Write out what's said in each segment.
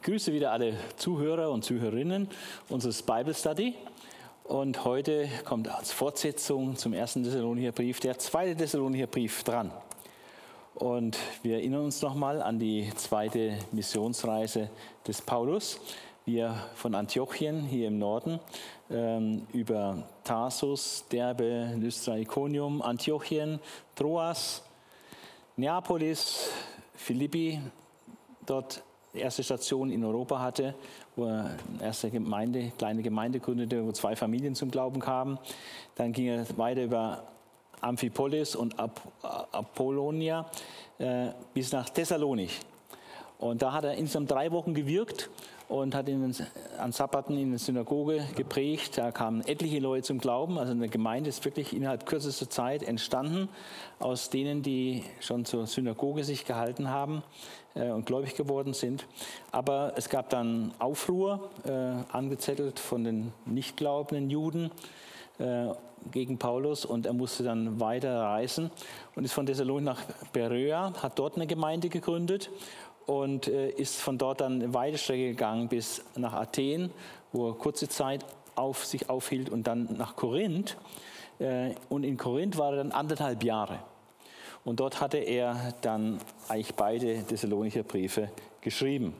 Ich grüße wieder alle Zuhörer und Zuhörerinnen unseres Bible Study. Und heute kommt als Fortsetzung zum ersten Thessalonicher Brief der zweite Thessalonicher Brief dran. Und wir erinnern uns nochmal an die zweite Missionsreise des Paulus, wie er von Antiochien hier im Norden ähm, über Tarsus, Derbe, Lystra, Iconium, Antiochien, Troas, Neapolis, Philippi, dort erste Station in Europa hatte, wo er eine erste Gemeinde, kleine Gemeinde gründete, wo zwei Familien zum Glauben kamen. Dann ging er weiter über Amphipolis und Ap Apollonia äh, bis nach Thessalonich. Und da hat er insgesamt drei Wochen gewirkt und hat in, an Sabbaten in der Synagoge geprägt. Da kamen etliche Leute zum Glauben. Also eine Gemeinde ist wirklich innerhalb kürzester Zeit entstanden, aus denen, die schon zur Synagoge sich gehalten haben äh, und gläubig geworden sind. Aber es gab dann Aufruhr, äh, angezettelt von den nicht glaubenden Juden äh, gegen Paulus und er musste dann weiter reisen und ist von Thessalonich nach Beröa, hat dort eine Gemeinde gegründet und äh, ist von dort dann eine weite Strecke gegangen bis nach Athen, wo er kurze Zeit auf sich aufhielt und dann nach Korinth. Äh, und in Korinth war er dann anderthalb Jahre. Und dort hatte er dann eigentlich beide Thessalonicher Briefe geschrieben.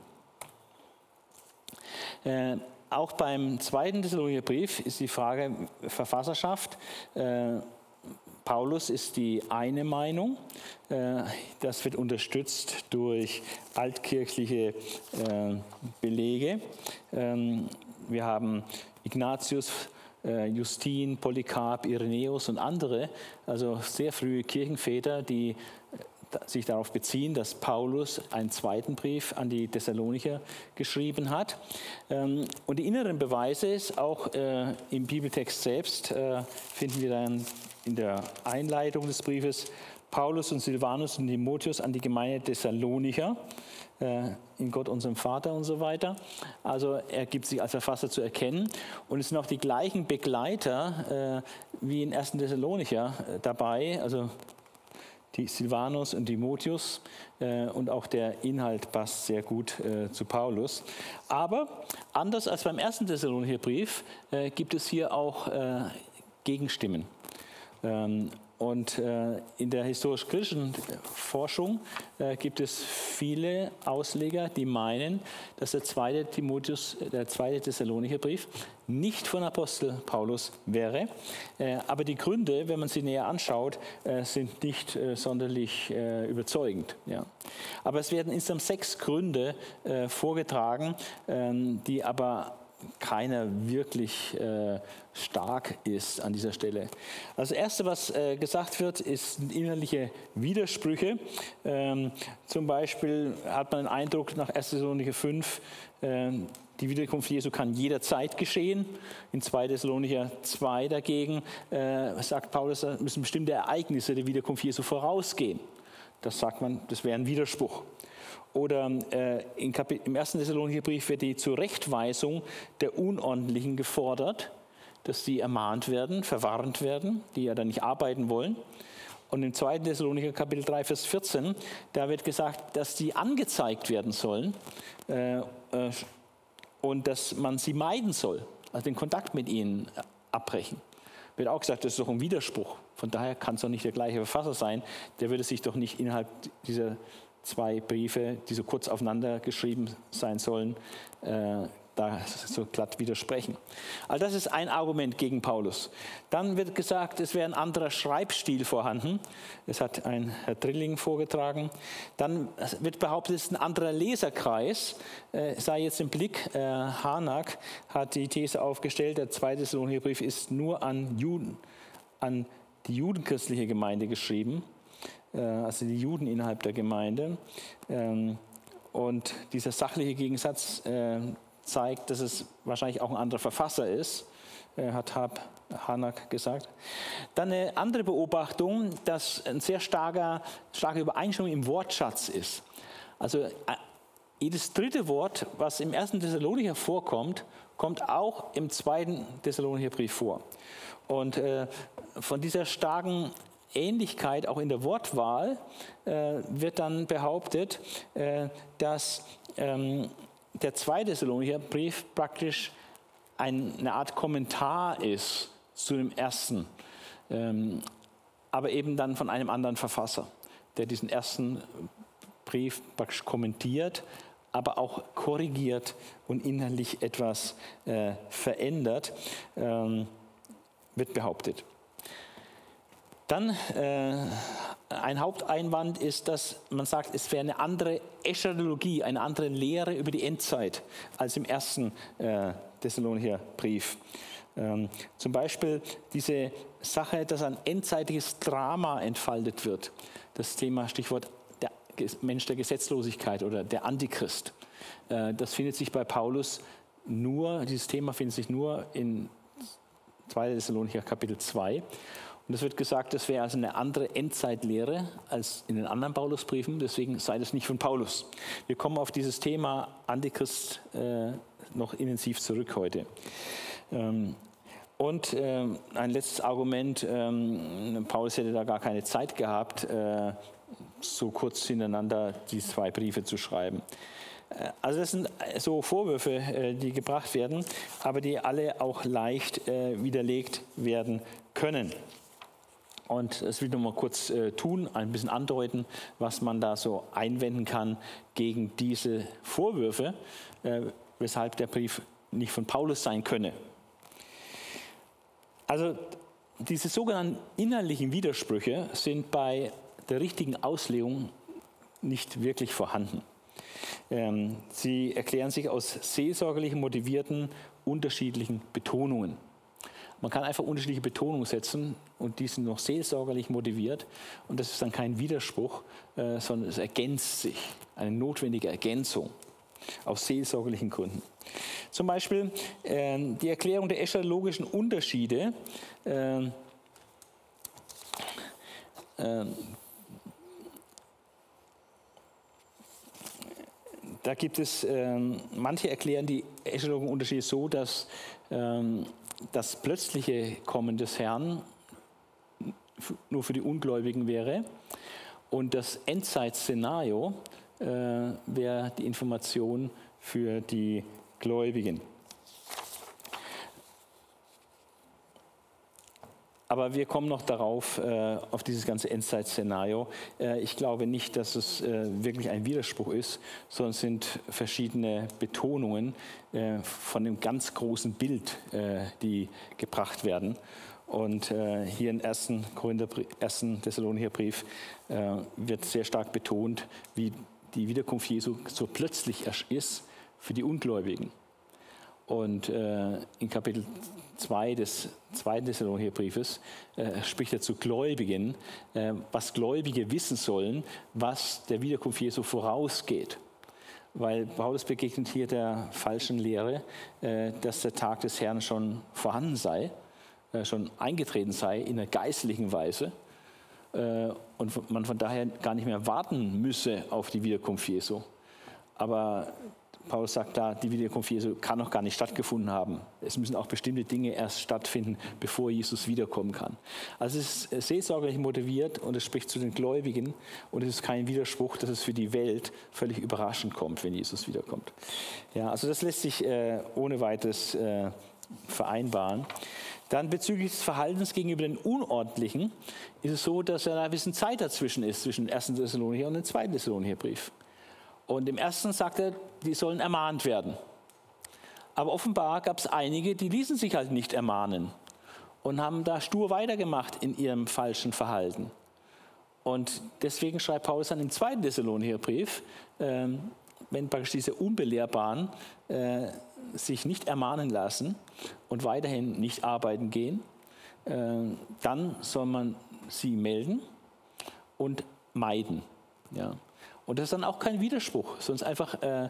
Äh, auch beim zweiten Thessalonicher Brief ist die Frage Verfasserschaft. Äh, Paulus ist die eine Meinung. Äh, das wird unterstützt durch altkirchliche äh, Belege. Ähm, wir haben Ignatius, Justin, Polycarp, Irenäus und andere, also sehr frühe Kirchenväter, die sich darauf beziehen, dass Paulus einen zweiten Brief an die Thessalonicher geschrieben hat. Ähm, und die inneren Beweise auch im Bibeltext selbst, finden wir dann in der Einleitung des Briefes Paulus und Silvanus und Timotheus an die Gemeinde Thessalonicher, äh, in Gott unserem Vater und so weiter. Also er gibt sich als Verfasser zu erkennen. Und es sind auch die gleichen Begleiter äh, wie in 1. Thessalonicher äh, dabei, also die Silvanus und Timotheus äh, und auch der Inhalt passt sehr gut äh, zu Paulus. Aber anders als beim ersten Thessalonicher Brief äh, gibt es hier auch Gegenstimmen. Ähm, und äh, in der historisch-kritischen Forschung äh, gibt es viele Ausleger, die meinen, dass der zweite Timotheus, der zweite Thessalonicher Brief nicht von Apostel Paulus wäre. Äh, aber die Gründe, wenn man sie näher anschaut, sind nicht sonderlich überzeugend. Aber es werden insgesamt sechs Gründe vorgetragen, ähm, die aber keiner wirklich äh, stark ist an dieser Stelle. Das Erste, was äh, gesagt wird, ist innerliche Widersprüche. Ähm, zum Beispiel hat man den Eindruck nach 1. Thessalonicher 5, äh, die Wiederkunft Jesu kann jederzeit geschehen. In 2. Thessalonicher 2 dagegen äh, sagt Paulus, da müssen bestimmte Ereignisse der Wiederkunft Jesu vorausgehen. Das sagt man, das wäre ein Widerspruch. Oder äh, im ersten Thessalonicher Brief wird die Zurechtweisung der Unordentlichen gefordert, dass sie ermahnt werden, verwarnt werden, die ja dann nicht arbeiten wollen. Und im zweiten Thessalonicher Kapitel 3, Vers 14, da wird gesagt, dass sie angezeigt werden sollen äh, äh, und dass man sie meiden soll, also den Kontakt mit ihnen abbrechen. Wird auch gesagt, das ist doch ein Widerspruch. Von daher kann es doch nicht der gleiche Verfasser sein. Der würde sich doch nicht innerhalb dieser zwei Briefe, die so kurz aufeinander geschrieben sein sollen, äh, da so glatt widersprechen. Also das ist ein Argument gegen Paulus. Dann wird gesagt, es wäre ein anderer Schreibstil vorhanden. Es hat ein Herr Drilling vorgetragen. Dann wird behauptet, es ist ein anderer Leserkreis. Äh, sei jetzt im Blick, äh, Hanak hat die These aufgestellt, der zweite Thessalonicher ist nur an Juden, an die judenchristliche Gemeinde geschrieben. Äh, also die Juden innerhalb der Gemeinde. Ähm, und dieser sachliche Gegensatz äh, zeigt, dass es wahrscheinlich auch ein anderer Verfasser ist, äh, hat Hab Hanak gesagt. Dann eine andere Beobachtung, dass ein sehr starker, starke Übereinstimmung im Wortschatz ist. Also jedes dritte Wort, was im ersten Thessalonicher vorkommt, kommt auch im zweiten Thessalonicher Brief vor. Und äh, von dieser starken Ähnlichkeit auch in der Wortwahl äh, wird dann behauptet, äh, dass ähm, der zweite Thessalonicher Brief praktisch eine Art Kommentar ist zu dem ersten, ähm, aber eben dann von einem anderen Verfasser, der diesen ersten Brief praktisch kommentiert, aber auch korrigiert und inhaltlich etwas äh, verändert, ähm, wird behauptet. Dann äh, ein Haupteinwand ist, dass man sagt, es wäre eine andere Eschatologie, eine andere Lehre über die Endzeit als im ersten äh, Thessalonicher Brief. Ähm, zum Beispiel diese Sache, dass ein endzeitiges Drama entfaltet wird. Das Thema, Stichwort der Mensch der Gesetzlosigkeit oder der Antichrist. Äh, das findet sich bei Paulus nur, dieses Thema findet sich nur in 2. Thessalonicher Kapitel 2. Und es wird gesagt, das wäre also eine andere Endzeitlehre als in den anderen Paulusbriefen, deswegen sei das nicht von Paulus. Wir kommen auf dieses Thema Antichrist äh, noch intensiv zurück heute. Ähm, und äh, ein letztes Argument, ähm, Paulus hätte da gar keine Zeit gehabt, äh, so kurz hintereinander die zwei Briefe zu schreiben. Äh, also das sind so Vorwürfe, äh, die gebracht werden, aber die alle auch leicht äh, widerlegt werden können. Und das will ich noch mal kurz äh, tun, ein bisschen andeuten, was man da so einwenden kann gegen diese Vorwürfe, äh, weshalb der Brief nicht von Paulus sein könne. Also diese sogenannten innerlichen Widersprüche sind bei der richtigen Auslegung nicht wirklich vorhanden. Ähm, sie erklären sich aus seelsorgerlich motivierten unterschiedlichen Betonungen. Man kann einfach unterschiedliche Betonungen setzen und die sind noch seelsorgerlich motiviert. Und das ist dann kein Widerspruch, äh, sondern es ergänzt sich, eine notwendige Ergänzung aus seelsorgerlichen Gründen. Zum Beispiel äh, die Erklärung der eschatologischen Unterschiede. Äh, da gibt es, ähm, manche erklären die eschatologischen Unterschiede so, dass ähm, das plötzliche Kommen des Herrn nur für die Ungläubigen wäre und das Endzeitszenario äh, wäre die Information für die Gläubigen. Aber wir kommen noch darauf, äh, auf dieses ganze Endzeit-Szenario. Äh, ich glaube nicht, dass es äh, wirklich ein Widerspruch ist, sondern es sind verschiedene Betonungen äh, von dem ganz großen Bild, äh, die gebracht werden. Und äh, hier im ersten, Korinther, ersten Thessalonicher Brief wird sehr stark betont, wie die Wiederkunft Jesu so plötzlich ist für die Ungläubigen. Und äh, in Kapitel 2 des zweiten Thessalonicher Briefes äh, spricht er zu Gläubigen, äh, was Gläubige wissen sollen, was der Wiederkunft Jesu vorausgeht. Weil Paulus begegnet hier der falschen Lehre, äh, dass der Tag des Herrn schon vorhanden sei, äh, schon eingetreten sei in einer geistlichen Weise äh, und man von daher gar nicht mehr warten müsse auf die Wiederkunft Jesu. Aber Paulus sagt da, die Wiederkunft Jesu kann noch gar nicht stattgefunden haben. Es müssen auch bestimmte Dinge erst stattfinden, bevor Jesus wiederkommen kann. Also es ist seelsorgerlich motiviert und es spricht zu den Gläubigen und es ist kein Widerspruch, dass es für die Welt völlig überraschend kommt, wenn Jesus wiederkommt. Ja, also das lässt sich äh, ohne weiteres äh, vereinbaren. Dann bezüglich des Verhaltens gegenüber den Unordentlichen ist es so, dass da ein bisschen Zeit dazwischen ist, zwischen dem ersten Thessalonicher und dem zweiten Thessalonicher Brief. Und im ersten sagt er, die sollen ermahnt werden. Aber offenbar gab es einige, die ließen sich halt nicht ermahnen und haben da stur weitergemacht in ihrem falschen Verhalten. Und deswegen schreibt Paulus dann im zweiten Thessalonicher Brief, äh, wenn praktisch diese Unbelehrbaren äh, sich nicht ermahnen lassen und weiterhin nicht arbeiten gehen, äh, dann soll man sie melden und meiden. Ja. Und das ist dann auch kein Widerspruch, sondern einfach äh,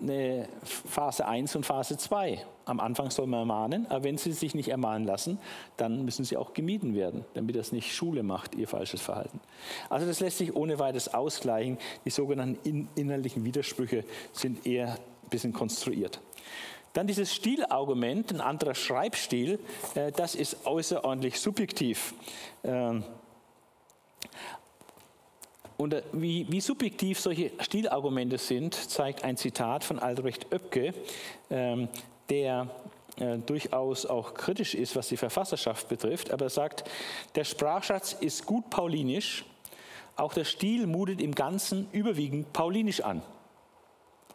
eine Phase 1 und Phase 2. Am Anfang soll man ermahnen, aber wenn sie sich nicht ermahnen lassen, dann müssen sie auch gemieden werden, damit das nicht Schule macht, ihr falsches Verhalten. Also das lässt sich ohne weiteres ausgleichen. Die sogenannten in innerlichen Widersprüche sind eher ein bisschen konstruiert. Dann dieses Stilargument, ein anderer Schreibstil, äh, das ist außerordentlich subjektiv. Ähm, und äh, wie, wie, subjektiv solche Stilargumente sind, zeigt ein Zitat von Albrecht Oepke, ähm, der äh, durchaus auch kritisch ist, was die Verfasserschaft betrifft. Aber er sagt, der Sprachschatz ist gut paulinisch, auch der Stil mutet im Ganzen überwiegend paulinisch an.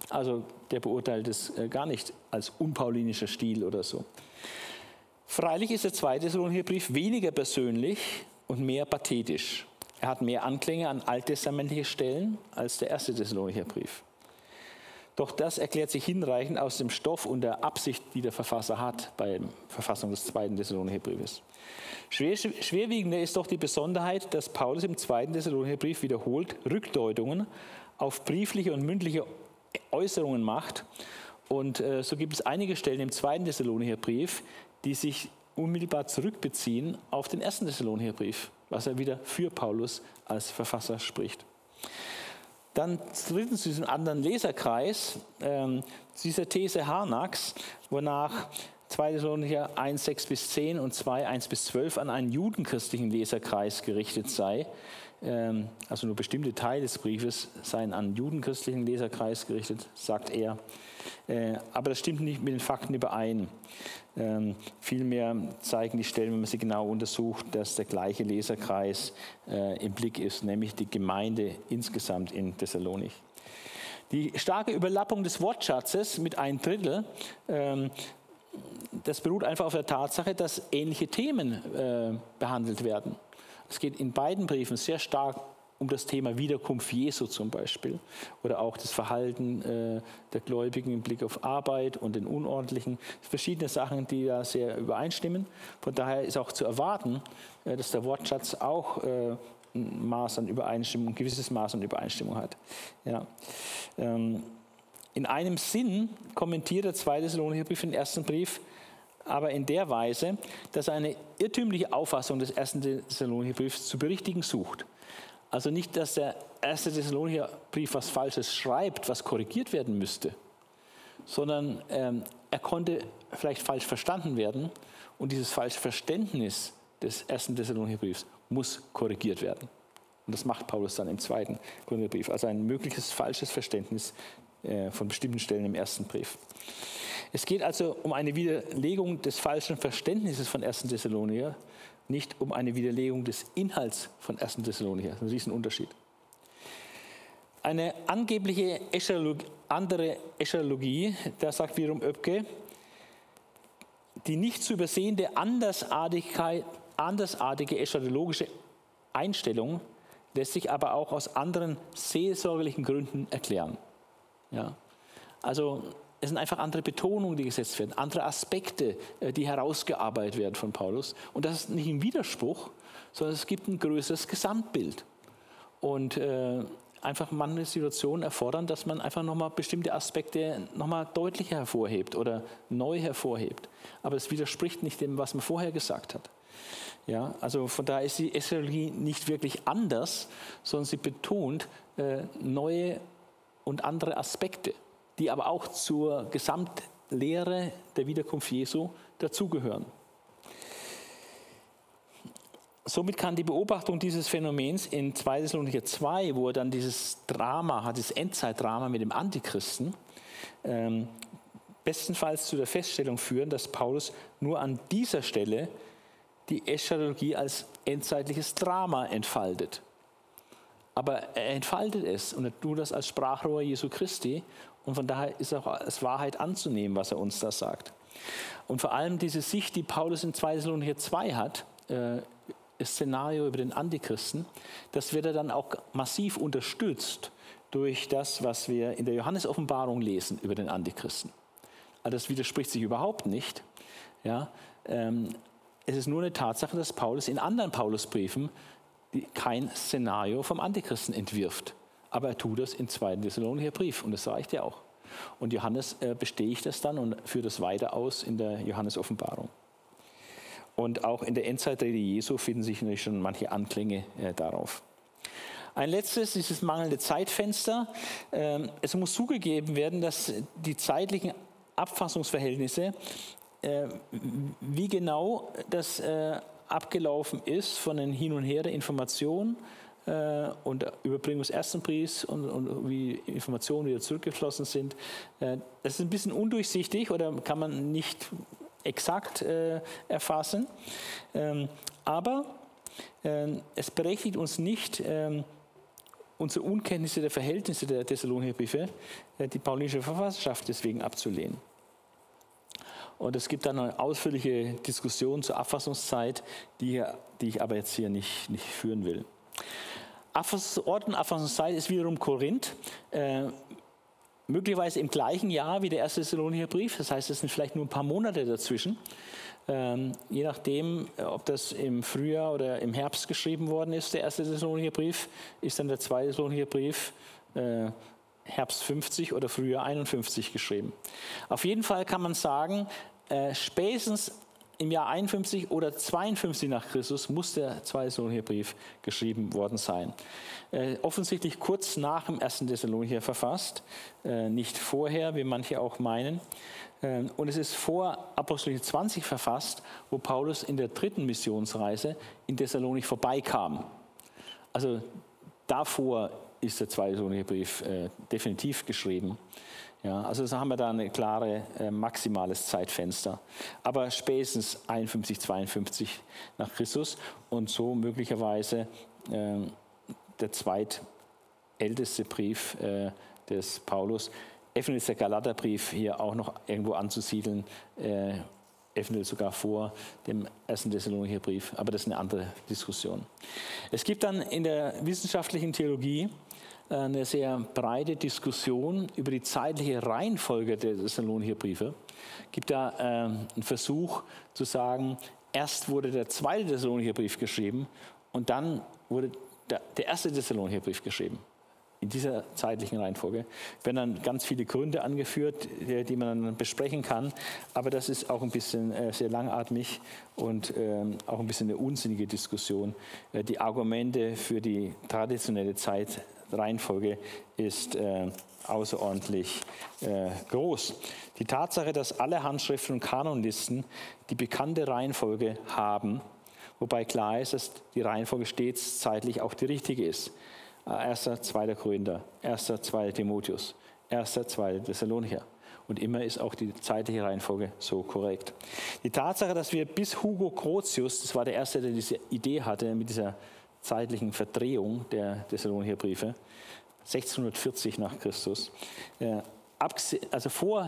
Also der beurteilt es äh, gar nicht als unpaulinischer Stil oder so. Freilich ist der zweite Thessalonicher Brief weniger persönlich und mehr pathetisch. Er hat mehr Anklänge an alttestamentliche Stellen als der erste Thessalonicher Brief. Doch das erklärt sich hinreichend aus dem Stoff und der Absicht, die der Verfasser hat bei der Verfassung des zweiten Thessalonicher Briefes. Schwer, schwerwiegender ist doch die Besonderheit, dass Paulus im zweiten Thessalonicher Brief wiederholt Rückdeutungen auf briefliche und mündliche Äußerungen macht. Und äh, so gibt es einige Stellen im zweiten Thessalonicher Brief, die sich unmittelbar zurückbeziehen auf den ersten Thessalonicher Brief, was er wieder für Paulus als Verfasser spricht. Dann drittens zu diesem anderen Leserkreis, ähm, zu dieser These Harnax, wonach 2 Thessalonicher 1, 6 bis 10 und 2, 1 bis 12 an einen judenchristlichen Leserkreis gerichtet sei. Ähm, also nur bestimmte Teile des Briefes seien an einen judenchristlichen Leserkreis gerichtet, sagt er. Äh, aber das stimmt nicht mit den Fakten überein. Ähm, vielmehr zeigen die Stellen, wenn man sie genau untersucht, dass der gleiche Leserkreis äh, im Blick ist, nämlich die Gemeinde insgesamt in Thessalonik. Die starke Überlappung des Wortschatzes mit ein Drittel, ähm, das beruht einfach auf der Tatsache, dass ähnliche Themen äh, behandelt werden. Es geht in beiden Briefen sehr stark um das Thema Wiederkunft Jesu zum Beispiel oder auch das Verhalten äh, der Gläubigen im Blick auf Arbeit und den Unordentlichen. Verschiedene Sachen, die da sehr übereinstimmen. Von daher ist auch zu erwarten, äh, dass der Wortschatz auch äh, ein Maß an Übereinstimmung, ein gewisses Maß an Übereinstimmung hat. Ja. Ähm, in einem Sinn kommentiert der zweite Thessalonicher Brief den ersten Brief, aber in der Weise, dass er eine irrtümliche Auffassung des ersten Thessalonicher Briefs zu berichtigen sucht. Also nicht, dass der erste Thessalonicher Brief was Falsches schreibt, was korrigiert werden müsste, sondern ähm, er konnte vielleicht falsch verstanden werden und dieses falsche Verständnis des ersten Thessalonicher Briefs muss korrigiert werden. Und das macht Paulus dann im zweiten Korintherbrief, also ein mögliches falsches Verständnis äh, von bestimmten Stellen im ersten Brief. Es geht also um eine Widerlegung des falschen Verständnisses von 1. Thessalonicher, nicht um eine Widerlegung des Inhalts von 1. Thessalonicher. Das ist ein Riesenunterschied. Eine angebliche Eschatologie, andere Eschatologie, da sagt wiederum Oepke, die nicht zu übersehende Andersartigkeit, andersartige eschatologische Einstellung lässt sich aber auch aus anderen seelsorgerlichen Gründen erklären. Ja. Also es sind einfach andere Betonungen, die gesetzt werden, andere Aspekte, äh, die herausgearbeitet werden von Paulus. Und das ist nicht ein Widerspruch, sondern es gibt ein größeres Gesamtbild. Und äh, einfach manche Situationen erfordern, dass man einfach nochmal bestimmte Aspekte nochmal deutlicher hervorhebt oder neu hervorhebt. Aber es widerspricht nicht dem, was man vorher gesagt hat. Ja, also von daher ist die Eschatologie nicht wirklich anders, sondern sie betont äh, neue und andere Aspekte die aber auch zur Gesamtlehre der Wiederkunft Jesu dazugehören. Somit kann die Beobachtung dieses Phänomens in 2 Thessalonicher 2, wo er dann dieses Drama hat, dieses Endzeitdrama mit dem Antichristen, ähm, bestenfalls zu der Feststellung führen, dass Paulus nur an dieser Stelle die Eschatologie als endzeitliches Drama entfaltet. Aber er entfaltet es und er tut das als Sprachrohr Jesu Christi und von daher ist auch als Wahrheit anzunehmen, was er uns da sagt. Und vor allem diese Sicht, die Paulus in 2 Thessalonicher 2 hat, äh, Szenario über den Antichristen, das wird er dann auch massiv unterstützt durch das, was wir in der Johannesoffenbarung lesen über den Antichristen. Also das widerspricht sich überhaupt nicht. Ja, ähm, es ist nur eine Tatsache, dass Paulus in anderen Paulusbriefen kein Szenario vom Antichristen entwirft. Aber er tut das im zweiten Thessalonicher Brief und das reicht ja auch. Und Johannes äh, bestätigt das dann und führt es weiter aus in der Johannes-Offenbarung. Und auch in der Endzeitrede Jesu finden sich natürlich schon manche Anklänge äh, darauf. Ein letztes, dieses mangelnde Zeitfenster. Ähm, es muss zugegeben werden, dass die zeitlichen Abfassungsverhältnisse, äh, wie genau das äh, abgelaufen ist von den Hin und Her der Informationen, äh, und Überbringung des ersten Briefs und, und, wie Informationen wieder zurückgeflossen sind. Äh, das ist ein bisschen undurchsichtig oder kann man nicht exakt äh, erfassen. Ähm, aber äh, es berechtigt uns nicht, ähm, unsere Unkenntnisse der Verhältnisse der Thessalonicher Briefe, äh, die paulinische Verfasserschaft deswegen abzulehnen. Und es gibt dann eine ausführliche Diskussion zur Abfassungszeit, die, die ich aber jetzt hier nicht, nicht führen will. Ort und Abfassungszeit ist wiederum Korinth. Äh, möglicherweise im gleichen Jahr wie der erste Thessalonicher Brief. Das heißt, es sind vielleicht nur ein paar Monate dazwischen. Ähm, je nachdem, ob das im Frühjahr oder im Herbst geschrieben worden ist, der erste Thessalonicher Brief, ist dann der zweite Thessalonicher Brief äh, Herbst 50 oder Frühjahr 51 geschrieben. Auf jeden Fall kann man sagen, äh, spätestens im Jahr 51 oder 52 nach Christus muss der zweite Thessalonicher geschrieben worden sein. Äh, offensichtlich kurz nach dem ersten Thessalonicher verfasst, äh, nicht vorher, wie manche auch meinen. Äh, und es ist vor Apostel 20 verfasst, wo Paulus in der dritten Missionsreise in Thessalonik vorbeikam. Also davor ist der zweite Thessalonicher äh, definitiv geschrieben. Ja, also haben wir da ein klare äh, maximales Zeitfenster. Aber spätestens 51, 52 nach Christus und so möglicherweise äh, der zweitälteste Brief äh, des Paulus. Eventuell ist der Galaterbrief hier auch noch irgendwo anzusiedeln, äh, eventuell sogar vor dem ersten Thessalonicher Brief, aber das ist eine andere Diskussion. Es gibt dann in der wissenschaftlichen Theologie eine sehr breite Diskussion über die zeitliche Reihenfolge der Thessalonicher Briefe. Es gibt da äh, einen Versuch zu sagen, erst wurde der zweite Thessalonicher Brief geschrieben und dann wurde der, erste Thessalonicher Brief geschrieben. In dieser zeitlichen Reihenfolge werden dann ganz viele Gründe angeführt, die, die man dann besprechen kann. Aber das ist auch ein bisschen äh, sehr langatmig und ähm, auch ein bisschen eine unsinnige Diskussion. Äh, die Argumente für die traditionelle Zeit Reihenfolge ist äh, außerordentlich äh, groß. Die Tatsache, dass alle Handschriften und Kanonlisten die bekannte Reihenfolge haben, wobei klar ist, dass die Reihenfolge stets zeitlich auch die richtige ist. Äh, erster, zweiter Korinther, erster, zweiter Timotheus, erster, zweiter Thessalonicher. Und immer ist auch die zeitliche Reihenfolge so korrekt. Die Tatsache, dass wir bis Hugo Grotius, das war der Erste, der diese Idee hatte mit dieser zeitlichen Verdrehung der Thessalonicher Briefe, 1640 nach Christus. Äh, also vor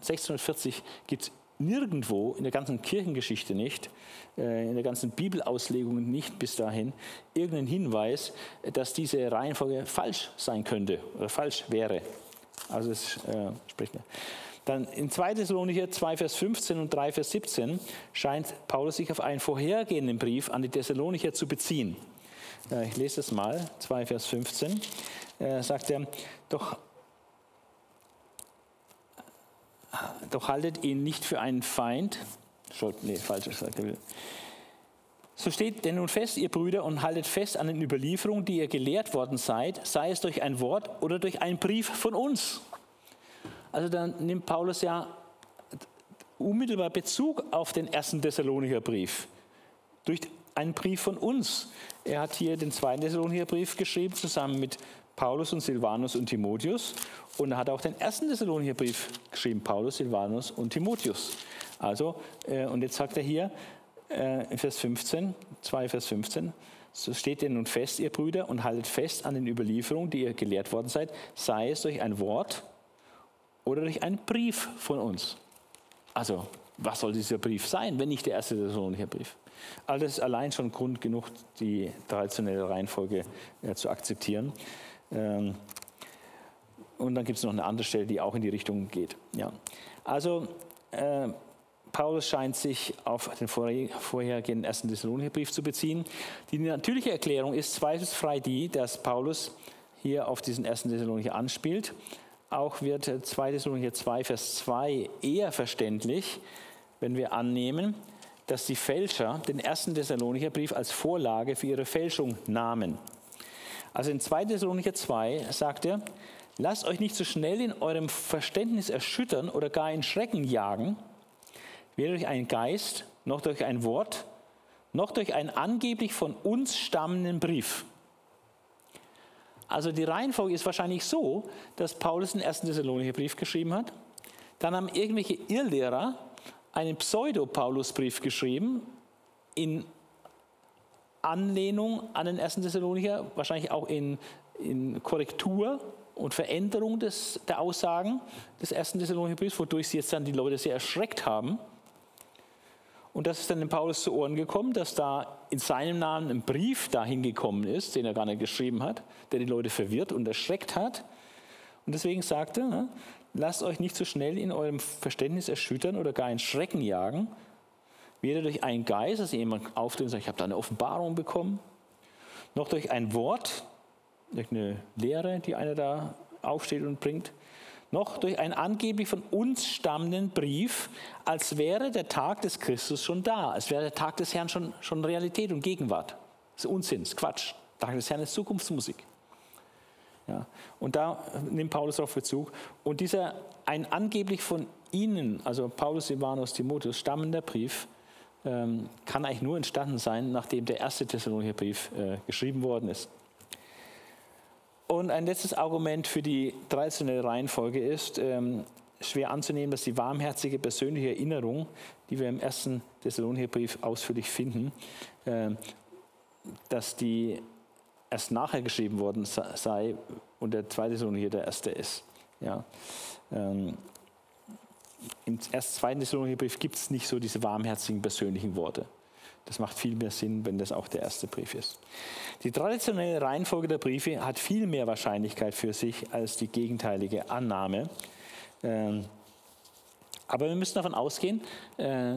1640 gibt es nirgendwo in der ganzen Kirchengeschichte nicht, äh, in der ganzen Bibelauslegung nicht bis dahin, irgendeinen Hinweis, dass diese Reihenfolge falsch sein könnte oder falsch wäre. Also es äh, spricht mir. Dann in 2. Thessalonicher 2, Vers 15 und 3, Vers 17 scheint Paulus sich auf einen vorhergehenden Brief an die Thessalonicher zu beziehen. Äh, ich lese es mal, 2 Vers 15, äh, sagt er, doch, doch haltet ihn nicht für einen Feind, nee, falsch gesagt er. So steht denn nun fest, ihr Brüder, und haltet fest an den Überlieferungen, die ihr gelehrt worden seid, sei es durch ein Wort oder durch einen Brief von uns. Also dann nimmt Paulus ja unmittelbar Bezug auf den ersten Thessalonicher Brief. Durch einen Brief von uns. Er hat hier den zweiten Thessalonicher Brief geschrieben, zusammen mit Paulus und Silvanus und Timotheus. Und er hat auch den ersten Thessalonicher Brief geschrieben, Paulus, Silvanus und Timotheus. Also, äh, und jetzt sagt er hier äh, Vers 15, 2 Vers 15, so steht ihr nun fest, ihr Brüder, und haltet fest an den Überlieferungen, die ihr gelehrt worden seid, sei es durch ein Wort oder durch einen Brief von uns. Also, was soll dieser Brief sein, wenn nicht der erste Thessalonicher Brief? Alles allein schon Grund genug, die traditionelle Reihenfolge äh, zu akzeptieren. Ähm, und dann gibt es noch eine andere Stelle, die auch in die Richtung geht. Ja. Also äh, Paulus scheint sich auf den vorhergehenden ersten Thessalonicher Brief zu beziehen. Die natürliche Erklärung ist zweifelsfrei die, dass Paulus hier auf diesen ersten Thessalonicher anspielt. Auch wird 2 Thessalonicher 2, Vers 2 eher verständlich, wenn wir annehmen, dass die Fälscher den ersten Thessalonicher Brief als Vorlage für ihre Fälschung nahmen. Also in 2 Thessalonicher 2 sagt er, lasst euch nicht so schnell in eurem Verständnis erschüttern oder gar in Schrecken jagen, weder durch einen Geist, noch durch ein Wort, noch durch einen angeblich von uns stammenden Brief. Also die Reihenfolge ist wahrscheinlich so, dass Paulus den ersten Thessalonicher Brief geschrieben hat. Dann haben irgendwelche Irrlehrer einen Pseudo-Paulus-Brief geschrieben in Anlehnung an den ersten Thessalonicher, wahrscheinlich auch in, in Korrektur und Veränderung des, der Aussagen des ersten Thessalonicher Briefs, wodurch sie jetzt dann die Leute sehr erschreckt haben. Und das ist dann dem Paulus zu Ohren gekommen, dass da in seinem Namen ein Brief dahin gekommen ist, den er gar nicht geschrieben hat, der die Leute verwirrt und erschreckt hat. Und deswegen sagte, ne, lasst euch nicht so schnell in eurem Verständnis erschüttern oder gar in Schrecken jagen, weder durch einen Geist, dass jemand auftritt und sagt, ich habe da eine Offenbarung bekommen, noch durch ein Wort, durch eine Lehre, die einer da aufsteht und bringt, noch durch einen angeblich von uns stammenden Brief, als wäre der Tag des Christus schon da, als wäre der Tag des Herrn schon, schon Realität und Gegenwart. Das ist Unsinn, das ist Quatsch. Der Tag des Herrn ist Zukunftsmusik. Ja, und da nimmt Paulus darauf Bezug. Und dieser ein angeblich von ihnen, also Paulus, Silvanus, Timotheus, stammender Brief, ähm, kann eigentlich nur entstanden sein, nachdem der erste Thessalonicher Brief äh, geschrieben worden ist. Und ein letztes Argument für die traditionelle Reihenfolge ist, ähm, schwer anzunehmen, dass die warmherzige persönliche Erinnerung, die wir im ersten Thessalonicher Brief ausführlich finden, äh, dass die erst nachher geschrieben worden sei und der zweite Thessalonicher der erste ist. Ja. Ähm, Im ersten, zweiten Thessalonicher Brief gibt es nicht so diese warmherzigen persönlichen Worte. Das macht viel mehr Sinn, wenn das auch der erste Brief ist. Die traditionelle Reihenfolge der Briefe hat viel mehr Wahrscheinlichkeit für sich als die gegenteilige Annahme. Ähm, aber wir müssen davon ausgehen, äh,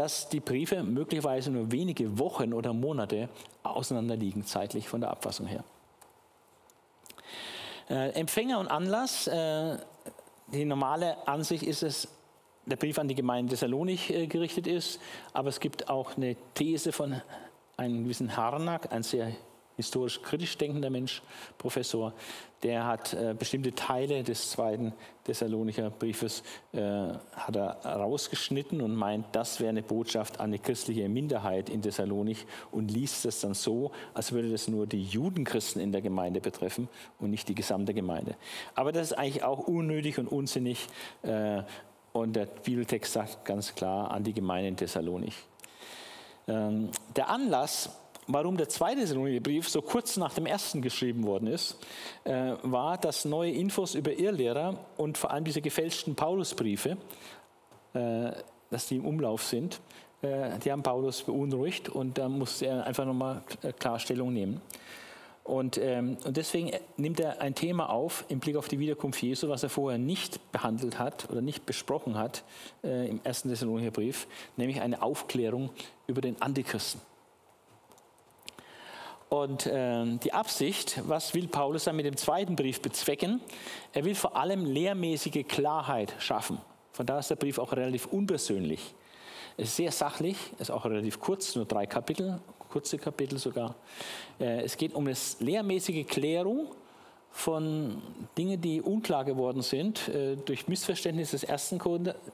dass die Briefe möglicherweise nur wenige Wochen oder Monate auseinanderliegen, zeitlich von der Abfassung her. Äh, Empfänger und Anlass, äh, die normale Ansicht ist es, der Brief an die Gemeinde Thessalonik äh, gerichtet ist, aber es gibt auch eine These von einem gewissen Harnack, ein sehr historisch kritisch denkender Mensch, Professor, der hat äh, bestimmte Teile des zweiten Thessalonicher Briefes äh, hat er rausgeschnitten und meint, das wäre eine Botschaft an die christliche Minderheit in Thessalonik und liest es dann so, als würde das nur die Judenchristen in der Gemeinde betreffen und nicht die gesamte Gemeinde. Aber das ist eigentlich auch unnötig und unsinnig äh, und der Bibeltext sagt ganz klar an die Gemeinde in Thessalonik. Ähm, der Anlass warum der zweite Thessalonicher so kurz nach dem ersten geschrieben worden ist, äh, war, dass neue Infos über Irrlehrer und vor allem diese gefälschten Paulusbriefe, äh, dass die im Umlauf sind, äh, die haben Paulus beunruhigt und da musste er einfach nochmal Klarstellung nehmen. Und, ähm, und, deswegen nimmt er ein Thema auf im Blick auf die Wiederkunft Jesu, was er vorher nicht behandelt hat oder nicht besprochen hat äh, im ersten Thessalonicher Brief, nämlich eine Aufklärung über den Antichristen. Und äh, die Absicht, was will Paulus dann mit dem zweiten Brief bezwecken? Er will vor allem lehrmäßige Klarheit schaffen. Von daher ist der Brief auch relativ unpersönlich. Es ist sehr sachlich, ist auch relativ kurz, nur drei Kapitel, kurze Kapitel sogar. Äh, es geht um eine lehrmäßige Klärung von Dingen, die unklar geworden sind äh, durch Missverständnis des ersten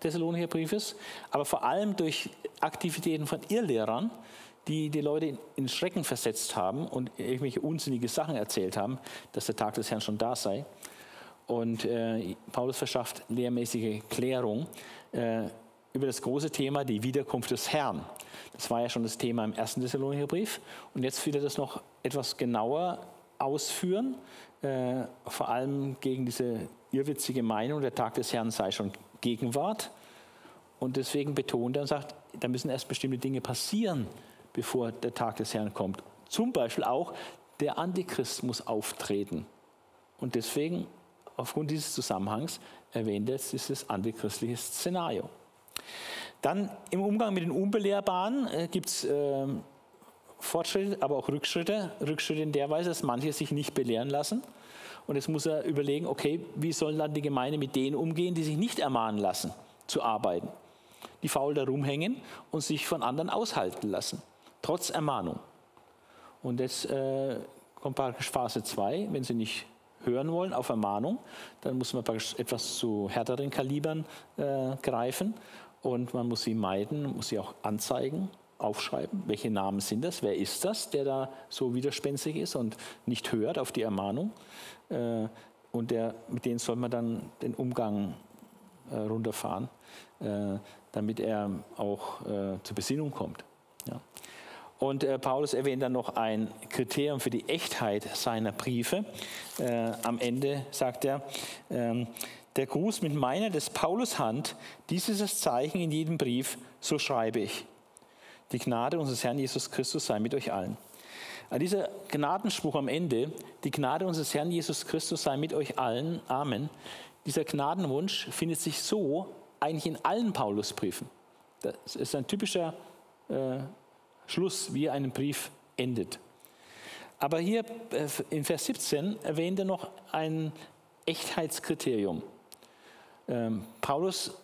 Thessalonicher Briefes, aber vor allem durch Aktivitäten von Irrlehrern, die die Leute in Schrecken versetzt haben und irgendwelche unsinnige Sachen erzählt haben, dass der Tag des Herrn schon da sei. Und äh, Paulus verschafft lehrmäßige Klärung äh, über das große Thema die Wiederkunft des Herrn. Das war ja schon das Thema im ersten Thessalonicher Brief. Und jetzt will er das noch etwas genauer ausführen, äh, vor allem gegen diese irrwitzige Meinung, der Tag des Herrn sei schon Gegenwart. Und deswegen betont er und sagt, da müssen erst bestimmte Dinge passieren, bevor der Tag des Herrn kommt. Zum Beispiel auch, der Antichrist muss auftreten. Und deswegen, aufgrund dieses Zusammenhangs, erwähnt er dieses antichristliche Szenario. Dann im Umgang mit den Unbelehrbaren äh, gibt es äh, Fortschritte, aber auch Rückschritte. Rückschritte in der Weise, dass manche sich nicht belehren lassen. Und jetzt muss er überlegen, okay, wie soll dann die Gemeinde mit denen umgehen, die sich nicht ermahnen lassen, zu arbeiten, die faul da rumhängen und sich von anderen aushalten lassen trotz Ermahnung. Und jetzt äh, kommt praktisch Phase 2, wenn Sie nicht hören wollen auf Ermahnung, dann muss man praktisch etwas zu härteren Kalibern äh, greifen und man muss sie meiden, muss sie auch anzeigen aufschreiben, welche Namen sind das, wer ist das, der da so widerspenstig ist und nicht hört auf die Ermahnung. Äh, und der, mit denen soll man dann den Umgang äh, runterfahren, äh, damit er auch äh, zur Besinnung kommt. Und äh, Paulus erwähnt dann noch ein Kriterium für die Echtheit seiner Briefe. Äh, am Ende sagt er, ähm, der Gruß mit meiner des Paulus Hand, dies ist das Zeichen in jedem Brief, so schreibe ich. Die Gnade unseres Herrn Jesus Christus sei mit euch allen. An dieser Gnadenspruch am Ende, die Gnade unseres Herrn Jesus Christus sei mit euch allen, Amen, dieser Gnadenwunsch findet sich so eigentlich in allen Paulusbriefen. Das ist ein typischer äh, Schluss, wie ein Brief endet. Aber hier äh, in Vers 17 erwähnt er noch ein Echtheitskriterium. Ähm, Paulus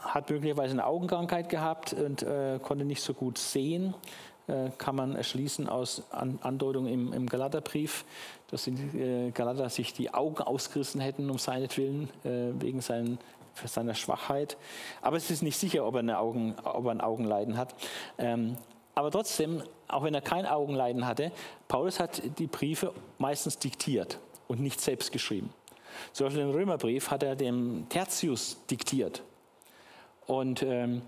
hat möglicherweise eine Augenkrankheit gehabt und äh, konnte nicht so gut sehen. Äh, kann man erschließen aus An Andeutungen im, Galaterbrief, dass die Galater sich die Augen ausgerissen hätten um seinetwillen, wegen seinen, seiner Schwachheit. Aber es ist nicht sicher, ob er, Augen, ob er ein Augenleiden hat. Ähm, aber trotzdem, auch wenn er kein Augenleiden hatte, Paulus hat die Briefe meistens diktiert und nicht selbst geschrieben. Zum Beispiel den Römerbrief hat er dem Tertius diktiert. Und ähm,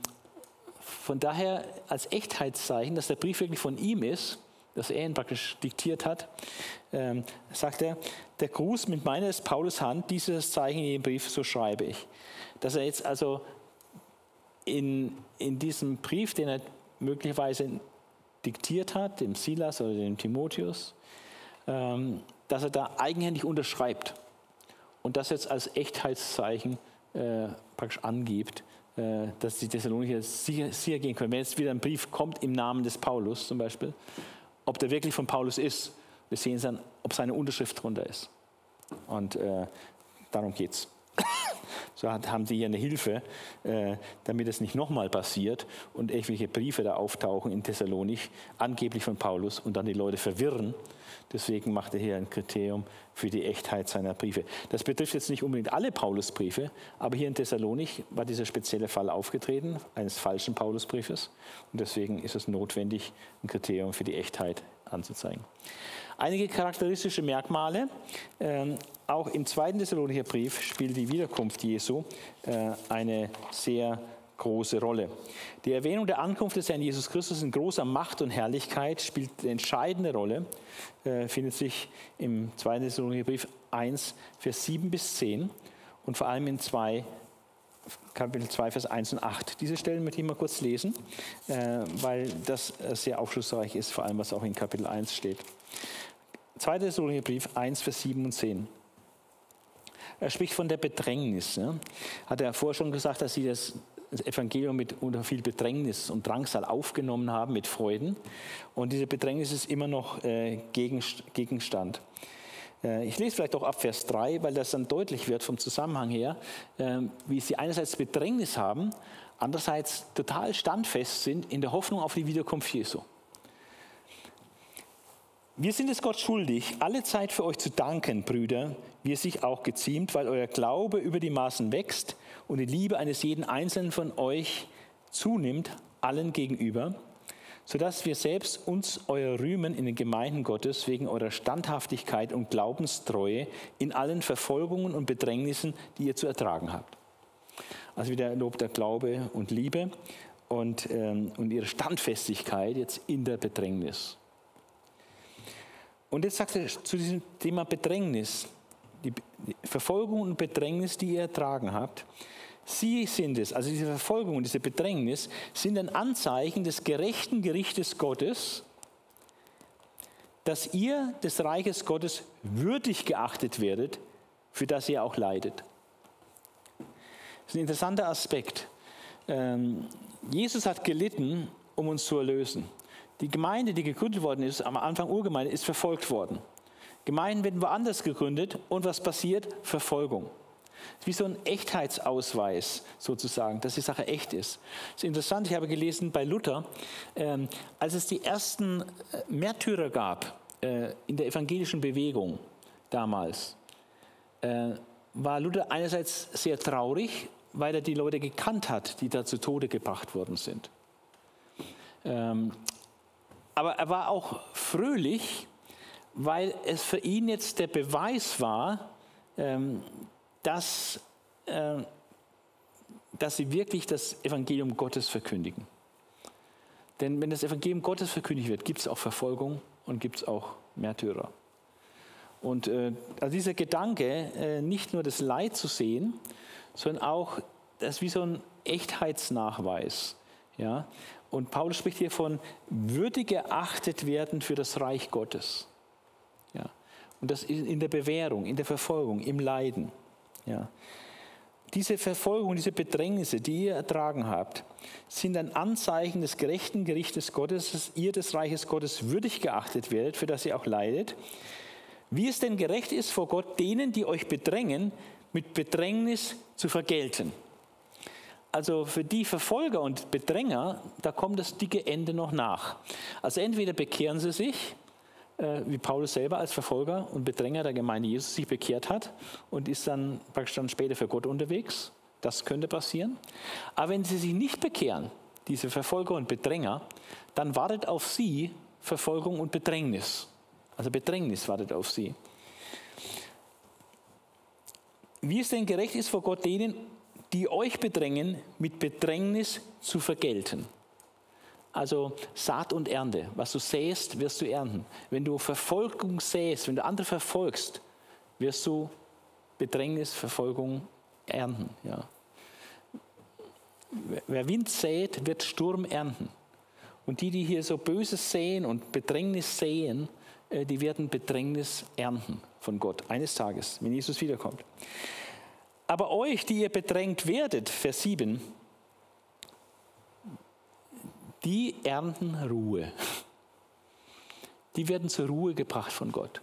von daher als Echtheitszeichen, dass der Brief wirklich von ihm ist, dass er ihn praktisch diktiert hat, ähm, sagt er, der Gruß mit meines Paulus Hand, dieses Zeichen in dem Brief, so schreibe ich. Dass er jetzt also in, in diesem Brief, den er möglicherweise diktiert hat, dem Silas oder dem Timotheus, ähm, dass er da eigenhändig unterschreibt und das jetzt als Echtheitszeichen äh, praktisch angibt, äh, dass die Thessalonicher sicher, sicher gehen können. Wenn jetzt wieder ein Brief kommt im Namen des Paulus zum Beispiel, ob der wirklich von Paulus ist, wir sehen dann, ob seine Unterschrift drunter ist. Und äh, darum geht es. So haben sie hier eine Hilfe, äh, damit es nicht nochmal passiert und irgendwelche Briefe da auftauchen in Thessalonich, angeblich von Paulus, und dann die Leute verwirren. Deswegen macht er hier ein Kriterium für die Echtheit seiner Briefe. Das betrifft jetzt nicht unbedingt alle Paulusbriefe, aber hier in Thessalonich war dieser spezielle Fall aufgetreten, eines falschen Paulusbriefes. Und deswegen ist es notwendig, ein Kriterium für die Echtheit anzuzeigen. Einige charakteristische Merkmale. Ähm, auch im zweiten Thessalonicher Brief spielt die Wiederkunft Jesu äh, eine sehr große Rolle. Die Erwähnung der Ankunft des Herrn Jesus Christus in großer Macht und Herrlichkeit spielt eine entscheidende Rolle, äh, findet sich im zweiten Thessalonicher Brief 1, Vers 7 bis 10 und vor allem in 2, Kapitel 2, Vers 1 und 8. Diese Stellen möchte ich mal kurz lesen, äh, weil das äh, sehr aufschlussreich ist, vor allem was auch in Kapitel 1 steht. 2. Thessalonicher Brief 1, Vers 7 und 10. Er spricht von der Bedrängnis. Ne? Hat er vorher schon gesagt, dass sie das Evangelium mit unter viel Bedrängnis und Drangsal aufgenommen haben, mit Freuden. Und diese Bedrängnis ist immer noch äh, Gegenstand. Äh, ich lese vielleicht auch ab Vers 3, weil das dann deutlich wird vom Zusammenhang her, äh, wie sie einerseits Bedrängnis haben, andererseits total standfest sind in der Hoffnung auf die Wiederkunft Jesu. Wir sind es Gott schuldig, alle Zeit für euch zu danken, Brüder, wie es sich auch geziemt, weil euer Glaube über die Maßen wächst und die Liebe eines jeden Einzelnen von euch zunimmt, allen gegenüber, sodass wir selbst uns euer rühmen in den Gemeinden Gottes wegen eurer Standhaftigkeit und Glaubenstreue in allen Verfolgungen und Bedrängnissen, die ihr zu ertragen habt. Also wieder Lob der Glaube und Liebe und, ähm, und ihre Standfestigkeit jetzt in der Bedrängnis. Und jetzt sagt er zu diesem Thema Bedrängnis, die Verfolgung und Bedrängnis, die ihr ertragen habt, Sie sind es, also diese Verfolgung und diese Bedrängnis, sind ein Anzeichen des gerechten Gerichtes Gottes, dass ihr des Reiches Gottes würdig geachtet werdet, für das ihr auch leidet. Das ist ein interessanter Aspekt. Ähm, Jesus hat gelitten, um uns zu erlösen. Die Gemeinde, die gegründet worden ist, am Anfang Urgemeinde, ist verfolgt worden. Gemeinden werden woanders gegründet und was passiert? Verfolgung. Wie so ein Echtheitsausweis sozusagen, dass die Sache echt ist. Das ist interessant, ich habe gelesen bei Luther, ähm, als es die ersten äh, Märtyrer gab äh, in der evangelischen Bewegung damals, äh, war Luther einerseits sehr traurig, weil er die Leute gekannt hat, die da zu Tode gebracht worden sind. Ähm, aber er war auch fröhlich, weil es für ihn jetzt der Beweis war, ähm, dass, äh, dass sie wirklich das Evangelium Gottes verkündigen. Denn wenn das Evangelium Gottes verkündigt wird, gibt es auch Verfolgung und gibt es auch Märtyrer. Und äh, also dieser Gedanke, äh, nicht nur das Leid zu sehen, sondern auch das wie so ein Echtheitsnachweis. Ja? Und Paulus spricht hier von würdig geachtet werden für das Reich Gottes. Ja? Und das in der Bewährung, in der Verfolgung, im Leiden. Ja? Diese Verfolgung, diese Bedrängnisse, die ihr ertragen habt, sind ein Anzeichen des gerechten Gerichtes Gottes, dass ihr des Reiches Gottes würdig geachtet werdet, für das ihr auch leidet. Wie es denn gerecht ist vor Gott, denen, die euch bedrängen, mit Bedrängnis zu vergelten. Also für die Verfolger und Bedränger, da kommt das dicke Ende noch nach. Also entweder bekehren sie sich, äh, wie Paulus selber als Verfolger und Bedränger der Gemeinde Jesus sich bekehrt hat und ist dann praktisch dann später für Gott unterwegs. Das könnte passieren. Aber wenn sie sich nicht bekehren, diese Verfolger und Bedränger, dann wartet auf sie Verfolgung und Bedrängnis. Also Bedrängnis wartet auf sie. Wie es denn gerecht ist vor Gott denen, die euch bedrängen, mit Bedrängnis zu vergelten. Also Saat und Ernte. Was du säst, wirst du ernten. Wenn du Verfolgung säst, wenn du andere verfolgst, wirst du Bedrängnis, Verfolgung ernten. Ja. Wer Wind sät, wird Sturm ernten. Und die, die hier so Böses sehen und Bedrängnis sehen, äh, die werden Bedrängnis ernten von Gott eines Tages, wenn Jesus wiederkommt. Aber euch, die ihr bedrängt werdet, Vers 7, die ernten Ruhe. Die werden zur Ruhe gebracht von Gott.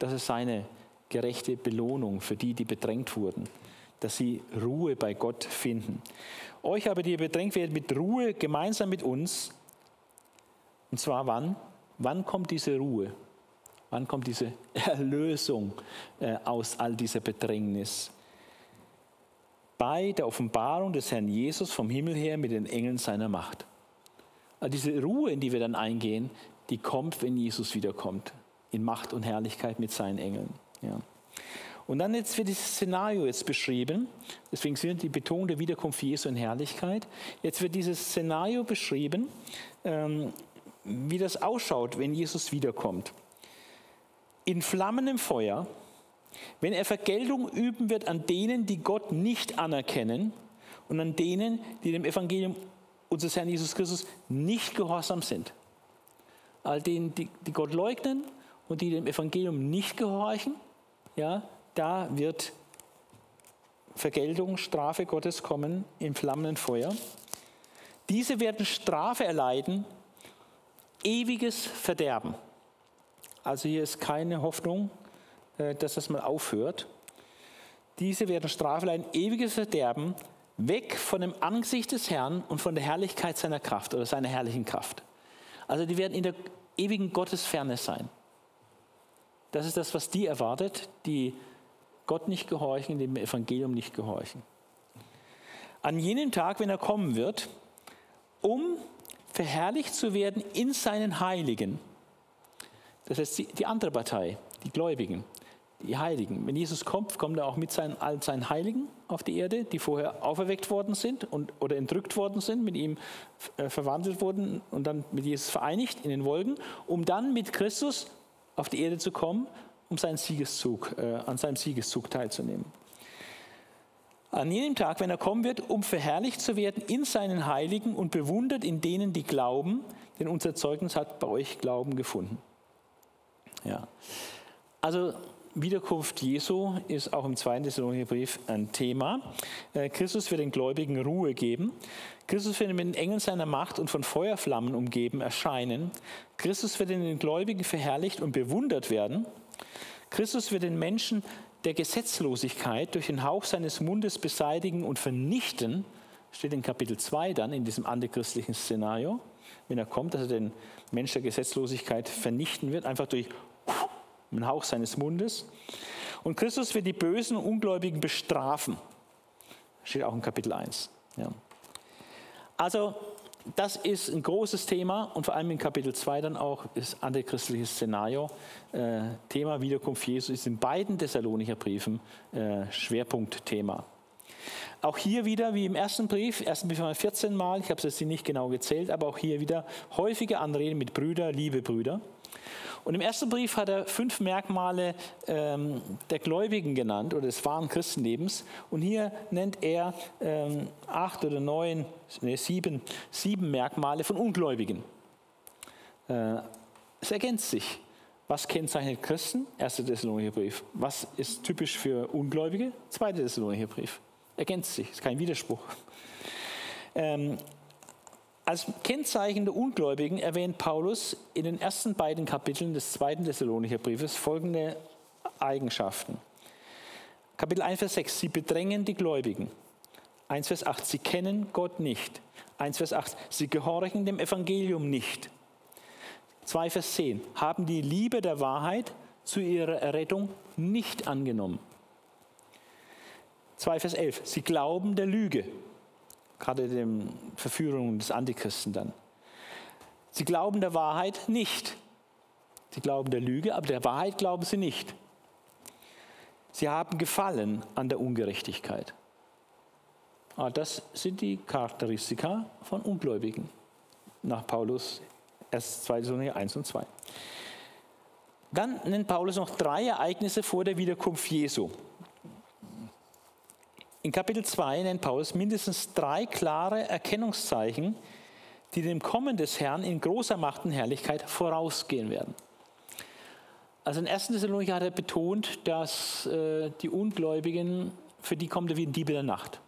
Das ist seine gerechte Belohnung für die, die bedrängt wurden, dass sie Ruhe bei Gott finden. Euch aber, die ihr bedrängt werdet, mit Ruhe gemeinsam mit uns. Und zwar wann? Wann kommt diese Ruhe? Wann kommt diese Erlösung äh, aus all dieser Bedrängnis? Bei der Offenbarung des Herrn Jesus vom Himmel her mit den Engeln seiner Macht. Also diese Ruhe, in die wir dann eingehen, die kommt, wenn Jesus wiederkommt, in Macht und Herrlichkeit mit seinen Engeln. Ja. Und dann jetzt wird dieses Szenario jetzt beschrieben, deswegen sind die Betonung der Wiederkunft Jesu in Herrlichkeit. Jetzt wird dieses Szenario beschrieben, ähm, wie das ausschaut, wenn Jesus wiederkommt. In flammendem Feuer, wenn er Vergeltung üben wird an denen, die Gott nicht anerkennen und an denen, die dem Evangelium unseres Herrn Jesus Christus nicht gehorsam sind. All denen, die, die Gott leugnen und die dem Evangelium nicht gehorchen, ja, da wird Vergeltung, Strafe Gottes kommen im flammenden Feuer. Diese werden Strafe erleiden, ewiges Verderben. Also hier ist keine Hoffnung dass das mal aufhört. Diese werden Strafe leiden, ewiges Verderben, weg von dem Angesicht des Herrn und von der Herrlichkeit seiner Kraft oder seiner herrlichen Kraft. Also die werden in der ewigen Gottesferne sein. Das ist das, was die erwartet, die Gott nicht gehorchen, dem Evangelium nicht gehorchen. An jenem Tag, wenn er kommen wird, um verherrlicht zu werden in seinen Heiligen, das heißt die andere Partei, die Gläubigen, die Heiligen. Wenn Jesus kommt, kommt er auch mit seinen, all seinen Heiligen auf die Erde, die vorher auferweckt worden sind und, oder entrückt worden sind, mit ihm äh, verwandelt wurden und dann mit Jesus vereinigt in den Wolken, um dann mit Christus auf die Erde zu kommen, um seinen Siegeszug, äh, an seinem Siegeszug teilzunehmen. An jenem Tag, wenn er kommen wird, um verherrlicht zu werden in seinen Heiligen und bewundert in denen, die glauben, denn unser Zeugnis hat bei euch Glauben gefunden. Ja. Also Wiederkunft Jesu ist auch im zweiten Thessalonicher Brief ein Thema. Äh, Christus wird den Gläubigen Ruhe geben. Christus wird mit den Engeln seiner Macht und von Feuerflammen umgeben erscheinen. Christus wird in den Gläubigen verherrlicht und bewundert werden. Christus wird den Menschen der Gesetzlosigkeit durch den Hauch seines Mundes beseitigen und vernichten. Steht in Kapitel 2 dann in diesem antichristlichen Szenario, wenn er kommt, dass er den Mensch der Gesetzlosigkeit vernichten wird, einfach durch im Hauch seines Mundes. Und Christus wird die Bösen und Ungläubigen bestrafen. Steht auch in Kapitel 1. Ja. Also das ist ein großes Thema und vor allem in Kapitel 2 dann auch ist antichristliches Szenario. Äh, Thema Wiederkunft Jesu ist in beiden Thessalonicher Briefen äh, Schwerpunktthema. Auch hier wieder, wie im ersten Brief, ersten Brief 14 Mal, ich habe es jetzt nicht genau gezählt, aber auch hier wieder häufige Anreden mit Brüder, liebe Brüder. Und im ersten Brief hat er fünf Merkmale ähm, der Gläubigen genannt oder des wahren Christenlebens. Und hier nennt er ähm, acht oder neun, nee, sieben, sieben Merkmale von Ungläubigen. Äh, es ergänzt sich. Was kennzeichnet Christen? Erster Thessalonicher Brief. Was ist typisch für Ungläubige? Zweiter Thessalonicher Brief. Ergänzt sich, ist kein Widerspruch. Ähm, als Kennzeichen der Ungläubigen erwähnt Paulus in den ersten beiden Kapiteln des zweiten Thessalonicher Briefes folgende Eigenschaften. Kapitel 1, Vers 6, sie bedrängen die Gläubigen. 1, Vers 8, sie kennen Gott nicht. 1, Vers 8, sie gehorchen dem Evangelium nicht. 2, Vers 10, haben die Liebe der Wahrheit zu ihrer Errettung nicht angenommen. 2, Vers 11, sie glauben der Lüge gerade den Verführungen des Antichristen dann. Sie glauben der Wahrheit nicht. Sie glauben der Lüge, aber der Wahrheit glauben sie nicht. Sie haben Gefallen an der Ungerechtigkeit. Ah, das sind die Charakteristika von Ungläubigen nach Paulus 1. 2. 1 und 2. Dann nennt Paulus noch drei Ereignisse vor der Wiederkunft Jesu. In Kapitel 2 nennt Paulus mindestens drei klare Erkennungszeichen, die dem Kommen des Herrn in großer Macht und Herrlichkeit vorausgehen werden. Also in 1. Thessalonicher hat er betont, dass äh, die Ungläubigen, für die kommt er wie ein Dieb in der Nacht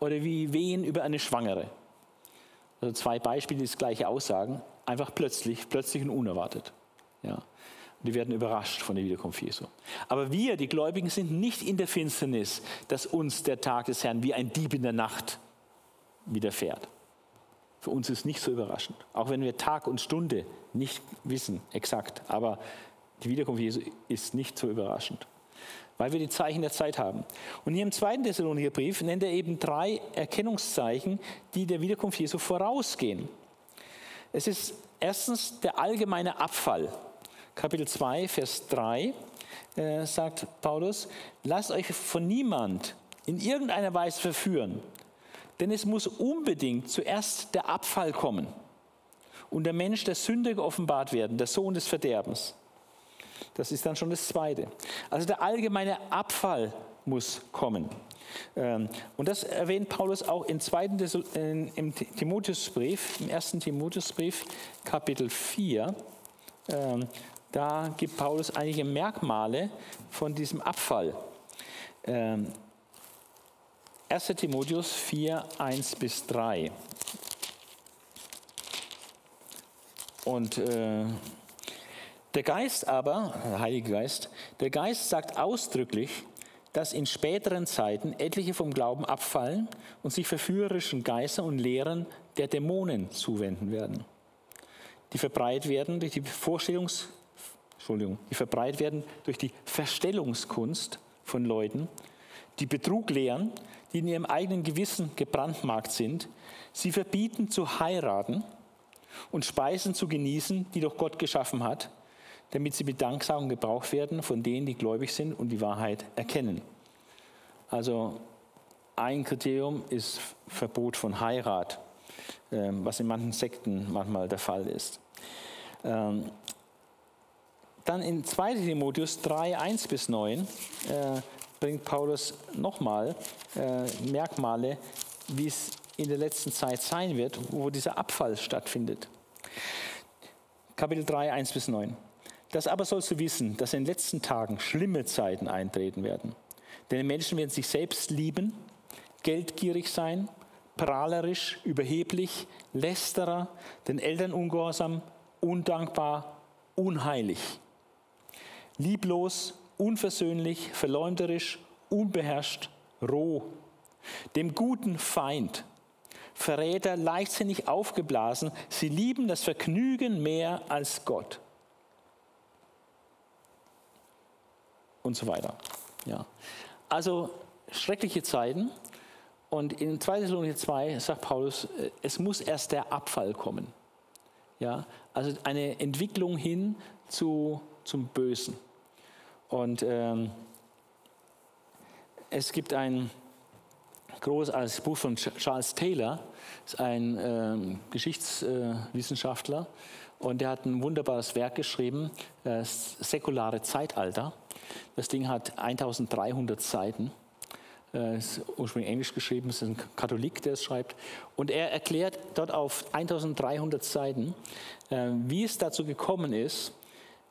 oder wie Wehen über eine Schwangere. Also zwei Beispiele, die das gleiche aussagen, einfach plötzlich, plötzlich und unerwartet. Ja. Die werden überrascht von der Wiederkunft Jesu. Aber wir, die Gläubigen, sind nicht in der Finsternis, dass uns der Tag des Herrn wie ein Dieb in der Nacht widerfährt. Für uns ist nicht so überraschend. Auch wenn wir Tag und Stunde nicht wissen, exakt. Aber die Wiederkunft Jesu ist nicht so überraschend, weil wir die Zeichen der Zeit haben. Und hier im zweiten Thessalonicher Brief nennt er eben drei Erkennungszeichen, die der Wiederkunft Jesu vorausgehen. Es ist erstens der allgemeine Abfall Kapitel 2, Vers 3 äh, sagt Paulus, lasst euch von niemand in irgendeiner Weise verführen, denn es muss unbedingt zuerst der Abfall kommen und der Mensch der Sünde geoffenbart werden, der Sohn des Verderbens. Das ist dann schon das Zweite. Also der allgemeine Abfall muss kommen. Ähm, und das erwähnt Paulus auch im, zweiten, im Timotheusbrief, im ersten Timotheusbrief, Kapitel 4. Da gibt Paulus einige Merkmale von diesem Abfall. Ähm, 1 Timotheus 4, 1 bis 3. Und äh, der Geist aber, der Heilige Geist, der Geist sagt ausdrücklich, dass in späteren Zeiten etliche vom Glauben abfallen und sich verführerischen Geistern und Lehren der Dämonen zuwenden werden, die verbreitet werden durch die Vorstellungs Entschuldigung, die verbreitet werden durch die Verstellungskunst von Leuten, die Betrug lehren, die in ihrem eigenen Gewissen gebrandmarkt sind. Sie verbieten zu heiraten und Speisen zu genießen, die doch Gott geschaffen hat, damit sie mit Danksagung gebraucht werden von denen, die gläubig sind und die Wahrheit erkennen. Also ein Kriterium ist Verbot von Heirat, ähm, was in manchen Sekten manchmal der Fall ist. Dann in 2 Timotheus 3, 1 bis 9 äh, bringt Paulus nochmal äh, Merkmale, wie es in der letzten Zeit sein wird, wo dieser Abfall stattfindet. Kapitel 3, 1 bis 9. Das aber sollst du wissen, dass in den letzten Tagen schlimme Zeiten eintreten werden. Denn die Menschen werden sich selbst lieben, geldgierig sein, prahlerisch, überheblich, lästerer, den Eltern ungehorsam, undankbar, unheilig lieblos, unversöhnlich, verleumderisch, unbeherrscht, roh, dem guten Feind, Verräter, leichtsinnig aufgeblasen, sie lieben das Vergnügen mehr als Gott. Und so weiter. Ja. Also schreckliche Zeiten Und in 2. Thessalonicher 2 sagt Paulus, äh, es muss erst der Abfall kommen. Ja, also eine Entwicklung hin zu, zum Bösen. Und ähm, es gibt ein großartiges Buch von Charles Taylor, ist ein äh, Geschichtswissenschaftler, äh, und der hat ein wunderbares Werk geschrieben, das säkulare Zeitalter. Das Ding hat 1300 Seiten. Äh, ist ursprünglich englisch geschrieben, es ist ein Katholik, der es schreibt. Und er erklärt dort auf 1300 Seiten, äh, wie es dazu gekommen ist,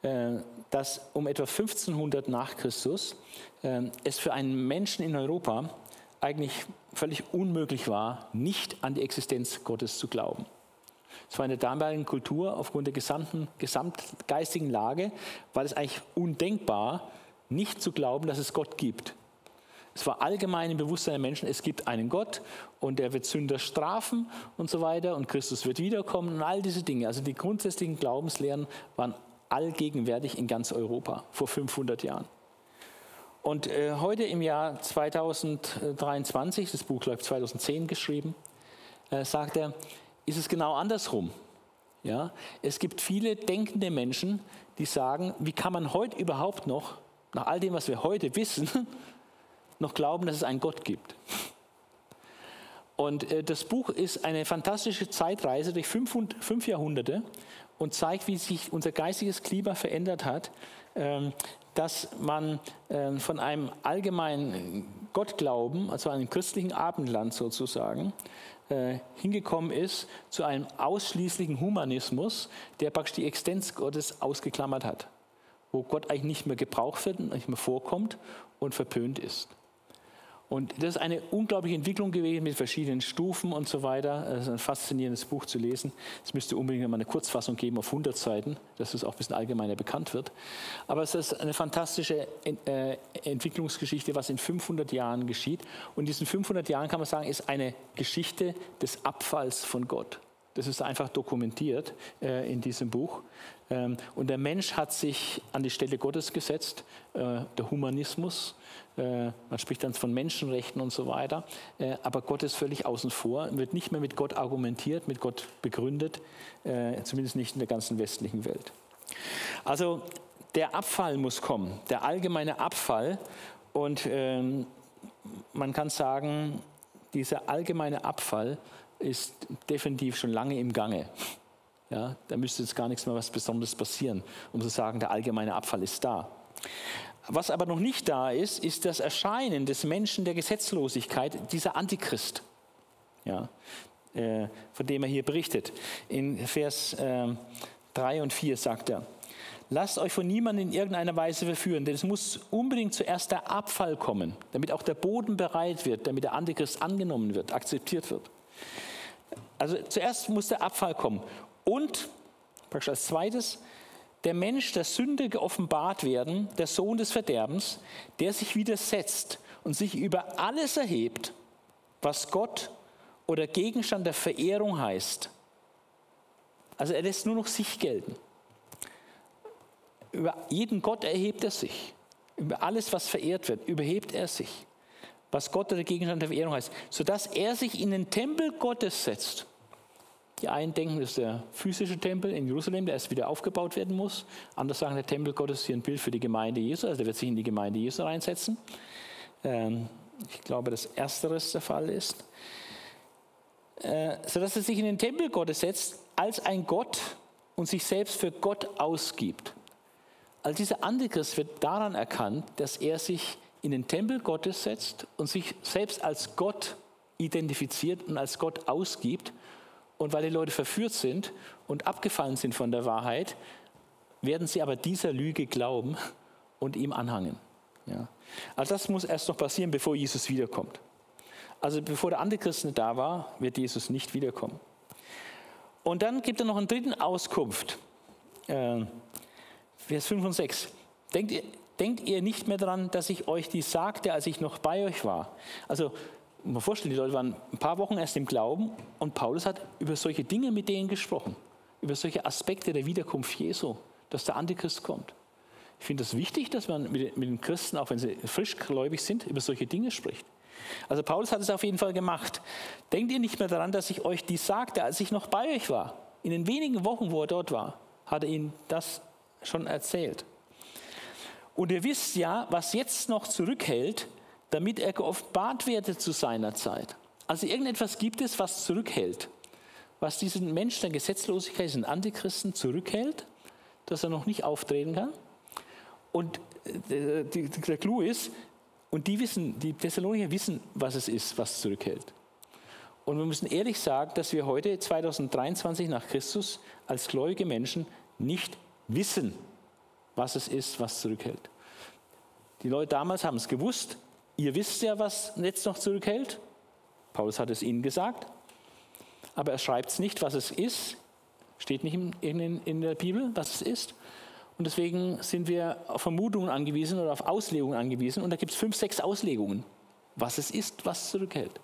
äh, dass um etwa 1500 nach Christus es für einen Menschen in Europa eigentlich völlig unmöglich war, nicht an die Existenz Gottes zu glauben. Es war in der damaligen Kultur aufgrund der gesamten, gesamtgeistigen Lage, war es eigentlich undenkbar, nicht zu glauben, dass es Gott gibt. Es war allgemein im Bewusstsein der Menschen, es gibt einen Gott und er wird Sünder strafen und so weiter und Christus wird wiederkommen und all diese Dinge. Also die grundsätzlichen Glaubenslehren waren allgegenwärtig in ganz Europa vor 500 Jahren. Und äh, heute im Jahr 2023, das Buch läuft 2010 geschrieben, äh, sagt er, ist es genau andersrum. Ja? Es gibt viele denkende Menschen, die sagen, wie kann man heute überhaupt noch, nach all dem, was wir heute wissen, noch glauben, dass es einen Gott gibt. Und äh, das Buch ist eine fantastische Zeitreise durch fünf, fünf, Jahrhunderte und zeigt, wie sich unser geistiges Klima verändert hat, ähm, dass man ähm, von einem allgemeinen Gottglauben, also einem christlichen Abendland sozusagen, äh, hingekommen ist zu einem ausschließlichen Humanismus, der praktisch die Existenz Gottes ausgeklammert hat, wo Gott eigentlich nicht mehr gebraucht wird, nicht mehr vorkommt und verpönt ist. Und das ist eine unglaubliche Entwicklung gewesen mit verschiedenen Stufen und so weiter. Es ist ein faszinierendes Buch zu lesen. Es müsste unbedingt mal eine Kurzfassung geben auf 100 Seiten, dass es auch ein bisschen allgemeiner bekannt wird. Aber es ist eine fantastische äh, Entwicklungsgeschichte, was in 500 Jahren geschieht. Und in diesen 500 Jahren kann man sagen, ist eine Geschichte des Abfalls von Gott. Das ist einfach dokumentiert äh, in diesem Buch. Ähm, und der Mensch hat sich an die Stelle Gottes gesetzt, äh, der Humanismus. Äh, man spricht dann von Menschenrechten und so weiter. Äh, aber Gott ist völlig außen vor, wird nicht mehr mit Gott argumentiert, mit Gott begründet, zumindest nicht in der ganzen westlichen Welt. Also der Abfall muss kommen, der allgemeine Abfall. Und ähm, man kann sagen, dieser allgemeine Abfall ist definitiv schon lange im Gange. Ja, da müsste jetzt gar nichts mehr was Besonderes passieren, um zu sagen, der allgemeine Abfall ist da. Was aber noch nicht da ist, ist das Erscheinen des Menschen der Gesetzlosigkeit, dieser Antichrist, ja, äh, von dem er hier berichtet. In Vers äh, 3 und 4 sagt er, lasst euch von niemandem in irgendeiner Weise verführen, denn es muss unbedingt zuerst der Abfall kommen, damit auch der Boden bereit wird, damit der Antichrist angenommen wird, akzeptiert wird. Also zuerst muss der Abfall kommen und, praktisch als zweites, der Mensch der Sünde geoffenbart werden, der Sohn des Verderbens, der sich widersetzt und sich über alles erhebt, was Gott oder Gegenstand der Verehrung heißt. Also er lässt nur noch sich gelten. Über jeden Gott erhebt er sich. Über alles, was verehrt wird, überhebt er sich. Was Gott oder Gegenstand der Verehrung heißt. Sodass er sich in den Tempel Gottes setzt die einen denken, das ist der physische Tempel in Jerusalem, der erst wieder aufgebaut werden muss. Andere sagen, der Tempel Gottes ist hier ein Bild für die Gemeinde Jesu, also der wird sich in die Gemeinde Jesu reinsetzen. Ähm, ich glaube, dass Ersteres der Fall ist. Äh, sodass er sich in den Tempel Gottes setzt als ein Gott und sich selbst für Gott ausgibt. Also dieser Antichrist wird daran erkannt, dass er sich in den Tempel Gottes setzt und sich selbst als Gott identifiziert und als Gott ausgibt und weil die Leute verführt sind und abgefallen sind von der Wahrheit, werden sie aber dieser Lüge glauben und ihm anhangen. Ja. Also das muss erst noch passieren, bevor Jesus wiederkommt. Also bevor der Antichrist nicht da war, wird Jesus nicht wiederkommen. Und dann gibt er noch einen dritten Auskunft. Äh, Vers 5 und 6. Denkt ihr, denkt ihr nicht mehr daran, dass ich euch dies sagte, als ich noch bei euch war? Also man vorstellen, die Leute waren ein paar Wochen erst im Glauben und Paulus hat über solche Dinge mit denen gesprochen, über solche Aspekte der Wiederkunft Jesu, dass der Antichrist kommt. Ich finde es das wichtig, dass man mit, den Christen, auch wenn sie frischgläubig sind, über solche Dinge spricht. Also Paulus hat es auf jeden Fall gemacht. Denkt ihr nicht mehr daran, dass ich euch dies sagte, als ich noch bei euch war? In den wenigen Wochen, wo er dort war, hat er ihnen das schon erzählt. Und ihr wisst ja, was jetzt noch zurückhält, damit er geoffenbart werde zu seiner Zeit. Also irgendetwas gibt es, was zurückhält, was diesen Menschen der Gesetzlosigkeit, diesen Antichristen zurückhält, dass er noch nicht auftreten kann. Und äh, der Clou ist, und die wissen, die Thessalonicher wissen, was es ist, was zurückhält. Und wir müssen ehrlich sagen, dass wir heute 2023 nach Christus als gläubige Menschen nicht wissen, was es ist, was zurückhält. Die Leute damals haben es gewusst. Ihr wisst ja, was jetzt noch zurückhält. Paulus hat es ihnen gesagt. Aber er schreibt es nicht, was es ist. Steht nicht in, in der Bibel, was es ist. Und deswegen sind wir auf Vermutungen angewiesen oder auf Auslegungen angewiesen. Und da gibt es fünf, sechs Auslegungen, was es ist, was zurückhält.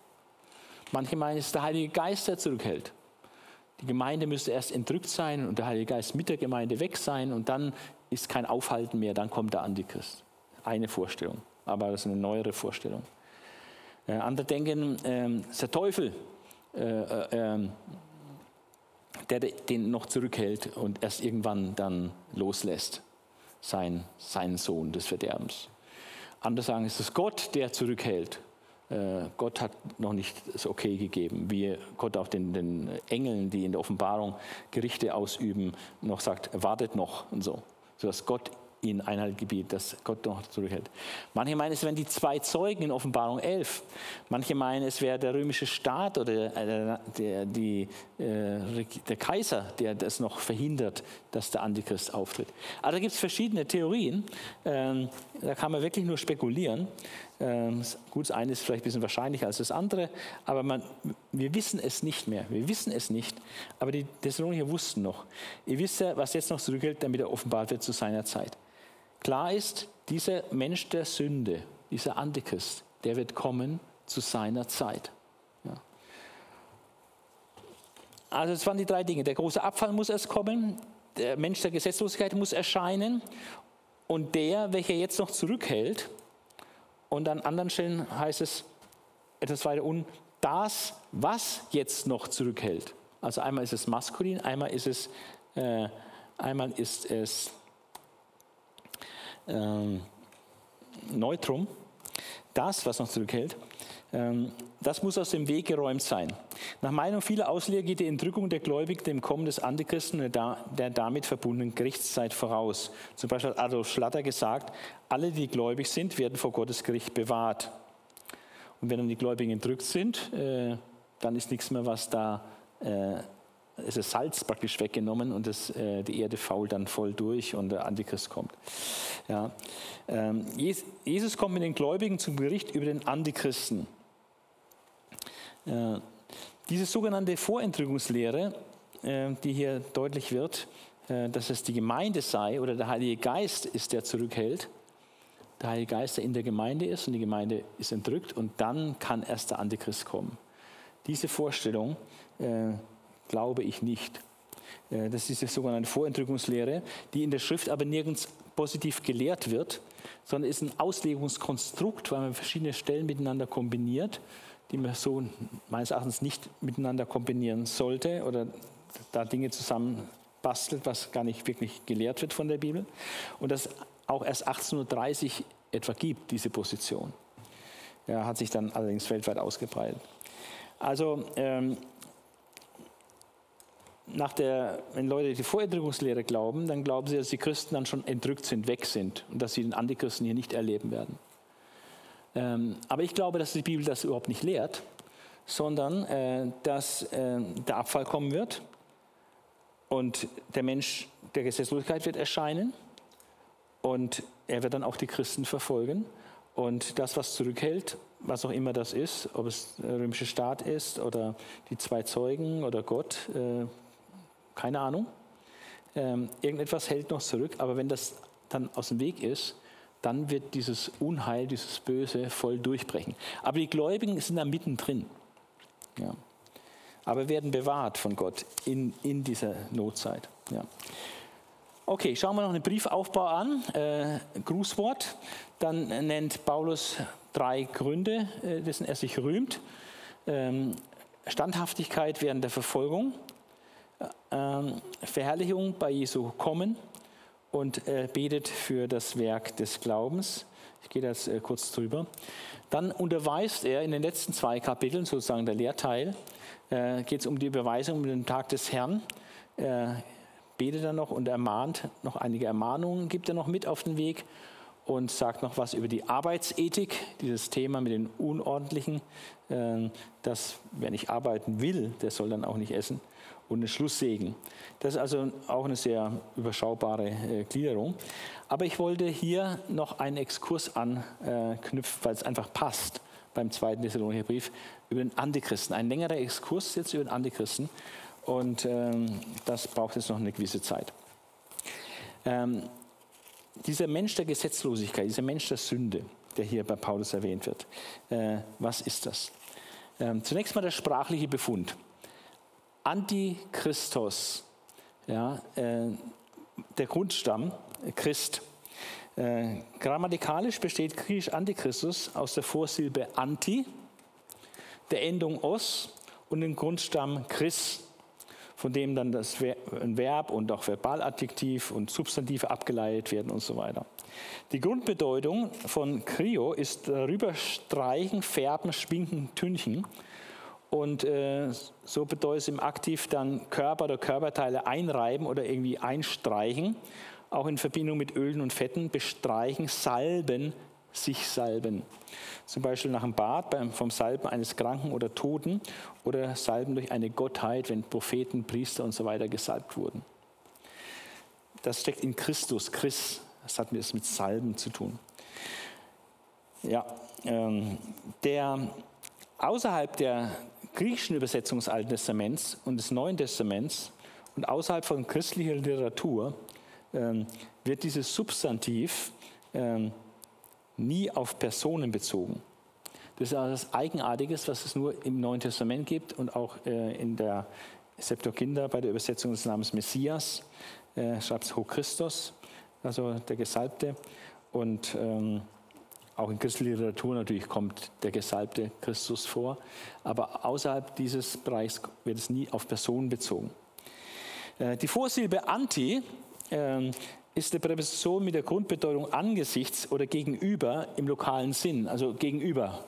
Manche meinen, es ist der Heilige Geist, der zurückhält. Die Gemeinde müsste erst entrückt sein und der Heilige Geist mit der Gemeinde weg sein und dann ist kein Aufhalten mehr, dann kommt der Antichrist. Eine Vorstellung, aber das ist eine neuere Vorstellung. Äh, andere denken, äh, es ist der Teufel, äh, äh, ähm, der den noch zurückhält und erst irgendwann dann loslässt, sein, seinen Sohn des Verderbens. Andere sagen, es ist Gott, der zurückhält. Äh, Gott hat noch nicht das Okay gegeben, wie Gott auch den, den Engeln, die in der Offenbarung Gerichte ausüben, noch sagt, wartet noch und so, sodass Gott ihnen Einhalt gebietet, dass Gott noch zurückhält. Manche meinen, es wären die zwei Zeugen in Offenbarung 11. Manche meinen, es wäre der römische Staat oder äh, der, die, äh, der Kaiser, der das noch verhindert, dass der Antichrist auftritt. Also da gibt es verschiedene Theorien. Ähm, da kann man wirklich nur spekulieren. Ähm, gut, das eine ist vielleicht ein bisschen wahrscheinlicher als das andere, aber man, wir wissen es nicht mehr. Wir wissen es nicht. Aber die Thessalonicher wussten noch. Ihr wisst ja, was jetzt noch zurückhält, damit er offenbart wird zu seiner Zeit. Klar ist, dieser Mensch der Sünde, dieser Antichrist, der wird kommen zu seiner Zeit. Ja. Also es waren die drei Dinge. Der große Abfall muss erst kommen, der Mensch der Gesetzlosigkeit muss erscheinen und der, welcher jetzt noch zurückhält, und an anderen Stellen heißt es etwas weiter unten, das, was jetzt noch zurückhält. Also einmal ist es maskulin, einmal ist es, äh, einmal ist es ähm, Neutrum, das, was noch zurückhält, ähm, das muss aus dem Weg geräumt sein. Nach Meinung vieler Ausleger geht die Entrückung der Gläubigen dem Kommen des Antichristen und der damit verbundenen Gerichtszeit voraus. Zum Beispiel hat Adolf Schlatter gesagt, alle, die gläubig sind, werden vor Gottes Gericht bewahrt. Und wenn dann die Gläubigen entrückt sind, äh, dann ist nichts mehr, was da äh, ist das Salz praktisch weggenommen und das, äh, die Erde fault dann voll durch und der Antichrist kommt. Ja. Ähm, Jesus kommt mit den Gläubigen zum Gericht über den Antichristen. Äh, diese sogenannte Vorentrückungslehre, äh, die hier deutlich wird, äh, dass es die Gemeinde sei oder der Heilige Geist ist, der zurückhält, der Heilige Geist, der in der Gemeinde ist und die Gemeinde ist entrückt und dann kann erst der Antichrist kommen. Diese Vorstellung äh, glaube ich nicht. Äh, das ist die sogenannte Vorentrückungslehre, die in der Schrift aber nirgends positiv gelehrt wird, sondern ist ein Auslegungskonstrukt, weil man verschiedene Stellen miteinander kombiniert, die man so meines Erachtens nicht miteinander kombinieren sollte oder da Dinge zusammen bastelt, was gar nicht wirklich gelehrt wird von der Bibel. Und das auch erst 1830 etwa gibt, diese Position. Ja, hat sich dann allerdings weltweit ausgebreitet. Also ähm, nach der, wenn Leute die Vorentrückungslehre glauben, dann glauben sie, dass die Christen dann schon entrückt sind, weg sind und dass sie den Antichristen hier nicht erleben werden. Ähm, aber ich glaube, dass die Bibel das überhaupt nicht lehrt, sondern äh, dass äh, der Abfall kommen wird und der Mensch der Gesetzlosigkeit wird erscheinen und er wird dann auch die Christen verfolgen. Und das, was zurückhält, was auch immer das ist, ob es der römische Staat ist oder die zwei Zeugen oder Gott, äh, keine Ahnung. Ähm, irgendetwas hält noch zurück, aber wenn das dann aus dem Weg ist, dann wird dieses Unheil, dieses Böse voll durchbrechen. Aber die Gläubigen sind da mittendrin. Ja. Aber werden bewahrt von Gott in, in dieser Notzeit. Ja. Okay, schauen wir noch einen Briefaufbau an. Äh, Grußwort. Dann nennt Paulus drei Gründe, äh, dessen er sich rühmt. Ähm, Standhaftigkeit während der Verfolgung, Verherrlichung bei Jesu Kommen und betet für das Werk des Glaubens. Ich gehe das äh, kurz drüber. Dann unterweist er in den letzten zwei Kapiteln, sozusagen der Lehrteil, äh, geht es um die Überweisung um den Tag des Herrn. Er betet er noch und ermahnt, noch einige Ermahnungen gibt er noch mit auf den Weg und sagt noch was über die Arbeitsethik, dieses Thema mit den Unordentlichen, äh, dass wer nicht arbeiten will, der soll dann auch nicht essen und ein Schlusssegen. Das ist also auch eine sehr überschaubare äh, Gliederung. Aber ich wollte hier noch einen Exkurs anknüpfen, weil es einfach passt beim zweiten Thessalonicher Brief über den Antichristen. Ein längerer Exkurs jetzt über den Antichristen und ähm, das braucht jetzt noch eine gewisse Zeit. Ähm, dieser Mensch der Gesetzlosigkeit, dieser Mensch der Sünde, der hier bei Paulus erwähnt wird, äh, was ist das? Ähm, zunächst mal der sprachliche Befund. Antichristos, ja, äh, der Grundstamm, Christ. Äh, grammatikalisch besteht griechisch Antichristus aus der Vorsilbe anti, der Endung os und dem Grundstamm Chris, von dem dann das Verb und auch Verbaladjektiv und Substantive abgeleitet werden und so weiter. Die Grundbedeutung von Krio ist rüberstreichen, färben, schwingen, tünchen. Und äh, so bedeutet es im Aktiv dann Körper oder Körperteile einreiben oder irgendwie einstreichen, auch in Verbindung mit Ölen und Fetten, bestreichen, salben, sich salben. Zum Beispiel nach dem Bad beim, vom Salben eines Kranken oder Toten oder Salben durch eine Gottheit, wenn Propheten, Priester und so weiter gesalbt wurden. Das steckt in Christus, Christ. Das hat mit, mit Salben zu tun. Ja, ähm, der außerhalb der griechischen Übersetzung des Alten Testaments und des Neuen Testaments und außerhalb von christlicher Literatur ähm, wird dieses Substantiv ähm, nie auf Personen bezogen. Das ist das Eigenartiges, was es nur im Neuen Testament gibt und auch äh, in der Septuaginta bei der Übersetzung des Namens Messias äh, schreibt es Ho Christus, also der Gesalbte. Und ähm, auch in christlicher Literatur natürlich kommt der gesalbte Christus vor, aber außerhalb dieses Bereichs wird es nie auf Personen bezogen. Äh, die Vorsilbe anti ähm, ist eine Präposition mit der Grundbedeutung angesichts oder gegenüber im lokalen Sinn, also gegenüber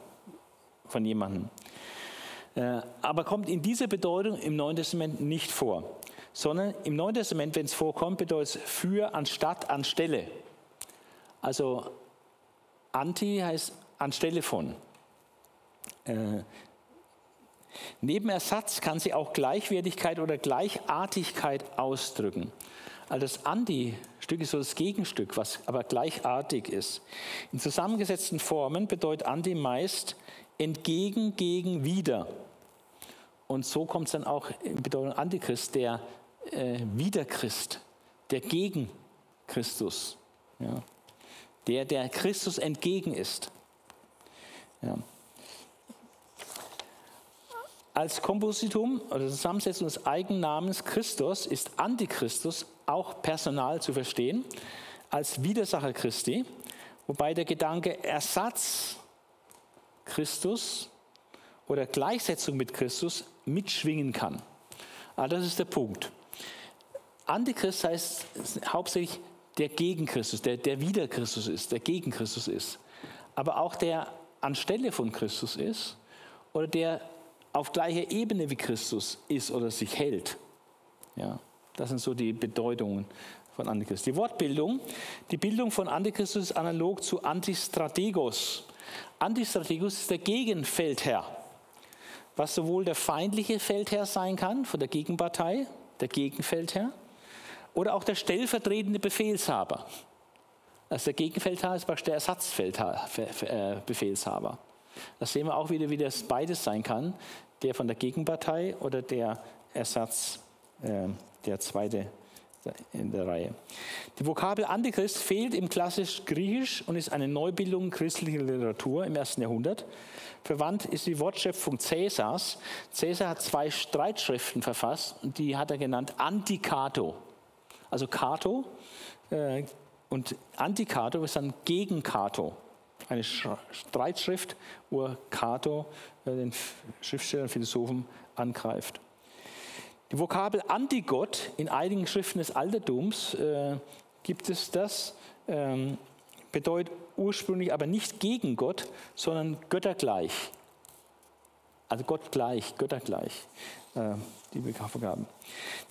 von jemandem. Äh, aber kommt in dieser Bedeutung im Neuen Testament nicht vor, sondern im Neuen Testament, wenn es vorkommt, bedeutet es für, anstatt, anstelle. Also Anti heißt anstelle von. Äh, neben Ersatz kann sie auch Gleichwertigkeit oder Gleichartigkeit ausdrücken. Also das Anti-Stück ist so das Gegenstück, was aber gleichartig ist. In zusammengesetzten Formen bedeutet Anti meist entgegen, gegen, wieder. Und so kommt es dann auch in Bedeutung Antichrist, der äh, Widerchrist, der gegen Christus. Ja der der Christus entgegen ist. Ja. Als Kompositum oder Zusammensetzung des Eigennamens Christus ist Antichristus auch personal zu verstehen, als Widersacher Christi, wobei der Gedanke Ersatz Christus oder Gleichsetzung mit Christus mitschwingen kann. Aber das ist der Punkt. Antichrist heißt hauptsächlich der gegen Christus, der, der wieder Christus ist, der gegen Christus ist, aber auch der anstelle von Christus ist oder der auf gleicher Ebene wie Christus ist oder sich hält. Ja, das sind so die Bedeutungen von Antichrist. Die Wortbildung, die Bildung von Antichristus ist analog zu Antistrategos. Antistrategos ist der Gegenfeldherr, was sowohl der feindliche Feldherr sein kann von der Gegenpartei, der Gegenfeldherr, oder auch der stellvertretende Befehlshaber. Also der Gegenfeldherr ist praktisch der Ersatzbefehlshaber. Äh, das sehen wir auch wieder, wie das beides sein kann, der von der Gegenpartei oder der Ersatz, äh, der zweite in der Reihe. Die Vokabel Antichrist fehlt im klassisch Griechisch und ist eine Neubildung christlicher Literatur im ersten Jahrhundert. Verwandt ist die Wortschöpfung Cäsars. Cäsar hat zwei Streitschriften verfasst und die hat er genannt Anticato. Also Cato äh, und Anti-Cato ist dann gegen Cato. eine Streitschrift, wo Cato, äh, den Schriftsteller und Philosophen, angreift. Die Vokabel Antigott in einigen Schriften des Altertums äh, gibt es das, ähm, bedeutet ursprünglich aber nicht gegen Gott, sondern göttergleich. Also Gott gleich, göttergleich, äh, die Vokabeln.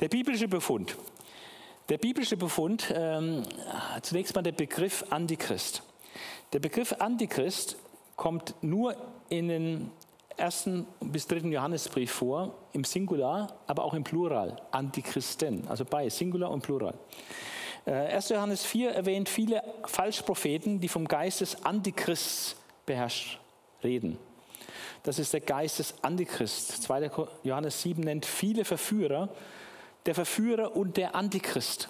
Der biblische Befund. Der biblische Befund, ähm, zunächst mal der Begriff Antichrist. Der Begriff Antichrist kommt nur in den ersten bis dritten Johannesbrief vor, im Singular, aber auch im Plural, Antichristen, also bei Singular und Plural. 1. Äh, Johannes 4 erwähnt viele Falschpropheten, die vom Geist des Antichrists beherrscht reden. Das ist der Geist des Antichrist. 2. Johannes 7 nennt viele Verführer, der Verführer und der Antichrist.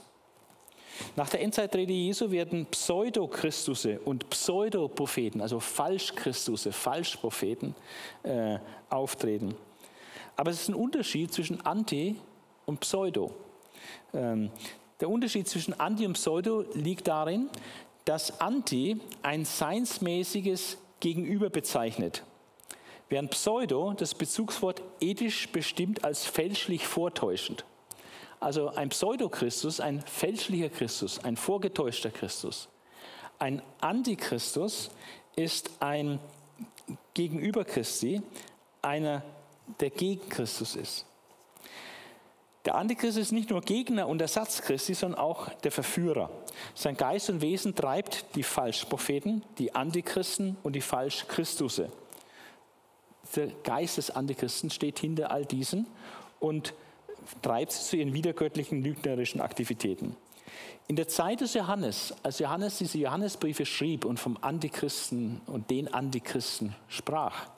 Nach der Endzeitrede Jesu werden Pseudochristusse und Pseudopropheten, also Falschchristusse, Falschpropheten, äh, auftreten. Aber es ist ein Unterschied zwischen Anti und Pseudo. Ähm, der Unterschied zwischen Anti und Pseudo liegt darin, dass Anti ein seinsmäßiges Gegenüber bezeichnet, während Pseudo das Bezugswort ethisch bestimmt als fälschlich vortäuschend. Also ein Pseudochristus, ein fälschlicher Christus, ein vorgetäuschter Christus. Ein Antichristus ist ein Gegenüber Christi, einer, der gegen Christus ist. Der Antichrist ist nicht nur Gegner und Ersatz Christi, sondern auch der Verführer. Sein Geist und Wesen treibt die Falschpropheten, die Antichristen und die Falschchristusse. Der Geist des Antichristen steht hinter all diesen und treibt sie zu ihren wiedergöttlichen, lügnerischen Aktivitäten. In der Zeit des Johannes, als Johannes diese Johannesbriefe schrieb und vom Antichristen und den Antichristen sprach,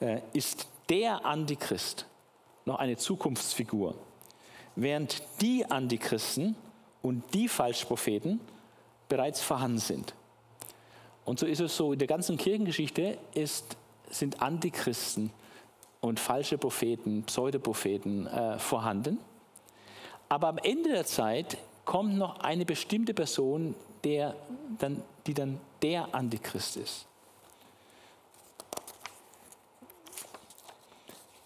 äh, ist der Antichrist noch eine Zukunftsfigur, während die Antichristen und die Falschpropheten bereits vorhanden sind. Und so ist es so, in der ganzen Kirchengeschichte ist, sind Antichristen und falsche Propheten, Pseudopropheten äh, vorhanden. Aber am Ende der Zeit kommt noch eine bestimmte Person, der dann, die dann der Antichrist ist.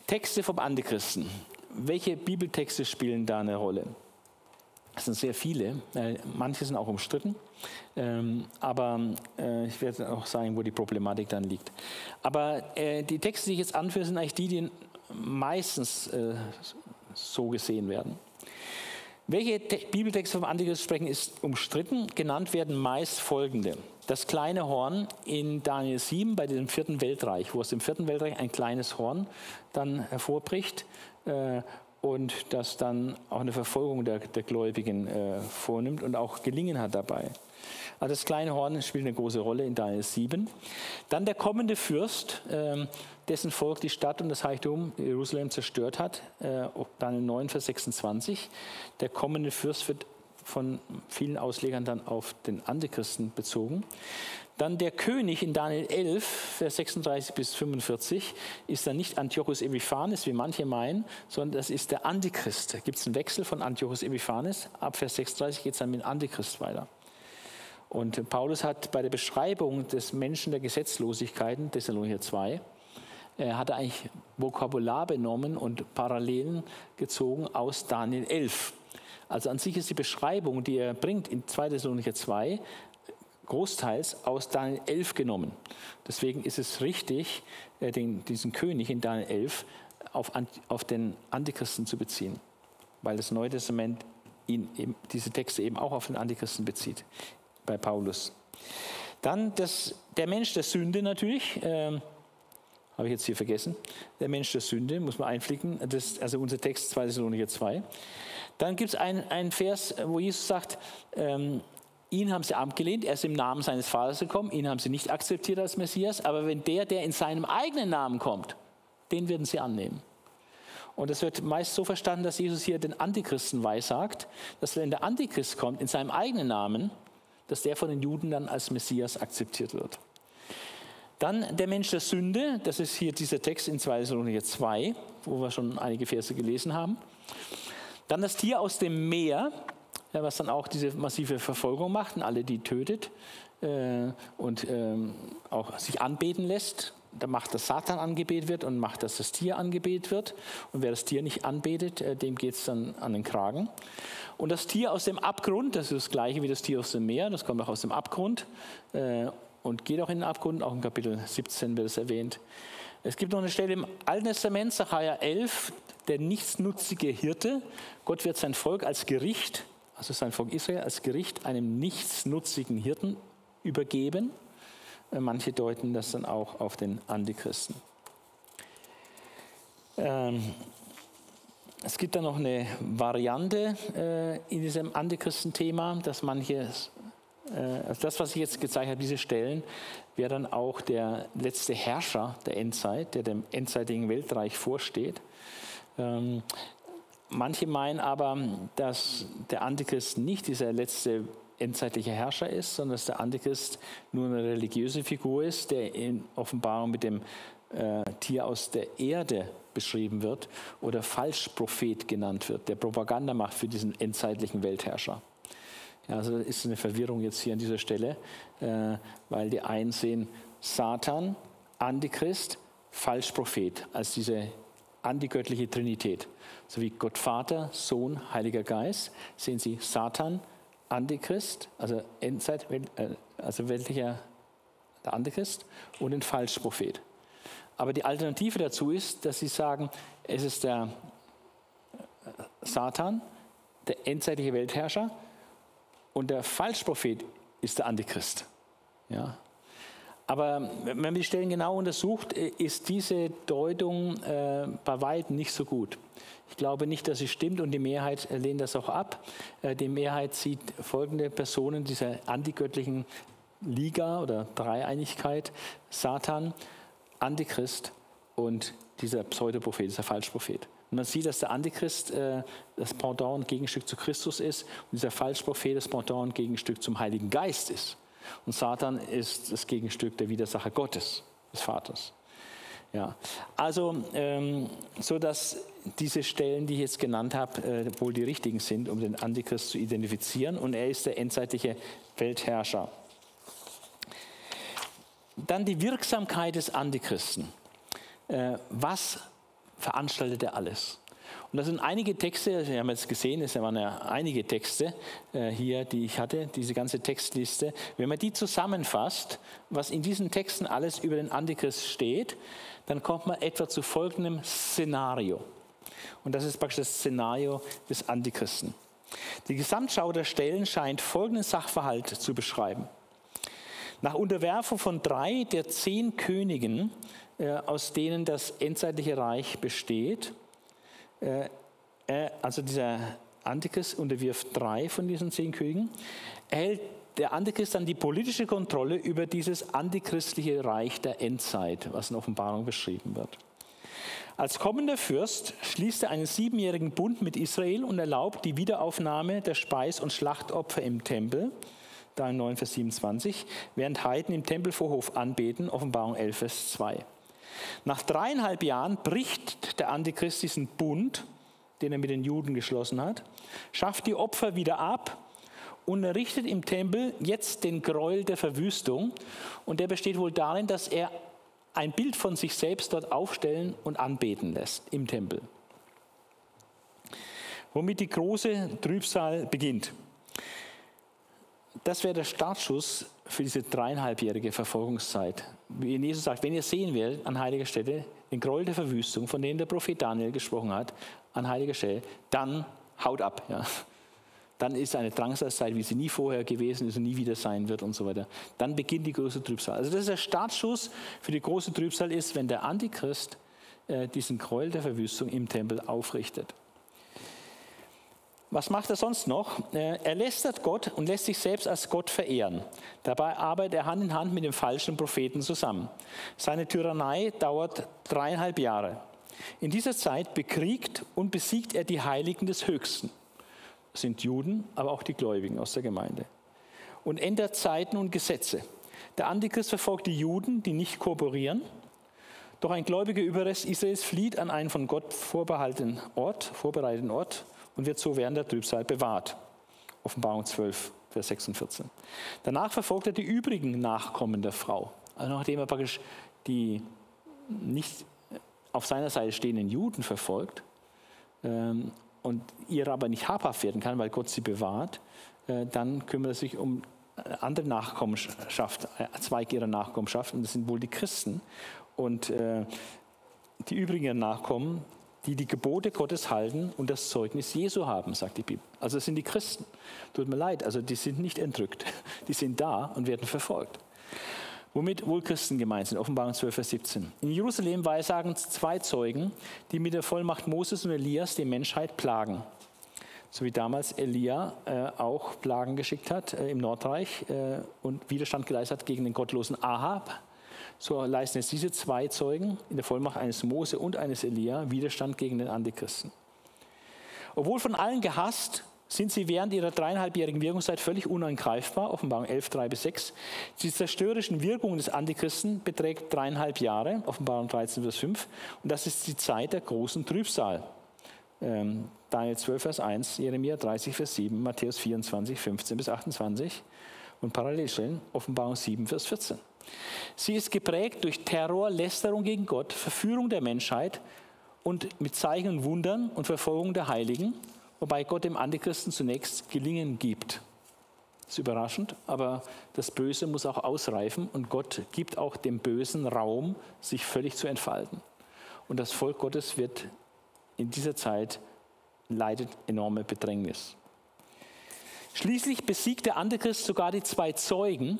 Texte vom Antichristen. Welche Bibeltexte spielen da eine Rolle? Es sind sehr viele, äh, manche sind auch umstritten, ähm, aber äh, ich werde auch sagen, wo die Problematik dann liegt. Aber äh, die Texte, die ich jetzt anführe, sind eigentlich die, die meistens so gesehen werden. Welche Bibeltexte vom Antichrist sprechen, ist umstritten. Genannt werden meist folgende. Das kleine Horn in Daniel 7 bei dem vierten Weltreich, wo aus dem vierten Weltreich ein kleines Horn dann hervorbricht und das dann auch eine Verfolgung der, der Gläubigen äh, vornimmt und auch gelingen hat dabei. Also das kleine Horn spielt eine große Rolle in Daniel 7. Dann der kommende Fürst, äh, dessen Volk die Stadt und das Heiligtum Jerusalem zerstört hat, äh, Daniel 9, Vers 26. Der kommende Fürst wird von vielen Auslegern dann auf den Antichristen bezogen. Dann der König in Daniel 11, Vers 36 bis 45, ist dann nicht Antiochus Epiphanes, wie manche meinen, sondern das ist der Antichrist. Da gibt es einen Wechsel von Antiochus Epiphanes. Ab Vers 36 geht es dann mit Antichrist weiter. Und Paulus hat bei der Beschreibung des Menschen der Gesetzlosigkeiten, Thessalonicher 2, er hat eigentlich Vokabular benommen und Parallelen gezogen aus Daniel 11. Also an sich ist die Beschreibung, die er bringt in 2 Thessalonicher 2, großteils aus Daniel 11 genommen. Deswegen ist es richtig, äh, den, diesen König in Daniel 11 auf, auf den Antichristen zu beziehen, weil das Neue Testament ihn, diese Texte eben auch auf den Antichristen bezieht, bei Paulus. Dann das, der Mensch der Sünde natürlich, äh, habe ich jetzt hier vergessen, der Mensch der Sünde, muss man einflicken, das, also unser Text 2 Thessalonicher 2. Dann gibt es einen Vers, wo Jesus sagt, ähm, Ihn haben sie abgelehnt, er ist im Namen seines Vaters gekommen, ihn haben sie nicht akzeptiert als Messias, aber wenn der, der in seinem eigenen Namen kommt, den werden sie annehmen. Und das wird meist so verstanden, dass Jesus hier den Antichristen weissagt, dass wenn der Antichrist kommt in seinem eigenen Namen, dass der von den Juden dann als Messias akzeptiert wird. Dann der Mensch der Sünde, das ist hier dieser Text in 2 Thessalonicher 2, wo wir schon einige Verse gelesen haben. Dann das Tier aus dem Meer, was dann auch diese massive Verfolgung macht und alle die tötet äh, und ähm, auch sich anbeten lässt. Da macht, dass Satan angebetet wird und macht, dass das Tier angebetet wird. Und wer das Tier nicht anbetet, äh, dem geht es dann an den Kragen. Und das Tier aus dem Abgrund, das ist das gleiche wie das Tier aus dem Meer, das kommt auch aus dem Abgrund äh, und geht auch in den Abgrund, auch in Kapitel 17 wird es erwähnt. Es gibt noch eine Stelle im Alten Testament, Sacharja 11, der nichtsnutzige Hirte. Gott wird sein Volk als Gericht, also sein Volk Israel als Gericht einem nichtsnutzigen Hirten übergeben. Äh, manche deuten das dann auch auf den Antichristen. Ähm, es gibt dann noch eine Variante äh, in diesem Antichristen-Thema, dass manche äh, also das, was ich jetzt gezeigt habe, diese Stellen, wäre dann auch der letzte Herrscher der Endzeit, der dem endzeitigen Weltreich vorsteht. Ähm, manche meinen aber, dass der Antichrist nicht dieser letzte endzeitliche Herrscher ist, sondern dass der Antichrist nur eine religiöse Figur ist, der in Offenbarung mit dem äh, Tier aus der Erde beschrieben wird oder Falschprophet genannt wird, der Propaganda macht für diesen endzeitlichen Weltherrscher. Ja, also ist eine Verwirrung jetzt hier an dieser Stelle, äh, weil die einen sehen Satan, Antichrist, Falschprophet als diese antigöttliche Trinität. So wie Gott Vater, Sohn, Heiliger Geist, sehen sie Satan, Antichrist, also Endzeit, äh, also weltlicher der Antichrist und den Falschprophet. Aber die Alternative dazu ist, dass sie sagen, es ist der äh, Satan, der endzeitliche Weltherrscher, und der Falschprophet ist der Antichrist. Ja. Aber wenn man die Stellen genau untersucht, äh, ist diese Deutung äh, bei weitem nicht so gut. Ich glaube nicht, dass sie stimmt und die Mehrheit lehnt das auch ab. Äh, die Mehrheit sieht folgende Personen dieser antigöttlichen Liga oder Dreieinigkeit, Satan, Antichrist und dieser Pseudoprophet, dieser Falschprophet. Und man sieht, dass der Antichrist äh, das Pendant und Gegenstück zu Christus ist und dieser Falschprophet das Pendant und Gegenstück zum Heiligen Geist ist. Und Satan ist das Gegenstück der Widersacher Gottes, des Vaters. Ja, also ähm, so dass diese Stellen, die ich jetzt genannt habe, äh, wohl die richtigen sind, um den Antichrist zu identifizieren. Und er ist der endzeitliche Weltherrscher. Dann die Wirksamkeit des Antichristen. Äh, was veranstaltet er alles. Und das sind einige Texte, Sie haben jetzt gesehen, es waren ja einige Texte äh, hier, die ich hatte, diese ganze Textliste. Wenn man die zusammenfasst, was in diesen Texten alles über den Antichrist steht, dann kommt man etwa zu folgendem Szenario. Und das ist praktisch das Szenario des Antichristen. Die Gesamtschau der Stellen scheint folgenden Sachverhalt zu beschreiben. Nach Unterwerfung von drei der zehn Königen äh, aus denen das endzeitliche Reich besteht. Äh, also dieser Antichrist unterwirft drei von diesen zehn Königen, erhält der Antichrist dann die politische Kontrolle über dieses antichristliche Reich der Endzeit, was in Offenbarung beschrieben wird. Als kommender Fürst schließt er einen siebenjährigen Bund mit Israel und erlaubt die Wiederaufnahme der Speis- und Schlachtopfer im Tempel, da in 9, Vers 27, während Heiden im Tempelvorhof anbeten, Offenbarung 11, Vers 2. Nach dreieinhalb Jahren bricht der Antichrist diesen Bund, den er mit den Juden geschlossen hat, schafft die Opfer wieder ab und errichtet im Tempel jetzt den Gräuel der Verwüstung. Und der besteht wohl darin, dass er ein Bild von sich selbst dort aufstellen und anbeten lässt im Tempel. Womit die große Trübsal beginnt. Das wäre der Startschuss für diese dreieinhalbjährige Verfolgungszeit. Wie Jesus sagt, wenn ihr sehen werdet an heiliger Stelle den Gräuel der Verwüstung, von dem der Prophet Daniel gesprochen hat, an heiliger Stelle, dann haut ab. Ja. Dann ist eine Drangsalzeit, wie sie nie vorher gewesen ist und nie wieder sein wird und so weiter. Dann beginnt die große Trübsal. Also das ist der Startschuss für die große Trübsal ist, wenn der Antichrist äh, diesen Gräuel der Verwüstung im Tempel aufrichtet. Was macht er sonst noch? Äh, er lästert Gott und lässt sich selbst als Gott verehren. Dabei arbeitet er Hand in Hand mit dem falschen Propheten zusammen. Seine Tyrannei dauert dreieinhalb Jahre. In dieser Zeit bekriegt und besiegt er die Heiligen des Höchsten. Das sind Juden, aber auch die Gläubigen aus der Gemeinde. Und ändert Zeiten und Gesetze. Der Antichrist verfolgt die Juden, die nicht kooperieren. Doch ein gläubiger Überrest Israels flieht an einen von Gott vorbehaltenen Ort, vorbereiteten Ort und wird so während der Trübsal bewahrt. Offenbarung 12, Vers 6 und 14. Danach verfolgt er die übrigen Nachkommen der Frau. Also nachdem er praktisch die nicht auf seiner Seite stehenden Juden verfolgt ähm, und ihr aber nicht habhaft werden kann, weil Gott sie bewahrt, äh, dann kümmert er sich um andere Nachkommenschaft, äh, Zweig ihrer Nachkommenschaft, und das sind wohl die Christen. Und äh, die übrigen Nachkommen, die die Gebote Gottes halten und das Zeugnis Jesu haben, sagt die Bibel. Also das sind die Christen. Tut mir leid, also die sind nicht entrückt. Die sind da und werden verfolgt. Womit wohl Christen gemeint sind, Offenbarung 12, Vers 17. In Jerusalem weissagen zwei Zeugen, die mit der Vollmacht Moses und Elias die Menschheit plagen. So wie damals Elia äh, auch Plagen geschickt hat äh, im Nordreich äh, und Widerstand geleistet hat gegen den gottlosen Ahab so leisten jetzt diese zwei Zeugen in der Vollmacht eines Mose und eines Elia Widerstand gegen den Antichristen. Obwohl von allen gehasst, sind sie während ihrer dreieinhalbjährigen Wirkungszeit völlig unangreifbar. Offenbarung 11, 3 bis 6. Die zerstörerischen Wirkungen des Antichristen beträgt dreieinhalb Jahre. Offenbarung 13, Vers 5. Und das ist die Zeit der großen Trübsal. Ähm, Daniel 12, Vers 1, Jeremia 30, Vers 7, Matthäus 24, 15 bis 28 und Parallelstellen Offenbarung 7, Vers 14. Sie ist geprägt durch Terror, Lästerung gegen Gott, Verführung der Menschheit und mit Zeichen und Wundern und Verfolgung der Heiligen, wobei Gott dem Antichristen zunächst Gelingen gibt. Das ist überraschend, aber das Böse muss auch ausreifen und Gott gibt auch dem Bösen Raum, sich völlig zu entfalten. Und das Volk Gottes wird in dieser Zeit leidet enorme Bedrängnis. Schließlich besiegt der Antichrist sogar die zwei Zeugen,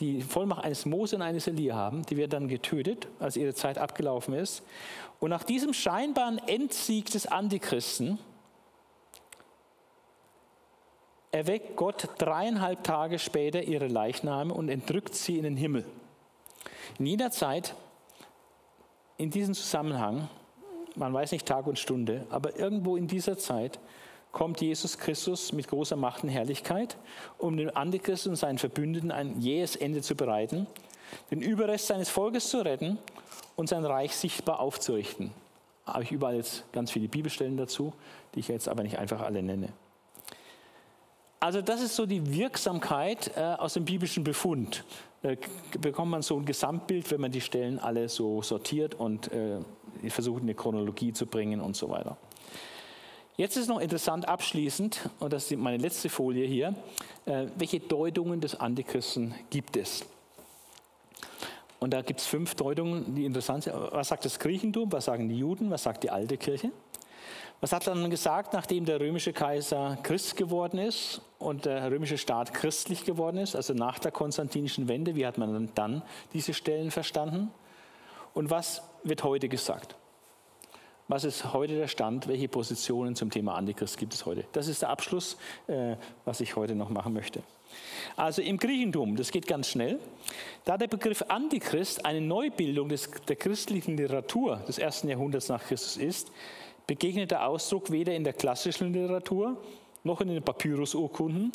die Vollmacht eines Mose und eines Elia haben. Die werden dann getötet, als ihre Zeit abgelaufen ist. Und nach diesem scheinbaren Endsieg des Antichristen erweckt Gott dreieinhalb Tage später ihre Leichname und entrückt sie in den Himmel. In jeder Zeit, in diesem Zusammenhang, man weiß nicht Tag und Stunde, aber irgendwo in dieser Zeit kommt Jesus Christus mit großer Macht und Herrlichkeit, um dem Antichrist und seinen Verbündeten ein jähes Ende zu bereiten, den Überrest seines Volkes zu retten und sein Reich sichtbar aufzurichten. Da habe ich überall jetzt ganz viele Bibelstellen dazu, die ich jetzt aber nicht einfach alle nenne. Also das ist so die Wirksamkeit äh, aus dem biblischen Befund. Da bekommt man so ein Gesamtbild, wenn man die Stellen alle so sortiert und äh, versucht, eine Chronologie zu bringen und so weiter. Jetzt ist noch interessant abschließend, und das ist meine letzte Folie hier, äh, welche Deutungen des Antichristen gibt es? Und da gibt es fünf Deutungen, die interessant sind. Was sagt das Griechentum? Was sagen die Juden? Was sagt die alte Kirche? Was hat dann gesagt, nachdem der römische Kaiser Christ geworden ist und der römische Staat christlich geworden ist, also nach der konstantinischen Wende? Wie hat man dann diese Stellen verstanden? Und was wird heute gesagt? Was ist heute der Stand? Welche Positionen zum Thema Antichrist gibt es heute? Das ist der Abschluss, äh, was ich heute noch machen möchte. Also im Griechentum, das geht ganz schnell, da der Begriff Antichrist eine Neubildung des, der christlichen Literatur des ersten Jahrhunderts nach Christus ist, begegnet der Ausdruck weder in der klassischen Literatur noch in den Papyrusurkunden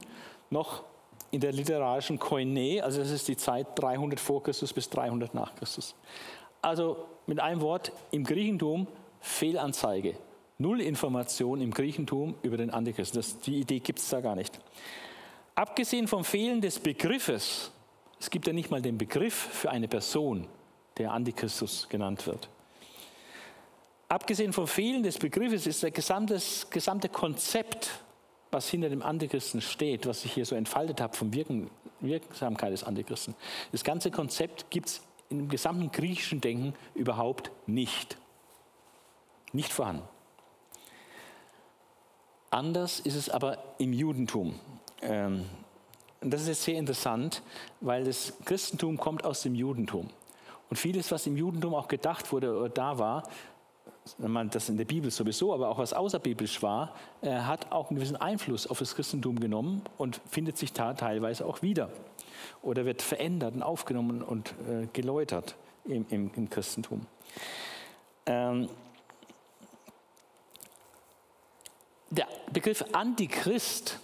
noch in der literarischen Koine, also das ist die Zeit 300 vor Christus bis 300 nach Christus. Also mit einem Wort, im Griechentum Fehlanzeige. Null Information im Griechentum über den Antichristen. Das, die Idee gibt es da gar nicht. Abgesehen vom Fehlen des Begriffes, es gibt ja nicht mal den Begriff für eine Person, der Antichristus genannt wird. Abgesehen vom Fehlen des Begriffes ist das gesamte, gesamte Konzept, was hinter dem Antichristen steht, was ich hier so entfaltet habe von Wirken, Wirksamkeit des Antichristen. Das ganze Konzept gibt es im gesamten griechischen Denken überhaupt nicht nicht vorhanden. Anders ist es aber im Judentum. Ähm, das ist jetzt sehr interessant, weil das Christentum kommt aus dem Judentum. Und vieles, was im Judentum auch gedacht wurde oder da war, das in der Bibel sowieso, aber auch was außerbiblisch war, äh, hat auch einen gewissen Einfluss auf das Christentum genommen und findet sich da teilweise auch wieder. Oder wird verändert und aufgenommen und äh, geläutert im, im, im Christentum. Ähm, Der Begriff Antichrist,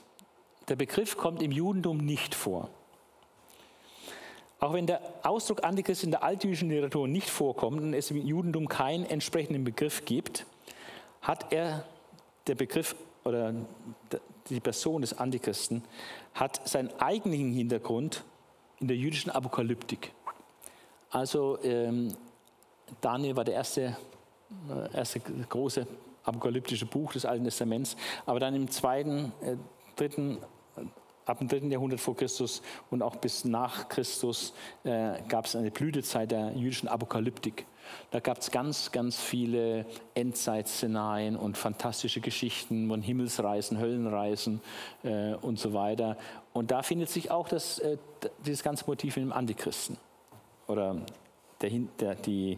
der Begriff kommt im Judentum nicht vor. Auch wenn der Ausdruck Antichrist in der altjüdischen Literatur nicht vorkommt und es im Judentum keinen entsprechenden Begriff gibt, hat er der Begriff oder die Person des Antichristen, hat seinen eigentlichen Hintergrund in der jüdischen Apokalyptik. Also ähm, Daniel war der erste, äh, erste große apokalyptische Buch des Alten Testaments, aber dann im zweiten, äh, dritten ab dem dritten Jahrhundert vor Christus und auch bis nach Christus äh, gab es eine Blütezeit der jüdischen Apokalyptik. Da gab es ganz, ganz viele Endzeitszenarien und fantastische Geschichten von Himmelsreisen, Höllenreisen äh, und so weiter. Und da findet sich auch das, äh, dieses ganze Motiv im Antichristen oder der, der, die,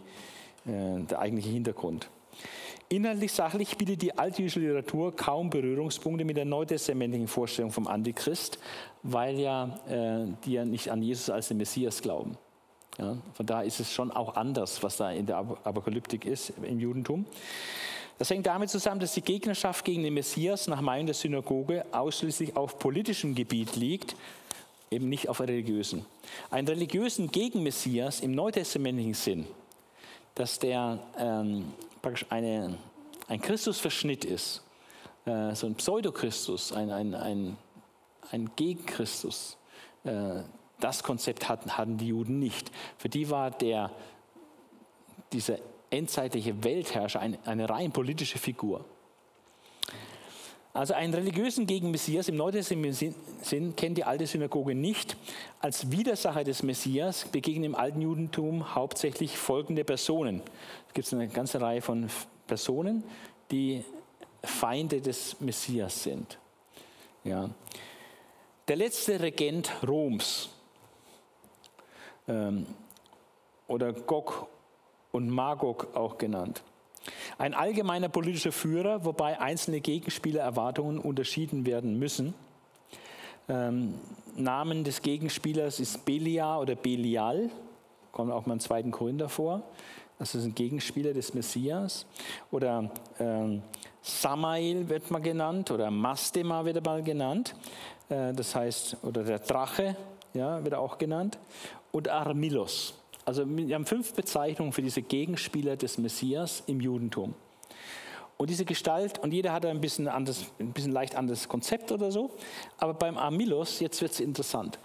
äh, der eigentliche Hintergrund. Inhaltlich sachlich bietet die altjüdische Literatur kaum Berührungspunkte mit der neutestamentlichen Vorstellung vom Antichrist, weil ja äh, die ja nicht an Jesus als den Messias glauben. Ja, von daher ist es schon auch anders, was da in der Apokalyptik ist im Judentum. Das hängt damit zusammen, dass die Gegnerschaft gegen den Messias nach Meinung der Synagoge ausschließlich auf politischem Gebiet liegt, eben nicht auf religiösen. Einen religiösen Gegenmessias im neutestamentlichen Sinn, dass der ähm, praktisch eine, ein Christusverschnitt ist, äh, so ein Pseudochristus, ein, ein, ein, ein Gegenchristus. Äh, das Konzept hatten, hatten die Juden nicht. Für die war der, dieser endzeitliche Weltherrscher eine, eine rein politische Figur. Also einen religiösen Gegenmessias im neutestamentlichen Sinn kennt die alte Synagoge nicht. Als Widersacher des Messias begegnen im alten Judentum hauptsächlich folgende Personen. Es gibt eine ganze Reihe von Personen, die Feinde des Messias sind. Ja. Der letzte Regent Roms ähm, oder Gog und Magog auch genannt ein allgemeiner politischer Führer, wobei einzelne Gegenspielererwartungen unterschieden werden müssen. Ähm, Namen des Gegenspielers ist Belia oder Belial, kommt auch mal im zweiten Korinther vor. Das ist ein Gegenspieler des Messias. Oder ähm, Samael wird mal genannt oder Mastema wird mal genannt. Äh, das heißt, oder der Drache ja, wird auch genannt. Und Armilos. Also wir haben fünf Bezeichnungen für diese Gegenspieler des Messias im Judentum. Und diese Gestalt, und jeder hat ein bisschen, anderes, ein bisschen leicht anderes Konzept oder so, aber beim Armilos, jetzt wird es interessant.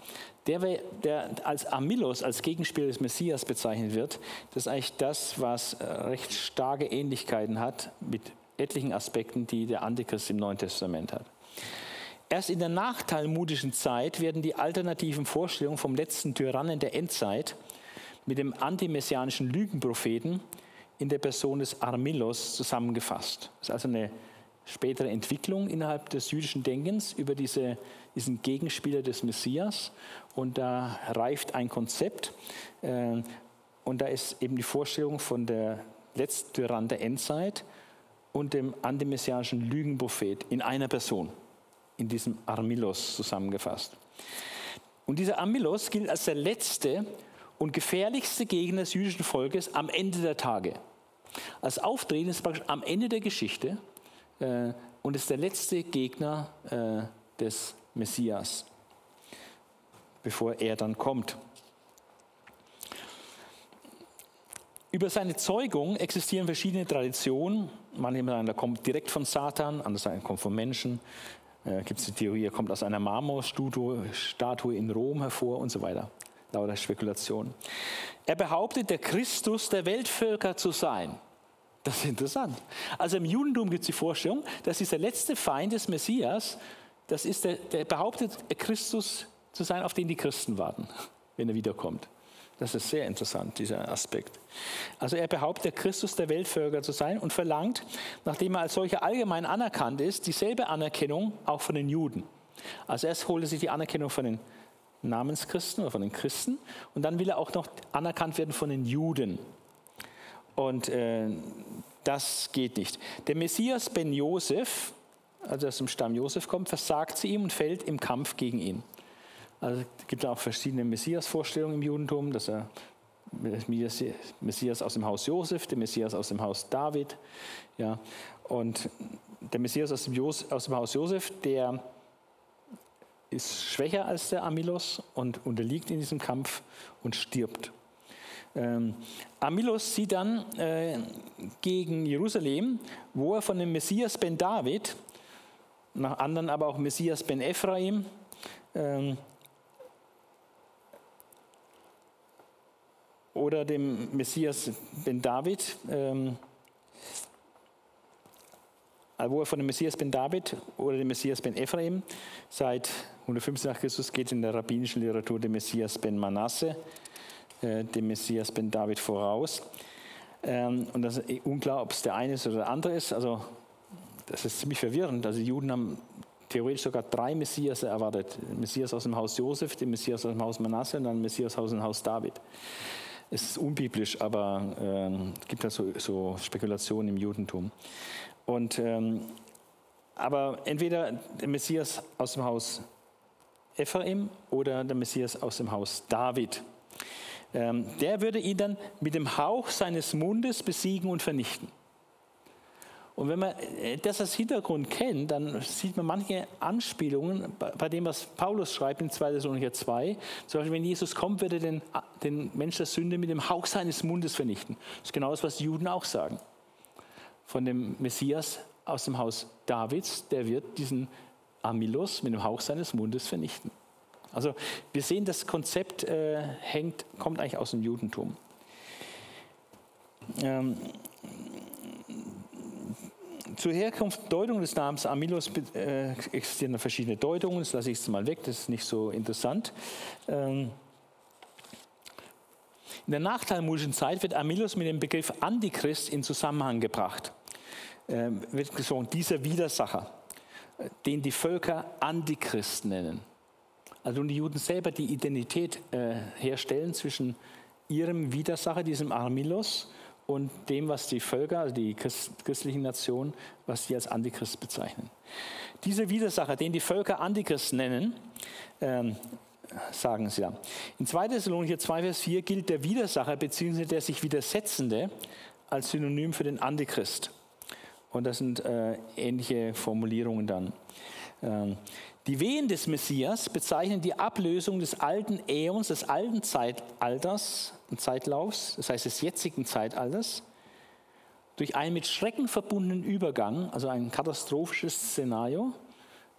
Der, der als Armilos, als Gegenspieler des Messias bezeichnet wird, das ist eigentlich das, was äh, recht starke Ähnlichkeiten hat mit etlichen Aspekten, die der Antichrist im Neuen Testament hat. Erst in der nachtalmudischen Zeit werden die alternativen Vorstellungen vom letzten Tyrannen der Endzeit mit dem antimessianischen Lügenpropheten in der Person des Armilos zusammengefasst. Das ist also eine spätere Entwicklung innerhalb des jüdischen Denkens über diese, diesen Gegenspieler des Messias. Und da reift ein Konzept. Äh, und da ist eben die Vorstellung von der letzten Rand der Endzeit und dem antimessianischen Lügenprophet in einer Person, in diesem Armilos zusammengefasst. Und dieser Armilos gilt als der letzte und gefährlichste Gegner des jüdischen Volkes am Ende der Tage. Als Auftreten ist praktisch am Ende der Geschichte äh, und ist der letzte Gegner äh, des Messias, bevor er dann kommt. Über seine Zeugung existieren verschiedene Traditionen. Manche sagen, er kommt direkt von Satan, andere sagen, er kommt von Menschen. Äh, Gibt es die Theorie, er kommt aus einer Marmorstatue in Rom hervor und so weiter lauter Spekulation. Er behauptet, der Christus der Weltvölker zu sein. Das ist interessant. Also im Judentum gibt es die Vorstellung, dass dieser letzte Feind des Messias, das ist der, der behauptet, Christus zu sein, auf den die Christen warten, wenn er wiederkommt. Das ist sehr interessant, dieser Aspekt. Also er behauptet, der Christus der Weltvölker zu sein und verlangt, nachdem er als solcher allgemein anerkannt ist, dieselbe Anerkennung auch von den Juden. Also erst holt er sich die Anerkennung von den Namenschristen oder von den Christen. Und dann will er auch noch anerkannt werden von den Juden. Und äh, das geht nicht. Der Messias Ben Josef, also aus dem Stamm Josef kommt, versagt zu ihm und fällt im Kampf gegen ihn. Also es gibt auch verschiedene Messias-Vorstellungen im Judentum, dass er Messias aus dem Haus Josef, der Messias aus dem Haus David, ja, und der Messias aus dem Haus Josef, der ist schwächer als der Amilos und unterliegt in diesem Kampf und stirbt. Ähm, Amilos zieht dann äh, gegen Jerusalem, wo er von dem Messias Ben David nach anderen aber auch Messias ben Ephraim. Ähm, oder dem Messias ben David, ähm, wo er von dem Messias ben David oder dem Messias ben Ephraim seit 150 nach Christus geht in der rabbinischen Literatur der Messias ben Manasse, äh, dem Messias ben David voraus. Ähm, und das ist unklar, ob es der eine ist oder der andere ist. Also das ist ziemlich verwirrend. Also die Juden haben theoretisch sogar drei Messias erwartet. Den Messias aus dem Haus Josef, den Messias aus dem Haus Manasse und dann den Messias aus dem Haus David. Es ist unbiblisch, aber ähm, es gibt da so, so, Spekulationen im Judentum. Und, ähm, aber entweder der Messias aus dem Haus Ephraim oder der Messias aus dem Haus David. Ähm, der würde ihn dann mit dem Hauch seines Mundes besiegen und vernichten. Und wenn man äh, das als Hintergrund kennt, dann sieht man manche Anspielungen bei dem, was Paulus schreibt in 2. Thessalonicher 2. Zum Beispiel, wenn Jesus kommt, wird er den, den Mensch der Sünde mit dem Hauch seines Mundes vernichten. Das ist genau das, was die Juden auch sagen. Von dem Messias aus dem Haus Davids, der wird diesen Amilos mit dem Hauch seines Mundes vernichten. Also wir sehen, das Konzept äh, hängt, kommt eigentlich aus dem Judentum. Ähm, zur Herkunft, Deutung des Namens Amilos äh, existieren verschiedene Deutungen. Das lasse ich jetzt mal weg, das ist nicht so interessant. Ähm, in der nachtalmudischen Zeit wird Amilos mit dem Begriff Antichrist in Zusammenhang gebracht. Ähm, wird gesagt, dieser Widersacher, den die Völker Antichrist nennen. Also die Juden selber die Identität äh, herstellen zwischen ihrem Widersacher, diesem Armilos, und dem, was die Völker, also die christlichen Nationen, was sie als Antichrist bezeichnen. Diese Widersacher, den die Völker Antichrist nennen, ähm, sagen sie ja. In 2. Thessalonicher 2, Vers 4 gilt der Widersacher bzw. der sich Widersetzende als Synonym für den Antichrist. Und das sind äh, ähnliche Formulierungen dann. Ähm, die Wehen des Messias bezeichnen die Ablösung des alten Äons, des alten Zeitalters, Zeitlaufs, das heißt des jetzigen Zeitalters, durch einen mit Schrecken verbundenen Übergang, also ein katastrophisches Szenario,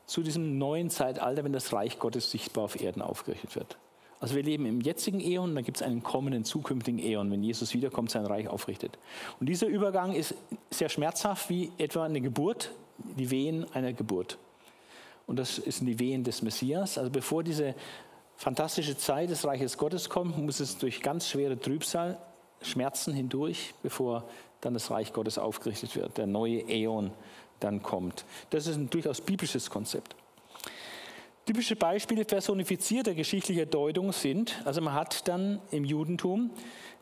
zu diesem neuen Zeitalter, wenn das Reich Gottes sichtbar auf Erden aufgerichtet wird. Also wir leben im jetzigen Äon, dann gibt es einen kommenden, zukünftigen Äon, wenn Jesus wiederkommt, sein Reich aufrichtet. Und dieser Übergang ist sehr schmerzhaft wie etwa eine Geburt, die Wehen einer Geburt. Und das sind die Wehen des Messias. Also bevor diese fantastische Zeit des Reiches Gottes kommt, muss es durch ganz schwere Trübsal, Schmerzen hindurch, bevor dann das Reich Gottes aufgerichtet wird, der neue Äon dann kommt. Das ist ein durchaus biblisches Konzept. Typische Beispiele personifizierter geschichtlicher Deutung sind, also man hat dann im Judentum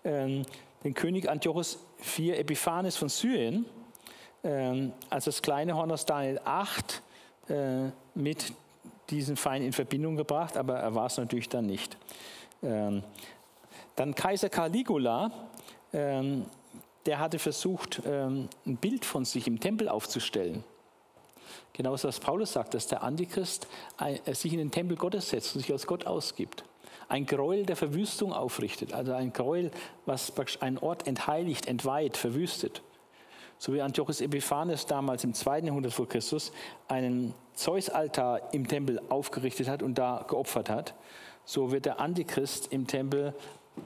äh, den König Antiochus IV Epiphanes von Syrien äh, als das kleine Horn aus Daniel 8 äh, mit diesem Feind in Verbindung gebracht, aber er war es natürlich dann nicht. Ähm, dann Kaiser Caligula, ähm, der hatte versucht, ähm, ein Bild von sich im Tempel aufzustellen. Genauso was Paulus sagt, dass der Antichrist äh, sich in den Tempel Gottes setzt und sich als Gott ausgibt. Ein Gräuel der Verwüstung aufrichtet, also ein Gräuel, was einen Ort entheiligt, entweiht, verwüstet so wie Antiochus Epiphanes damals im zweiten Jahrhundert vor Christus einen Zeus-Altar im Tempel aufgerichtet hat und da geopfert hat, so wird der Antichrist im Tempel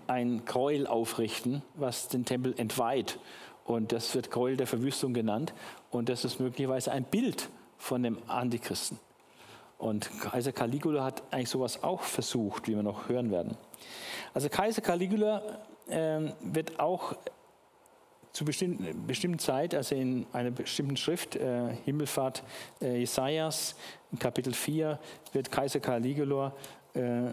ein Gräuel aufrichten, was den Tempel entweiht. Und das wird Gräuel der Verwüstung genannt. Und das ist möglicherweise ein Bild von dem Antichristen. Und Kaiser Caligula hat eigentlich sowas auch versucht, wie wir noch hören werden. Also Kaiser Caligula äh, wird auch zu bestimmten, bestimmten Zeit, also in einer bestimmten Schrift, äh, Himmelfahrt äh, Jesajas, Kapitel 4, wird Kaiser Caligula äh,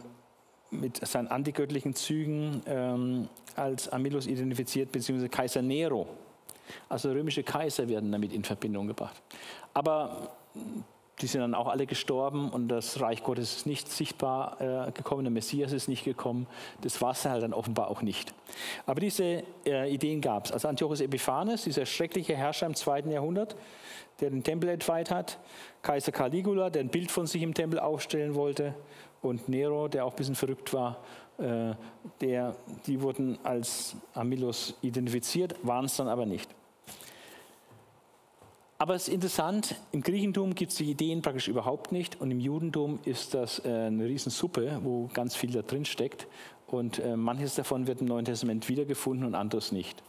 mit seinen antigöttlichen Zügen ähm, als Amilus identifiziert, beziehungsweise Kaiser Nero. Also römische Kaiser werden damit in Verbindung gebracht. Aber die sind dann auch alle gestorben und das Reich Gottes ist nicht sichtbar äh, gekommen, der Messias ist nicht gekommen, das war es halt dann offenbar auch nicht. Aber diese äh, Ideen gab es. Also Antiochus Epiphanes, dieser schreckliche Herrscher im zweiten Jahrhundert, der den Tempel entweiht hat, Kaiser Caligula, der ein Bild von sich im Tempel aufstellen wollte und Nero, der auch ein bisschen verrückt war, äh, der, die wurden als Amilos identifiziert, waren es dann aber nicht. Aber es ist interessant, im Griechentum gibt es die Ideen praktisch überhaupt nicht und im Judentum ist das äh, eine Riesensuppe, wo ganz viel da drin steckt und äh, manches davon wird im Neuen Testament wiedergefunden und anderes nicht.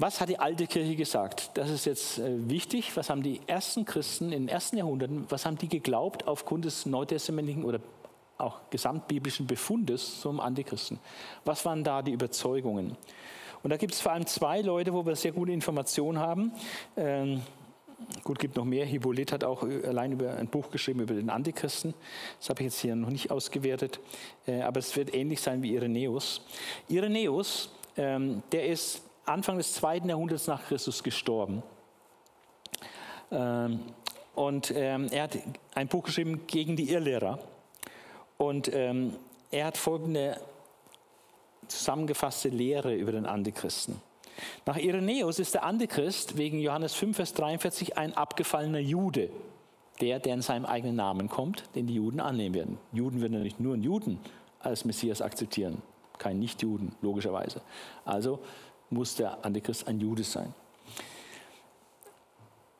Was hat die alte Kirche gesagt? Das ist jetzt äh, wichtig. Was haben die ersten Christen in den ersten Jahrhunderten, was haben die geglaubt aufgrund des neutestamentlichen oder auch gesamtbiblischen Befundes zum Antichristen? Was waren da die Überzeugungen? Und da gibt es vor allem zwei Leute, wo wir sehr gute Informationen haben. Ähm, gut, gibt noch mehr. Hippolyt hat auch äh, allein über ein Buch geschrieben über den Antichristen. Das habe ich jetzt hier noch nicht ausgewertet. Äh, aber es wird ähnlich sein wie Irenäus. Irenäus, ähm, der ist Anfang des zweiten Jahrhunderts nach Christus gestorben. Ähm, und ähm, er hat ein Buch geschrieben gegen die Irrlehrer. Und ähm, er hat folgende zusammengefasste Lehre über den Antichristen. Nach Irenäus ist der Antichrist wegen Johannes 5, Vers 43 ein abgefallener Jude. Der, der in seinem eigenen Namen kommt, den die Juden annehmen werden. Juden werden nicht nur einen Juden als Messias akzeptieren, kein Nichtjuden, logischerweise. Also muss der Antichrist ein Jude sein.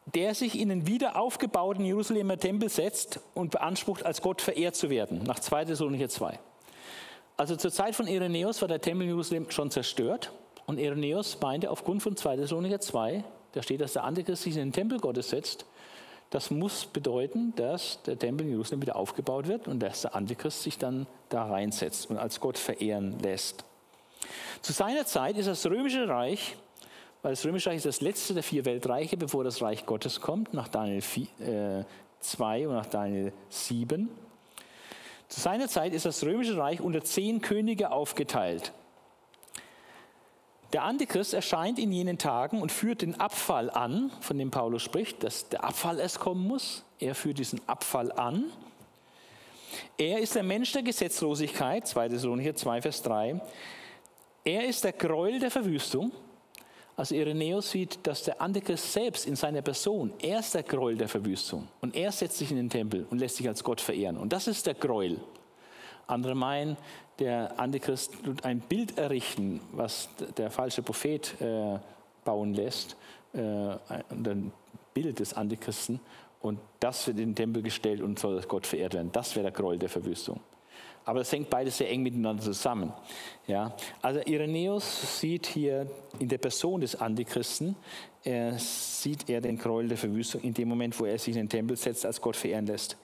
Der sich in den wieder aufgebauten Jerusalemer Tempel setzt und beansprucht, als Gott verehrt zu werden, nach 2. Thessalonicher 2. Also zur Zeit von Irenäus war der Tempel in Jerusalem schon zerstört. Und Irenäus meinte aufgrund von 2. Thessalonicher 2, da steht, dass der Antichrist sich in den Tempel Gottes setzt. Das muss bedeuten, dass der Tempel in Jerusalem wieder aufgebaut wird und dass der Antichrist sich dann da reinsetzt und als Gott verehren lässt. Zu seiner Zeit ist das Römische Reich, weil das Römische Reich ist das letzte der vier Weltreiche, bevor das Reich Gottes kommt, nach Daniel 2 äh, und nach Daniel 7. Zu seiner Zeit ist das römische Reich unter zehn Könige aufgeteilt. Der Antichrist erscheint in jenen Tagen und führt den Abfall an, von dem Paulus spricht, dass der Abfall erst kommen muss. Er führt diesen Abfall an. Er ist der Mensch der Gesetzlosigkeit, 2. Thessalonicher 2, Vers 3. Er ist der Gräuel der Verwüstung. Also Irenäus sieht, dass der Antichrist selbst in seiner Person, er ist der Gräuel der Verwüstung. Und er setzt sich in den Tempel und lässt sich als Gott verehren. Und das ist der Gräuel. Andere meinen, der Antichrist tut ein Bild errichten, was der falsche Prophet äh, bauen lässt, äh, ein Bild des Antichristen. Und das wird in den Tempel gestellt und soll als Gott verehrt werden. Das wäre der Gräuel der Verwüstung. Aber es hängt beides sehr eng miteinander zusammen. Ja? Also Irenäus sieht hier in der Person des Antichristen, er sieht er den Gräuel der Verwüstung in dem Moment, wo er sich in den Tempel setzt, als Gott verehren lässt.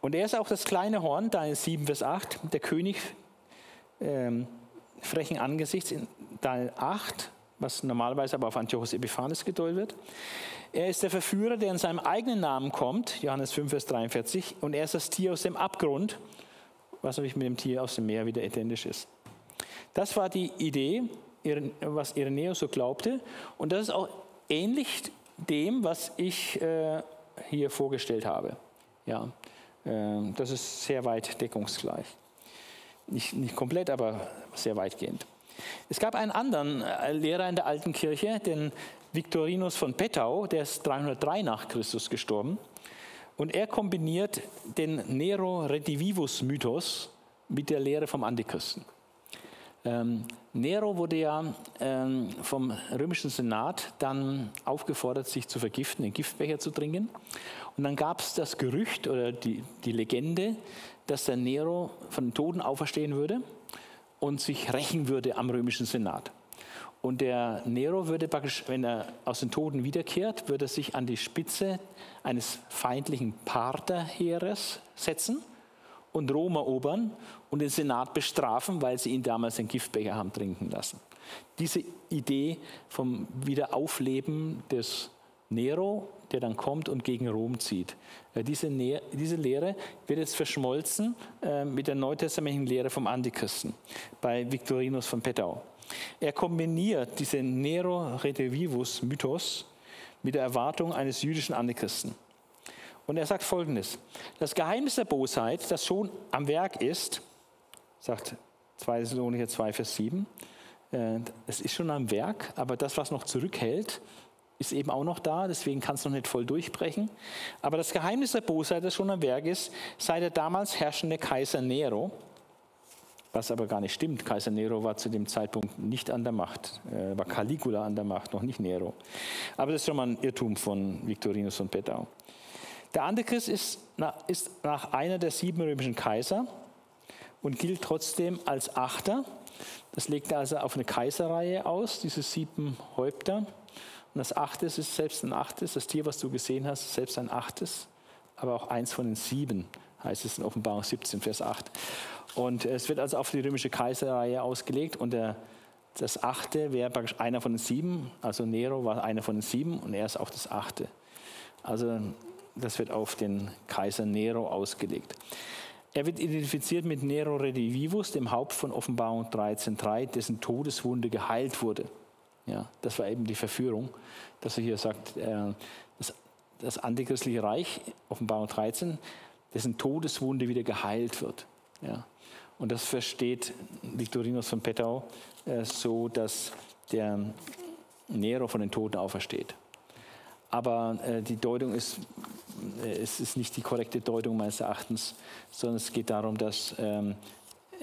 Und er ist auch das kleine Horn, Daniel 7, Vers 8, der König ähm, frechen Angesichts in Daniel 8, was normalerweise aber auf Antiochus Epiphanes gedeutet wird. Er ist der Verführer, der in seinem eigenen Namen kommt, Johannes 5, Vers 43, und er ist das Tier aus dem Abgrund, was natürlich mit dem Tier aus dem Meer wieder identisch ist. Das war die Idee, was Irenäus so glaubte. Und das ist auch ähnlich dem, was ich äh, hier vorgestellt habe. Ja, äh, das ist sehr weit deckungsgleich. Nicht, nicht komplett, aber sehr weitgehend. Es gab einen anderen äh, Lehrer in der alten Kirche, den Victorinus von Pettau, der ist 303 nach Christus gestorben. Und er kombiniert den Nero Redivivus Mythos mit der Lehre vom Antichristen. Ähm, Nero wurde ja ähm, vom römischen Senat dann aufgefordert, sich zu vergiften, den Giftbecher zu trinken. Und dann gab es das Gerücht oder die, die Legende, dass der Nero von den Toten auferstehen würde und sich rächen würde am römischen Senat. Und der Nero würde praktisch, wenn er aus den Toten wiederkehrt, würde er sich an die Spitze eines feindlichen Partherheeres setzen und Rom erobern und den Senat bestrafen, weil sie ihn damals den Giftbecher haben trinken lassen. Diese Idee vom Wiederaufleben des Nero, der dann kommt und gegen Rom zieht. Äh, diese, diese Lehre wird jetzt verschmolzen äh, mit der neutestamentlichen Lehre vom Antichristen bei Victorinus von Pettau. Er kombiniert diesen Nero Redivivus Mythos mit der Erwartung eines jüdischen Antichristen. Und er sagt folgendes: Das Geheimnis der Bosheit, das schon am Werk ist, sagt 2. Thessalonicher 2, Vers 7, äh, es ist schon am Werk, aber das, was noch zurückhält, ist eben auch noch da, deswegen kann es noch nicht voll durchbrechen. Aber das Geheimnis der Bosheit, das schon am Werk ist, sei der damals herrschende Kaiser Nero, was aber gar nicht stimmt. Kaiser Nero war zu dem Zeitpunkt nicht an der Macht, äh, war Caligula an der Macht, noch nicht Nero. Aber das ist schon mal ein Irrtum von Victorinus von Pettau. Der Antichrist ist ist nach einer der sieben römischen Kaiser und gilt trotzdem als Achter. Das legt er also auf eine Kaiserreihe aus, diese sieben Häupter. Und das achte ist selbst ein achtes, das Tier, was du gesehen hast, ist selbst ein achtes, aber auch eins von den sieben, heißt es in Offenbarung 17, Vers 8. Und es wird also auf die römische Kaiserreihe ausgelegt und der, das achte wäre praktisch einer von den sieben, also Nero war einer von den sieben und er ist auch das achte. Also das wird auf den Kaiser Nero ausgelegt. Er wird identifiziert mit Nero Redivivus, dem Haupt von Offenbarung 13.3, dessen Todeswunde geheilt wurde. Ja, das war eben die Verführung, dass er hier sagt, äh, das, das antichristliche Reich, Offenbarung 13, dessen Todeswunde wieder geheilt wird. Ja. Und das versteht Victorinus von Pettau äh, so, dass der Nero von den Toten aufersteht. Aber äh, die Deutung ist, äh, es ist nicht die korrekte Deutung meines Erachtens, sondern es geht darum, dass ähm,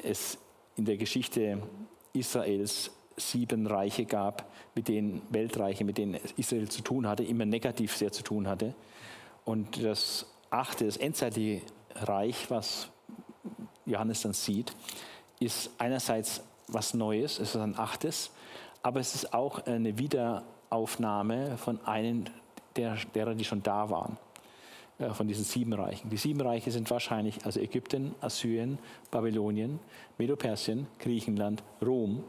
es in der Geschichte Israels sieben Reiche gab, mit denen Weltreiche, mit denen Israel zu tun hatte, immer negativ sehr zu tun hatte. Und das achte, das endzeitliche Reich, was Johannes dann sieht, ist einerseits was Neues, es ist ein achtes, aber es ist auch eine Wiederaufnahme von einem der, derer, die schon da waren, äh, von diesen sieben Reichen. Die sieben Reiche sind wahrscheinlich also Ägypten, Assyrien, Babylonien, Medo-Persien, Griechenland, Rom.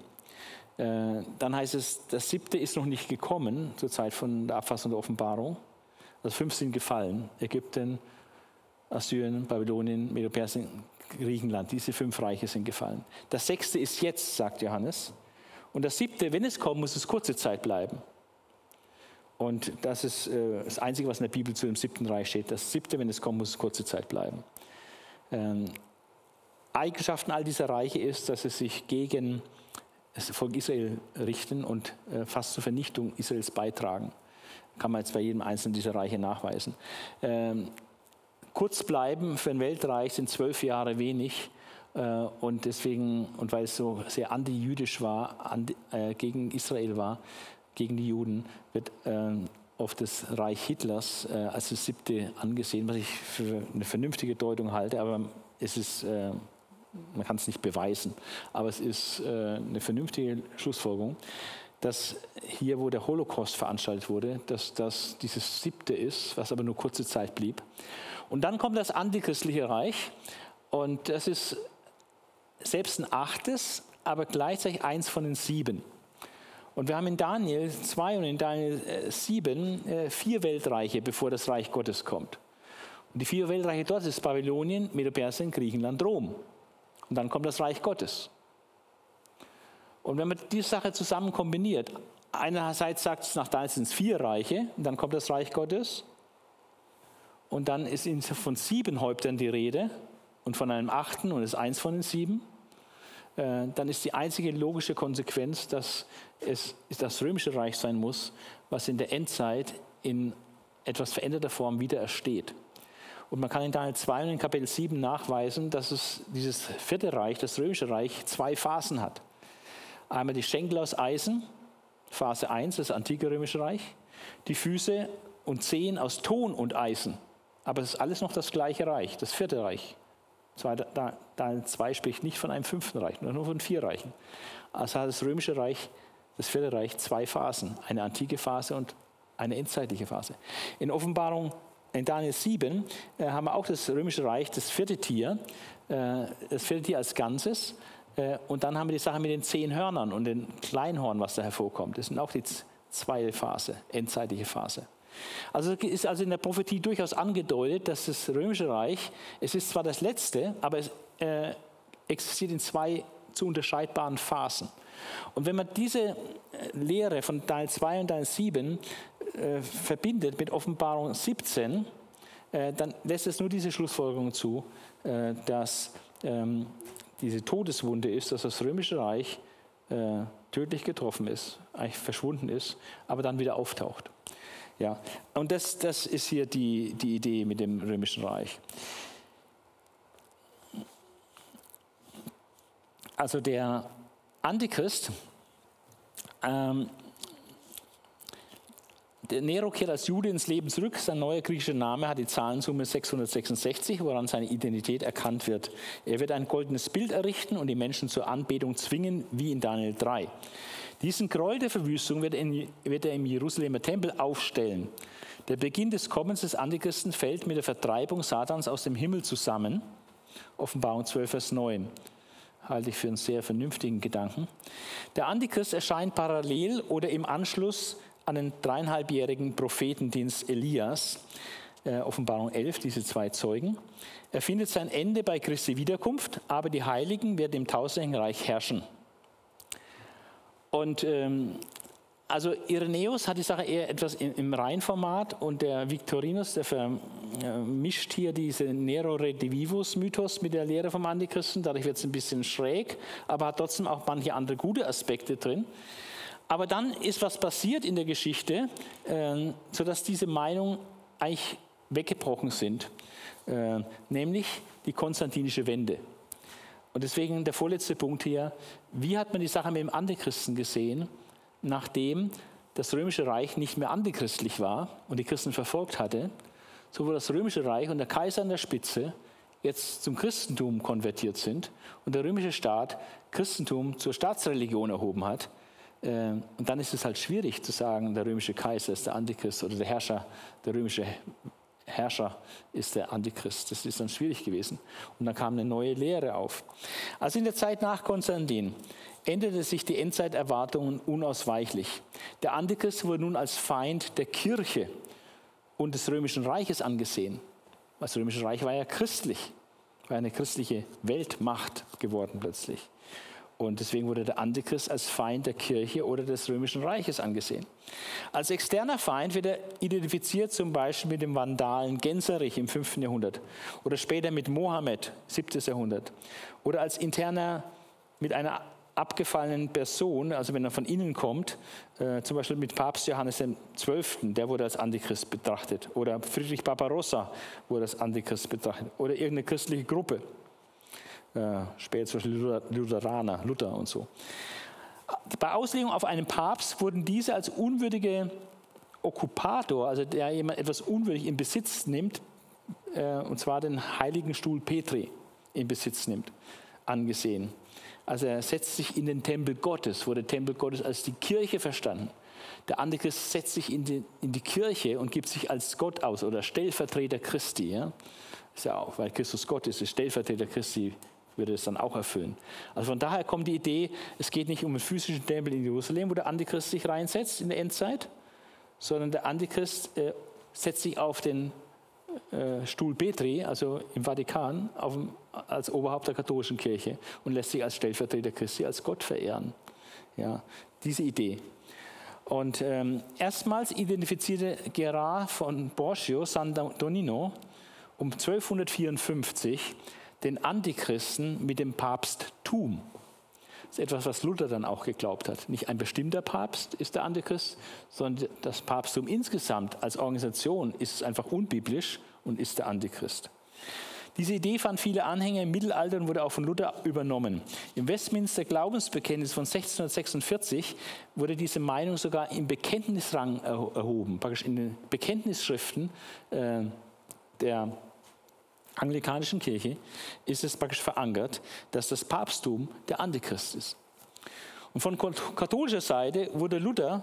Äh, dann heißt es, das siebte ist noch nicht gekommen zur Zeit von der Abfassung der Offenbarung. Also fünf sind gefallen. Ägypten, Assyrien, Babylonien, Medo-Persien, Griechenland. Diese fünf Reiche sind gefallen. Das sechste ist jetzt, sagt Johannes. Und das siebte, wenn es kommt, muss es kurze Zeit bleiben. Und das ist äh, das Einzige, was in der Bibel zu dem siebten Reich steht. Das siebte, wenn es kommt, muss es kurze Zeit bleiben. Ähm, Eigenschaften all dieser Reiche ist, dass es sich gegen das Volk Israel richten und äh, fast zur Vernichtung Israels beitragen. Kann man jetzt bei jedem einzelnen dieser Reiche nachweisen. Ähm, kurz bleiben für ein Weltreich sind zwölf Jahre wenig. Äh, und deswegen, und weil es so sehr antijüdisch war, anti, äh, gegen Israel war, gegen die Juden, wird äh, oft das Reich Hitlers äh, als das siebte angesehen, was ich für eine vernünftige Deutung halte, aber es ist, äh, man kann es nicht beweisen, aber es ist äh, eine vernünftige Schlussfolgerung, dass hier, wo der Holocaust veranstaltet wurde, dass das dieses siebte ist, was aber nur kurze Zeit blieb. Und dann kommt das antichristliche Reich und das ist selbst ein achtes, aber gleichzeitig eins von den sieben. Und wir haben in Daniel 2 und in Daniel 7 äh, äh, vier Weltreiche, bevor das Reich Gottes kommt. Und die vier Weltreiche dort sind Babylonien, Medo-Persien, Griechenland, Rom. Und dann kommt das Reich Gottes. Und wenn man diese Sache zusammen kombiniert, einerseits sagt es nach Daniel sind es vier Reiche, und dann kommt das Reich Gottes. Und dann ist von sieben Häuptern die Rede und von einem achten und ist eins von den sieben. Äh, dann ist die einzige logische Konsequenz, dass es das römische Reich sein muss, was in der Endzeit in etwas veränderter Form wieder ersteht. Und man kann in Daniel 2 und in Kapitel 7 nachweisen, dass es dieses vierte Reich, das römische Reich, zwei Phasen hat. Einmal die Schenkel aus Eisen, Phase 1, das antike römische Reich. Die Füße und Zehen aus Ton und Eisen, aber es ist alles noch das gleiche Reich, das vierte Reich. Daniel 2 spricht nicht von einem fünften Reich, sondern nur von vier Reichen. Also hat das römische Reich, das vierte Reich, zwei Phasen, eine antike Phase und eine endzeitliche Phase. In Offenbarung, in Daniel 7, äh, haben wir auch das römische Reich, das vierte Tier, äh, das vierte Tier als Ganzes. Äh, und dann haben wir die Sache mit den zehn Hörnern und den Kleinhorn, was da hervorkommt. Das sind auch die zweite Phase, endzeitliche Phase. Also ist also in der Prophetie durchaus angedeutet, dass das Römische Reich, es ist zwar das letzte, aber es äh, existiert in zwei zu unterscheidbaren Phasen. Und wenn man diese äh, Lehre von Teil 2 und Teil 7 äh, verbindet mit Offenbarung 17, äh, dann lässt es nur diese Schlussfolgerung zu, äh, dass ähm, diese Todeswunde ist, dass das Römische Reich äh, tödlich getroffen ist, eigentlich verschwunden ist, aber dann wieder auftaucht. Ja, und das, das ist hier die, die Idee mit dem Römischen Reich. also der Antichrist, ähm, Nero kehrt als Jude ins Leben zurück. Sein neuer griechischer Name hat die Zahlensumme 666, woran seine Identität erkannt wird. Er wird ein goldenes Bild errichten und die Menschen zur Anbetung zwingen, wie in Daniel 3. Diesen Gräuel der Verwüstung wird, in, wird er im Jerusalemer Tempel aufstellen. Der Beginn des Kommens des Antichristen fällt mit der Vertreibung Satans aus dem Himmel zusammen. Offenbarung 12, Vers 9 halte ich für einen sehr vernünftigen Gedanken. Der Antichrist erscheint parallel oder im Anschluss an den dreieinhalbjährigen Prophetendienst Elias, äh, Offenbarung 11, diese zwei Zeugen. Er findet sein Ende bei Christi Wiederkunft, aber die Heiligen werden im tausendjährigen Reich herrschen. Und ähm, also Irenäus hat die Sache eher etwas im Reinformat und der Victorinus, der vermischt hier diese Nero Redivivus Mythos mit der Lehre vom Antichristen. Dadurch wird es ein bisschen schräg, aber hat trotzdem auch manche andere gute Aspekte drin. Aber dann ist was passiert in der Geschichte, äh, sodass diese Meinungen eigentlich weggebrochen sind, äh, nämlich die konstantinische Wende. Und deswegen der vorletzte Punkt hier, wie hat man die Sache mit dem Antichristen gesehen, nachdem das römische Reich nicht mehr antichristlich war und die Christen verfolgt hatte, so wo das römische Reich und der Kaiser an der Spitze jetzt zum Christentum konvertiert sind und der römische Staat Christentum zur Staatsreligion erhoben hat, und dann ist es halt schwierig zu sagen, der römische Kaiser ist der Antichrist oder der Herrscher, der römische Herrscher ist der Antichrist. Das ist dann schwierig gewesen. Und dann kam eine neue Lehre auf. Also in der Zeit nach Konstantin änderte sich die Endzeiterwartungen unausweichlich. Der Antichrist wurde nun als Feind der Kirche und des römischen Reiches angesehen. Das römische Reich war ja christlich, war eine christliche Weltmacht geworden plötzlich. Und deswegen wurde der Antichrist als Feind der Kirche oder des Römischen Reiches angesehen. Als externer Feind wird er identifiziert zum Beispiel mit dem Vandalen Genserich im 5. Jahrhundert oder später mit Mohammed, 7. Jahrhundert. Oder als interner mit einer abgefallenen Person, also wenn er von innen kommt, äh, zum Beispiel mit Papst Johannes XII., der wurde als Antichrist betrachtet. Oder Friedrich Barbarossa wurde als Antichrist betrachtet. Oder irgendeine christliche Gruppe äh, später zum Beispiel Lutheraner, Luther und so. Bei Auslegung auf einen Papst wurden diese als unwürdige Okkupator, also der jemand etwas unwürdig in Besitz nimmt, äh, und zwar den heiligen Stuhl Petri in Besitz nimmt, angesehen. Also er setzt sich in den Tempel Gottes, wurde Tempel Gottes als die Kirche verstanden. Der Antichrist setzt sich in die, in die Kirche und gibt sich als Gott aus oder Stellvertreter Christi. Ja? Ist ja auch, weil Christus Gott ist, ist Stellvertreter Christi würde es dann auch erfüllen. Also von daher kommt die Idee, es geht nicht um einen physischen Tempel in Jerusalem, wo der Antichrist sich reinsetzt in der Endzeit, sondern der Antichrist äh, setzt sich auf den äh, Stuhl Petri, also im Vatikan, auf, als Oberhaupt der katholischen Kirche und lässt sich als Stellvertreter Christi, als Gott verehren. Ja, diese Idee. Und ähm, erstmals identifizierte Gerard von Borgio San Donino um 1254 den Antichristen mit dem Papsttum. Das ist etwas, was Luther dann auch geglaubt hat. Nicht ein bestimmter Papst ist der Antichrist, sondern das Papsttum insgesamt als Organisation ist einfach unbiblisch und ist der Antichrist. Diese Idee fand viele Anhänger im Mittelalter und wurde auch von Luther übernommen. Im Westminster Glaubensbekenntnis von 1646 wurde diese Meinung sogar im Bekenntnisrang erhoben, praktisch in den Bekenntnisschriften äh, der anglikanischen Kirche ist es praktisch verankert, dass das Papsttum der Antichrist ist. Und von katholischer Seite wurde Luther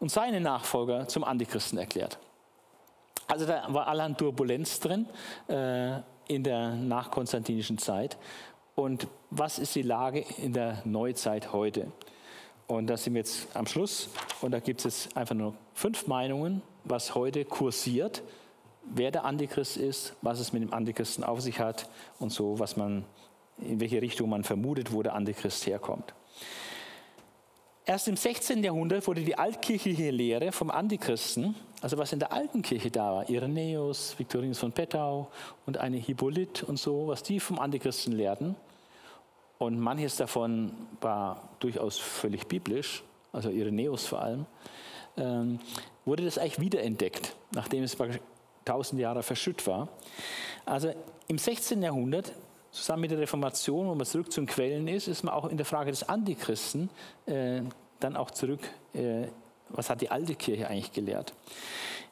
und seine Nachfolger zum Antichristen erklärt. Also da war allerhand Turbulenz drin äh, in der nachkonstantinischen Zeit. Und was ist die Lage in der Neuzeit heute? Und da sind wir jetzt am Schluss. Und da gibt es jetzt einfach nur fünf Meinungen, was heute kursiert wer der Antichrist ist, was es mit dem Antichristen auf sich hat und so, was man, in welche Richtung man vermutet, wo der Antichrist herkommt. Erst im 16. Jahrhundert wurde die altkirchliche Lehre vom Antichristen, also was in der alten Kirche da war, Irenäus, Viktorinus von Pettau und eine Hippolyt und so, was die vom Antichristen lehrten, und manches davon war durchaus völlig biblisch, also Irenäus vor allem, ähm, wurde das eigentlich wiederentdeckt, nachdem es tausend Jahre verschütt war. Also im 16. Jahrhundert zusammen mit der Reformation, wo man zurück zu den Quellen ist, ist man auch in der Frage des Antichristen äh, dann auch zurück, äh, was hat die alte Kirche eigentlich gelehrt.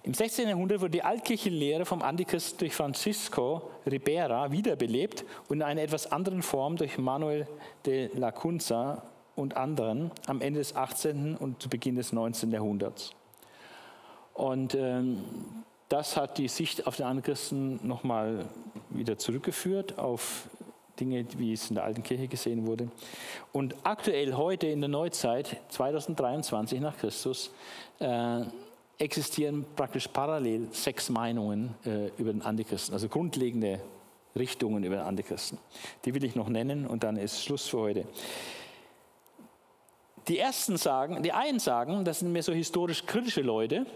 Im 16. Jahrhundert wurde die altkirchliche Lehre vom Antichristen durch Francisco Ribera wiederbelebt und in einer etwas anderen Form durch Manuel de la Cunza und anderen am Ende des 18. und zu Beginn des 19. Jahrhunderts. Und ähm, das hat die Sicht auf den Antichristen nochmal wieder zurückgeführt auf Dinge, wie es in der alten Kirche gesehen wurde. Und aktuell, heute in der Neuzeit, 2023 nach Christus, äh, existieren praktisch parallel sechs Meinungen äh, über den Antichristen, also grundlegende Richtungen über den Antichristen. Die will ich noch nennen und dann ist Schluss für heute. Die ersten sagen, die einen sagen, das sind mehr so historisch kritische Leute,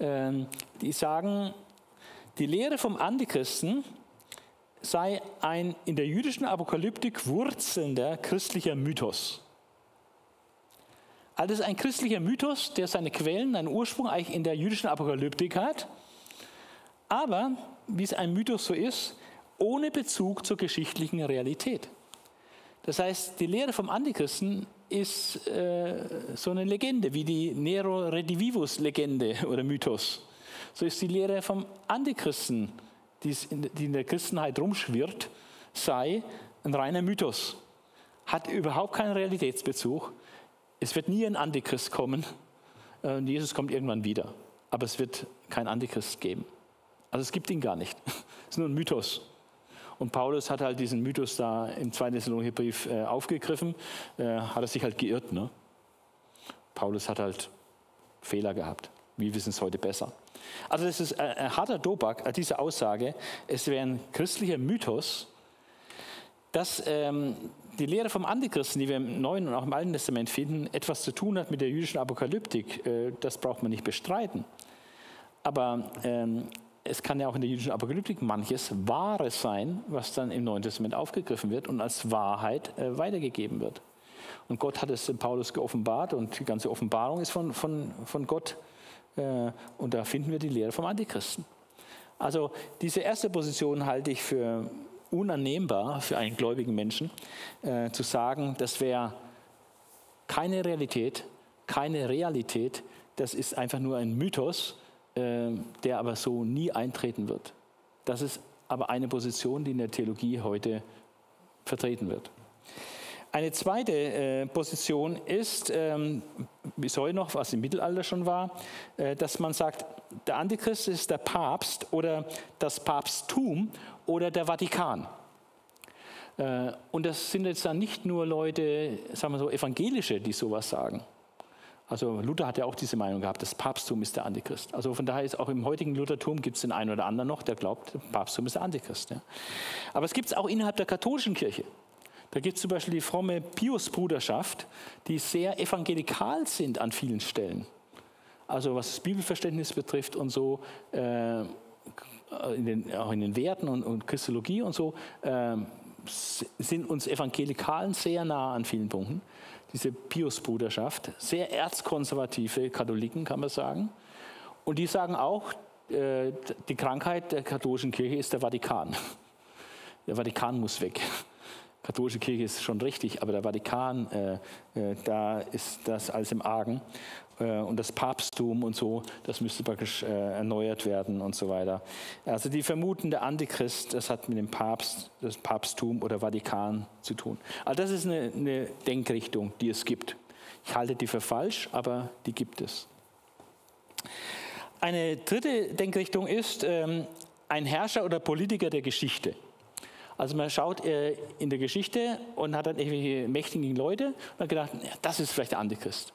die sagen, die Lehre vom Antichristen sei ein in der jüdischen Apokalyptik wurzelnder christlicher Mythos. Also ein christlicher Mythos, der seine Quellen, seinen Ursprung eigentlich in der jüdischen Apokalyptik hat, aber, wie es ein Mythos so ist, ohne Bezug zur geschichtlichen Realität. Das heißt, die Lehre vom Antichristen ist äh, so eine Legende, wie die Nero Redivivus-Legende oder Mythos. So ist die Lehre vom Antichristen die in der Christenheit rumschwirrt, sei ein reiner Mythos. Hat überhaupt keinen Realitätsbezug. Es wird nie ein Antichrist kommen. Äh, und Jesus kommt irgendwann wieder. Aber es wird kein Antichrist geben. Also es gibt ihn gar nicht. Es ist nur ein Mythos. Und Paulus hat halt diesen Mythos da im zweiten Thessalonicher Brief äh, aufgegriffen, äh, hat er sich halt geirrt. Ne? Paulus hat halt Fehler gehabt. Wir wissen es heute besser. Also das ist ein harter Tobak, äh, diese Aussage. Es wäre ein christlicher Mythos, dass ähm, die Lehre vom Antichristen, die wir im Neuen und auch im Alten Testament finden, etwas zu tun hat mit der jüdischen Apokalyptik. Äh, das braucht man nicht bestreiten. Aber ähm, es kann ja auch in der jüdischen Apokalyptik manches Wahres sein, was dann im Neuen Testament aufgegriffen wird und als Wahrheit äh, weitergegeben wird. Und Gott hat es in Paulus geoffenbart und die ganze Offenbarung ist von, von, von Gott äh, und da finden wir die Lehre vom Antichristen. Also diese erste Position halte ich für unannehmbar für einen gläubigen Menschen, äh, zu sagen, das wäre keine Realität, keine Realität, das ist einfach nur ein Mythos, äh, der aber so nie eintreten wird. Das ist aber eine Position, die in der Theologie heute vertreten wird. Eine zweite äh, Position ist, ähm, bis heute noch, was im Mittelalter schon war, äh, dass man sagt, der Antichrist ist der Papst oder das Papsttum oder der Vatikan. Äh, und das sind jetzt dann nicht nur Leute, sagen wir so, evangelische, die sowas sagen. Also Luther hat ja auch diese Meinung gehabt, das Papsttum ist der Antichrist. Also von daher ist auch im heutigen Luthertum gibt es den einen oder anderen noch, der glaubt, Papsttum ist der Antichrist. Ja. Aber es gibt es auch innerhalb der katholischen Kirche. Da gibt es zum Beispiel die fromme Pius-Bruderschaft, die sehr evangelikal sind an vielen Stellen. Also was das Bibelverständnis betrifft und so, äh, in den, auch in den Werten und, und Christologie und so, äh, sind uns Evangelikalen sehr nah an vielen Punkten. Diese Pius-Bruderschaft, sehr erzkonservative Katholiken, kann man sagen. Und die sagen auch, äh, die Krankheit der katholischen Kirche ist der Vatikan. Der Vatikan muss weg katholische Kirche ist schon richtig, aber der Vatikan, äh, äh, da ist das alles im Argen. Äh, und das Papsttum und so, das müsste praktisch äh, erneuert werden und so weiter. Also die vermuten, der Antichrist, das hat mit dem Papst, das Papsttum oder Vatikan zu tun. Also das ist eine, eine Denkrichtung, die es gibt. Ich halte die für falsch, aber die gibt es. Eine dritte Denkrichtung ist ähm, ein Herrscher oder Politiker der Geschichte. Also man schaut äh, in der Geschichte und hat dann irgendwelche mächtigen Leute und hat gedacht, das ist vielleicht der Antichrist.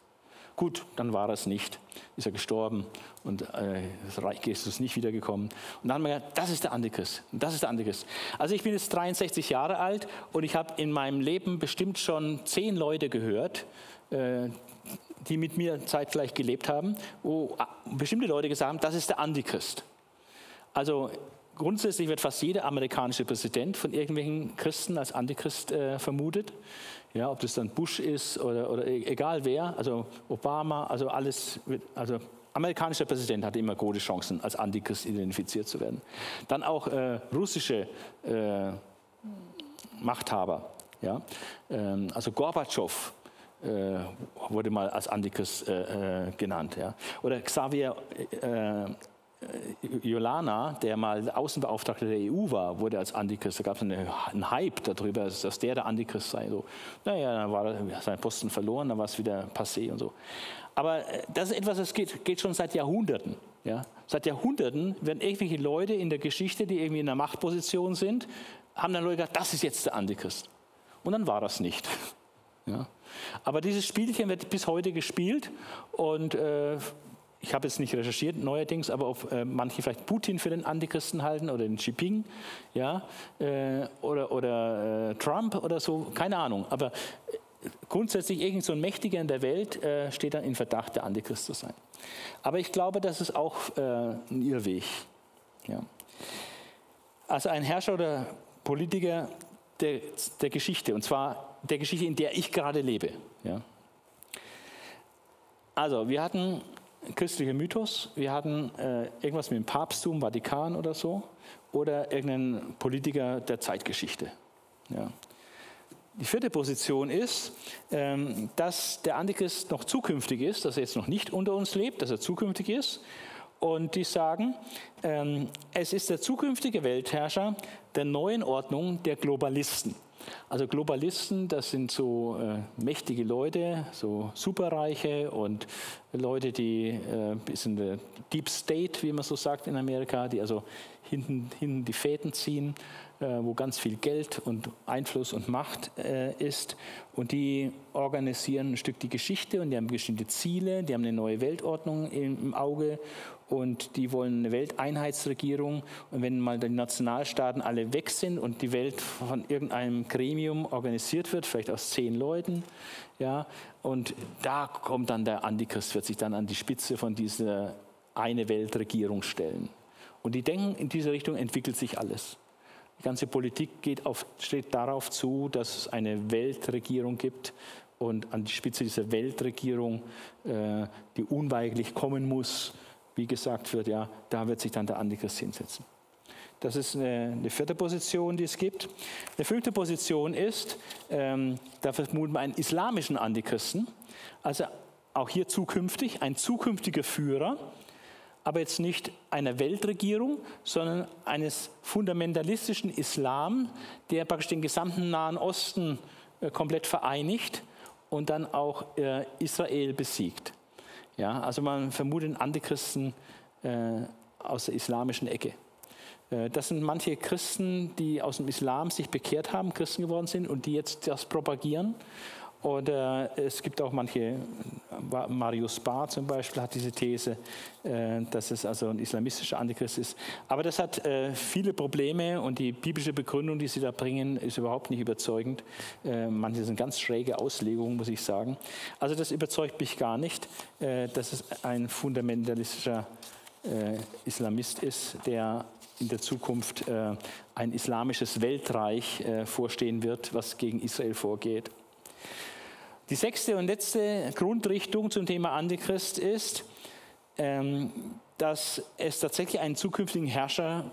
Gut, dann war es nicht. Ist er gestorben und äh, das Reich ist nicht wiedergekommen. Und dann haben wir gedacht, das ist der Antichrist. Das ist der Antichrist. Also ich bin jetzt 63 Jahre alt und ich habe in meinem Leben bestimmt schon zehn Leute gehört, äh, die mit mir zeitgleich gelebt haben, wo ah, bestimmte Leute gesagt haben, das ist der Antichrist. Also grundsätzlich wird fast jeder amerikanische Präsident von irgendwelchen Christen als Antichrist äh, vermutet. Ja, ob das dann Bush ist oder, oder e-, egal wer, also Obama, also alles, also amerikanischer Präsident hatte immer gute Chancen, als Antichrist identifiziert zu werden. Dann auch äh, russische äh, Machthaber. Ja? Ähm, also Gorbatschow äh, wurde mal als Antichrist äh, äh, genannt. Ja? Oder Xavier äh, Jolana, der mal Außenbeauftragter der EU war, wurde als Antichrist. Da gab es einen Hype darüber, dass der der Antichrist sei. So, naja, dann war sein Posten verloren, dann war es wieder passé und so. Aber äh, das ist etwas, das geht, geht schon seit Jahrhunderten. Ja? Seit Jahrhunderten werden irgendwelche Leute in der Geschichte, die irgendwie in einer Machtposition sind, haben dann Leute gesagt, das ist jetzt der Antichrist. Und dann war das nicht. Ja? Aber dieses Spielchen wird bis heute gespielt und äh, ich habe jetzt nicht recherchiert neuerdings, aber ob äh, manche vielleicht Putin für den Antichristen halten oder den Xi Jinping, ja, äh, oder, oder äh, Trump oder so, keine Ahnung. Aber äh, grundsätzlich irgend so ein Mächtiger in der Welt äh, steht dann in Verdacht, der Antichrist zu sein. Aber ich glaube, das ist auch äh, ein Irrweg. Ja. Also ein Herrscher oder Politiker der, der Geschichte, und zwar der Geschichte, in der ich gerade lebe. Ja. Also, wir hatten christlicher Mythos. Wir hatten äh, irgendwas mit dem Papsttum, Vatikan oder so, oder irgendeinen Politiker der Zeitgeschichte. Ja. Die vierte Position ist, ähm, dass der Antichrist noch zukünftig ist, dass er jetzt noch nicht unter uns lebt, dass er zukünftig ist. Und die sagen, ähm, es ist der zukünftige Weltherrscher der neuen Ordnung der Globalisten. Also Globalisten, das sind so äh, mächtige Leute, so Superreiche und Leute, die äh, bis der Deep State, wie man so sagt in Amerika, die also hinten, hinten die Fäden ziehen, äh, wo ganz viel Geld und Einfluss und Macht äh, ist. Und die organisieren ein Stück die Geschichte und die haben bestimmte Ziele, die haben eine neue Weltordnung im, im Auge und die wollen eine Welteinheitsregierung. Und wenn mal die Nationalstaaten alle weg sind und die Welt von irgendeinem Gremium organisiert wird, vielleicht aus zehn Leuten, ja, und da kommt dann der Antichrist, wird sich dann an die Spitze von dieser eine Weltregierung stellen. Und die denken, in diese Richtung entwickelt sich alles. Die ganze Politik geht auf, steht darauf zu, dass es eine Weltregierung gibt und an die Spitze dieser Weltregierung, äh, die unweigerlich kommen muss, wie gesagt wird, ja, da wird sich dann der Antichrist hinsetzen. Das ist eine, eine, vierte Position, die es gibt. Eine fünfte Position ist, ähm, da vermuten wir einen islamischen Antichristen, also auch hier zukünftig, ein zukünftiger Führer, aber jetzt nicht einer Weltregierung, sondern eines fundamentalistischen Islam, der praktisch den gesamten Nahen Osten äh, komplett vereinigt und dann auch äh, Israel besiegt. Ja, also man vermutet Antichristen äh, aus der islamischen Ecke. Äh, das sind manche Christen, die aus dem Islam sich bekehrt haben, Christen geworden sind und die jetzt das propagieren. Oder es gibt auch manche, Marius Barr zum Beispiel hat diese These, äh, dass es also ein islamistischer Antichrist ist. Aber das hat äh, viele Probleme und die biblische Begründung, die sie da bringen, ist überhaupt nicht überzeugend. Äh, manche sind ganz schräge Auslegungen, muss ich sagen. Also das überzeugt mich gar nicht, dass es ein fundamentalistischer Islamist ist, der in der Zukunft ein islamisches Weltreich vorstehen wird, was gegen Israel vorgeht. Die sechste und letzte Grundrichtung zum Thema Antichrist ist, ähm, dass es tatsächlich einen zukünftigen Herrscher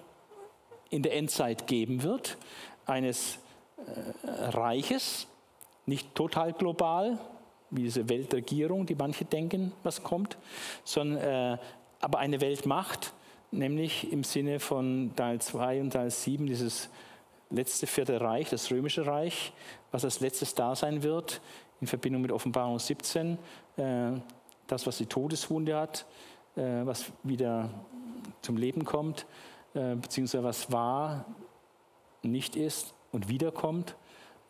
in der Endzeit geben wird, eines äh, Reiches, nicht total global, wie diese Weltregierung, die manche denken, was kommt, sondern äh, aber eine Weltmacht, nämlich im Sinne von Teil 2 und Teil 7, dieses letzte vierte Reich, das römische Reich, was als letztes da sein wird, in Verbindung mit Offenbarung 17, äh, das, was die Todeswunde hat, äh, was wieder zum Leben kommt, äh, beziehungsweise was war, nicht ist und wiederkommt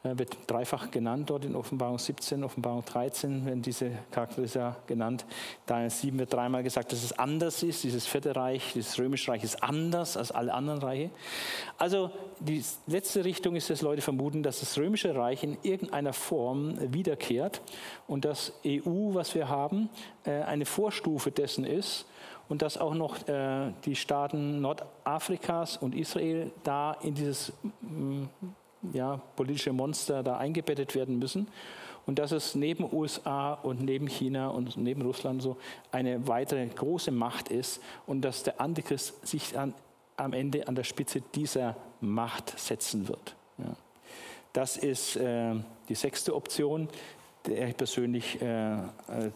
wird dreifach genannt dort in Offenbarung 17, Offenbarung 13 werden diese Charakteristika genannt. Daniel 7 wird dreimal gesagt, dass es anders ist. Dieses vierte Reich, dieses römische Reich ist anders als alle anderen Reiche. Also die letzte Richtung ist, dass Leute vermuten, dass das römische Reich in irgendeiner Form wiederkehrt und das EU, was wir haben, äh, eine Vorstufe dessen ist und dass auch noch äh, die Staaten Nordafrikas und Israel da in dieses ja, politische Monster da eingebettet werden müssen. Und dass es neben USA und neben China und neben Russland so eine weitere große Macht ist und dass der Antichrist sich an, am Ende an der Spitze dieser Macht setzen wird. Ja. Das ist äh, die sechste Option, der ich persönlich äh, äh,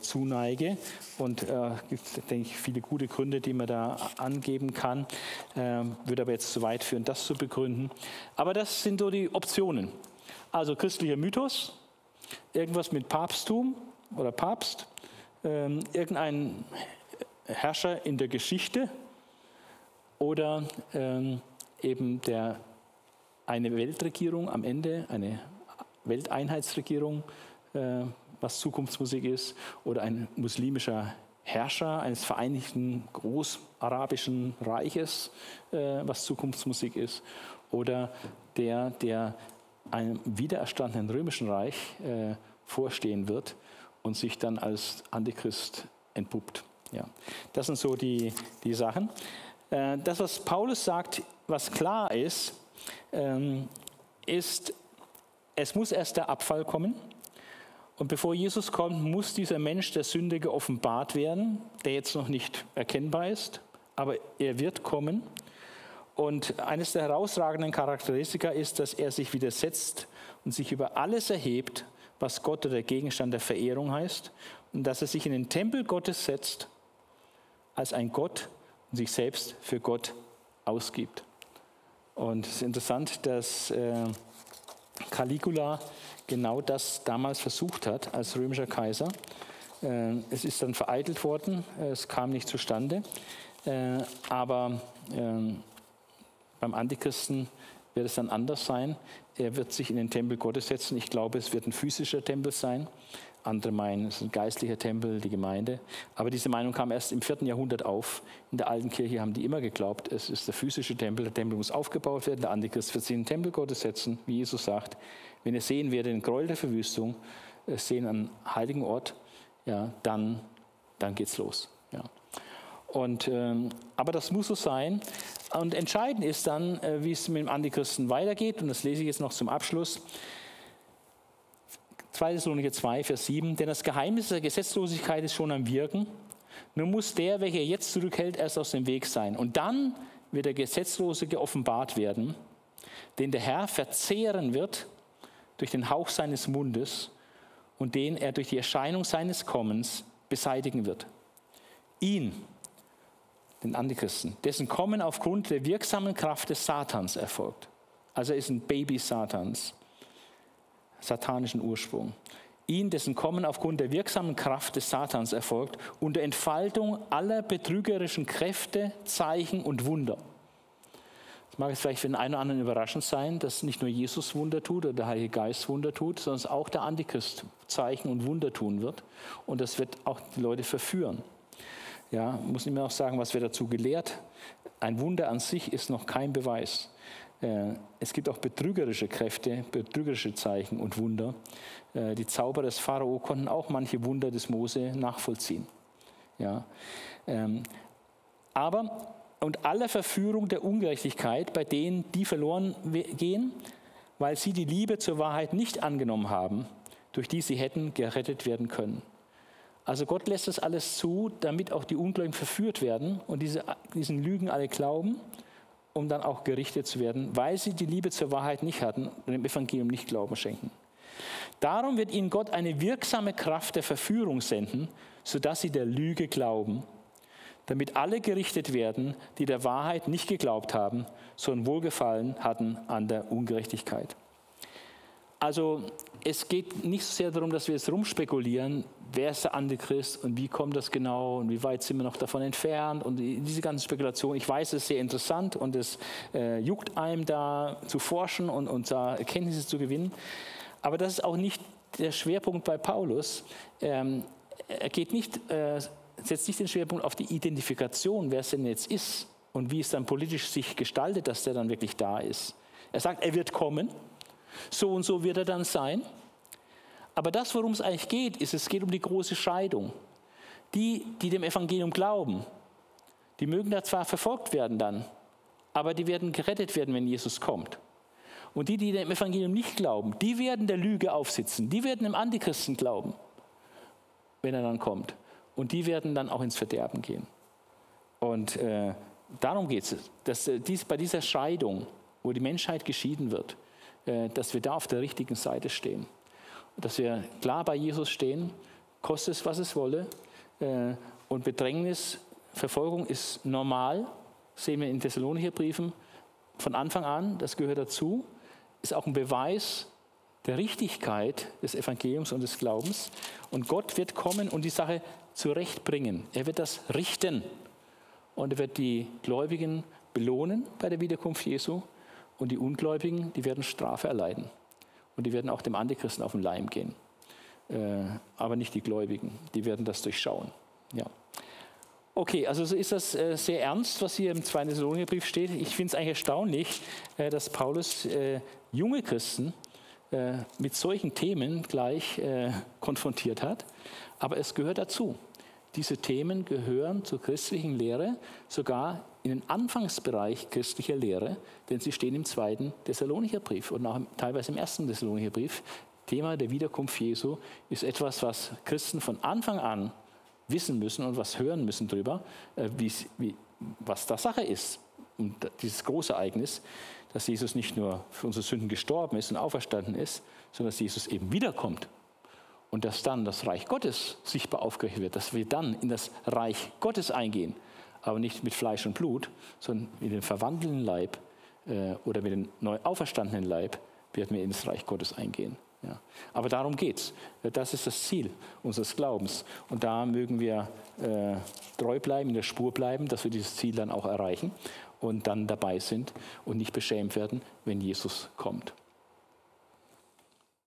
zuneige. Und äh, gibt, denke ich, viele gute Gründe, die man da angeben kann. Äh, würde aber jetzt zu weit führen, das zu begründen. Aber das sind so die Optionen. Also christlicher Mythos, irgendwas mit Papsttum oder Papst, ähm, irgendein Herrscher in der Geschichte oder ähm, eben der, eine Weltregierung am Ende, eine Welteinheitsregierung, was Zukunftsmusik ist, oder ein muslimischer Herrscher eines vereinigten großarabischen Reiches, äh, was Zukunftsmusik ist, oder der, der einem wiedererstandenen römischen Reich äh, vorstehen wird und sich dann als Antichrist entpuppt. Ja. Das sind so die, die Sachen. Äh, das, was Paulus sagt, was klar ist, ähm, ist, es muss erst der Abfall kommen. Und bevor Jesus kommt, muss dieser Mensch der Sünde geoffenbart werden, der jetzt noch nicht erkennbar ist, aber er wird kommen. Und eines der herausragenden Charakteristika ist, dass er sich widersetzt und sich über alles erhebt, was Gott oder der Gegenstand der Verehrung heißt, und dass er sich in den Tempel Gottes setzt als ein Gott und sich selbst für Gott ausgibt. Und es ist interessant, dass äh, Caligula genau das damals versucht hat als römischer Kaiser. Äh, es ist dann vereitelt worden, es kam nicht zustande. Äh, aber ähm, beim Antichristen wird es dann anders sein. Er wird sich in den Tempel Gottes setzen. Ich glaube, es wird ein physischer Tempel sein. Andere meinen, es ist ein geistlicher Tempel, die Gemeinde. Aber diese Meinung kam erst im vierten Jahrhundert auf. In der alten Kirche haben die immer geglaubt, es ist der physische Tempel. Der Tempel muss aufgebaut werden. Der Antichrist wird sich in den Tempel Gottes setzen, wie Jesus sagt. Wenn ihr sehen werdet, den Gräuel der Verwüstung, äh, sehen einen heiligen Ort, ja, dann, dann geht's los. Ja. Und, ähm, aber das muss so sein. Und entscheidend ist dann, äh, wie es mit dem Antichristen weitergeht. Und das lese ich jetzt noch zum Abschluss. 2. Thessalonicher 2, Vers 7. Denn das Geheimnis der Gesetzlosigkeit ist schon am Wirken. Nur muss der, welcher jetzt zurückhält, erst aus dem Weg sein. Und dann wird der Gesetzlose geoffenbart werden, den der Herr verzehren wird durch den Hauch seines Mundes und den er durch die Erscheinung seines Kommens beseitigen wird. Ihn, den Antichristen, dessen Kommen aufgrund der wirksamen Kraft des Satans erfolgt. Also er ist ein Baby Satans satanischen Ursprung. Ihn, dessen Kommen aufgrund der wirksamen Kraft des Satans erfolgt, unter Entfaltung aller betrügerischen Kräfte, Zeichen und Wunder. Das mag es vielleicht für den einen oder anderen überraschend sein, dass nicht nur Jesus Wunder tut oder der Heilige Geist Wunder tut, sondern auch der Antichrist Zeichen und Wunder tun wird. Und das wird auch die Leute verführen. Ja, muss ich mir auch sagen, was wir dazu gelehrt. Ein Wunder an sich ist noch kein Beweis. Äh, es gibt auch betrügerische Kräfte, betrügerische Zeichen und Wunder. Äh, die Zauber des Pharao konnten auch manche Wunder des Mose nachvollziehen. Ja. Ähm, aber und alle Verführung der Ungerechtigkeit bei denen, die verloren gehen, weil sie die Liebe zur Wahrheit nicht angenommen haben, durch die sie hätten gerettet werden können. Also Gott lässt das alles zu, damit auch die Ungläubigen verführt werden und diese, diesen Lügen alle glauben um dann auch gerichtet zu werden, weil sie die Liebe zur Wahrheit nicht hatten und dem Evangelium nicht Glauben schenken. Darum wird ihnen Gott eine wirksame Kraft der Verführung senden, sodass sie der Lüge glauben, damit alle gerichtet werden, die der Wahrheit nicht geglaubt haben, sondern Wohlgefallen hatten an der Ungerechtigkeit. Also es geht nicht so sehr darum, dass wir jetzt rumspekulieren, wer ist der Antichrist und wie kommt das genau und wie weit sind wir noch davon entfernt und diese ganze Spekulation. Ich weiß, es ist sehr interessant und es äh, juckt einem da zu forschen und, und da Erkenntnisse zu gewinnen. Aber das ist auch nicht der Schwerpunkt bei Paulus. Ähm, er geht nicht, äh, setzt nicht den Schwerpunkt auf die Identifikation, wer es denn jetzt ist und wie es dann politisch sich gestaltet, dass der dann wirklich da ist. Er sagt, er wird kommen so und so wird er dann sein. Aber das, worum es eigentlich geht, ist, es geht um die große Scheidung. Die, die dem Evangelium glauben, die mögen da zwar verfolgt werden dann, aber die werden gerettet werden, wenn Jesus kommt. Und die, die dem Evangelium nicht glauben, die werden der Lüge aufsitzen, die werden dem Antichristen glauben, wenn er dann kommt. Und die werden dann auch ins Verderben gehen. Und äh, darum geht es, dass äh, dies, bei dieser Scheidung, wo die Menschheit geschieden wird, äh, dass wir da auf der richtigen Seite stehen. Dass wir klar bei Jesus stehen, koste es, was es wolle. Äh, und Bedrängnis, Verfolgung ist normal, sehen wir in Thessalonicher Briefen von Anfang an, das gehört dazu, ist auch ein Beweis der Richtigkeit des Evangeliums und des Glaubens. Und Gott wird kommen und die Sache zurechtbringen. Er wird das richten. Und er wird die Gläubigen belohnen bei der Wiederkunft Jesu. Und die Ungläubigen, die werden Strafe erleiden. Und die werden auch dem Antichristen auf den Leim gehen. Äh, aber nicht die Gläubigen. Die werden das durchschauen. Ja. Okay, also so ist das äh, sehr ernst, was hier im 2. Thessalonicherbrief steht. Ich finde es eigentlich erstaunlich, äh, dass Paulus äh, junge Christen äh, mit solchen Themen gleich äh, konfrontiert hat. Aber es gehört dazu. Diese Themen gehören zur christlichen Lehre, sogar in den Anfangsbereich christlicher Lehre, denn sie stehen im zweiten Thessalonicher Brief und auch teilweise im ersten Thessalonicher Brief. Thema der Wiederkunft Jesu ist etwas, was Christen von Anfang an wissen müssen und was hören müssen darüber, äh, wie, was da Sache ist. Und dieses große Ereignis, dass Jesus nicht nur für unsere Sünden gestorben ist und auferstanden ist, sondern dass Jesus eben wiederkommt und dass dann das Reich Gottes sichtbar aufgerichtet wird, dass wir dann in das Reich Gottes eingehen, aber nicht mit Fleisch und Blut, sondern mit dem verwandelten Leib äh, oder mit dem neu auferstandenen Leib werden wir in das Reich Gottes eingehen. Ja. Aber darum geht es. Das ist das Ziel unseres Glaubens. Und da mögen wir äh, treu bleiben, in der Spur bleiben, dass wir dieses Ziel dann auch erreichen und dann dabei sind und nicht beschämt werden, wenn Jesus kommt.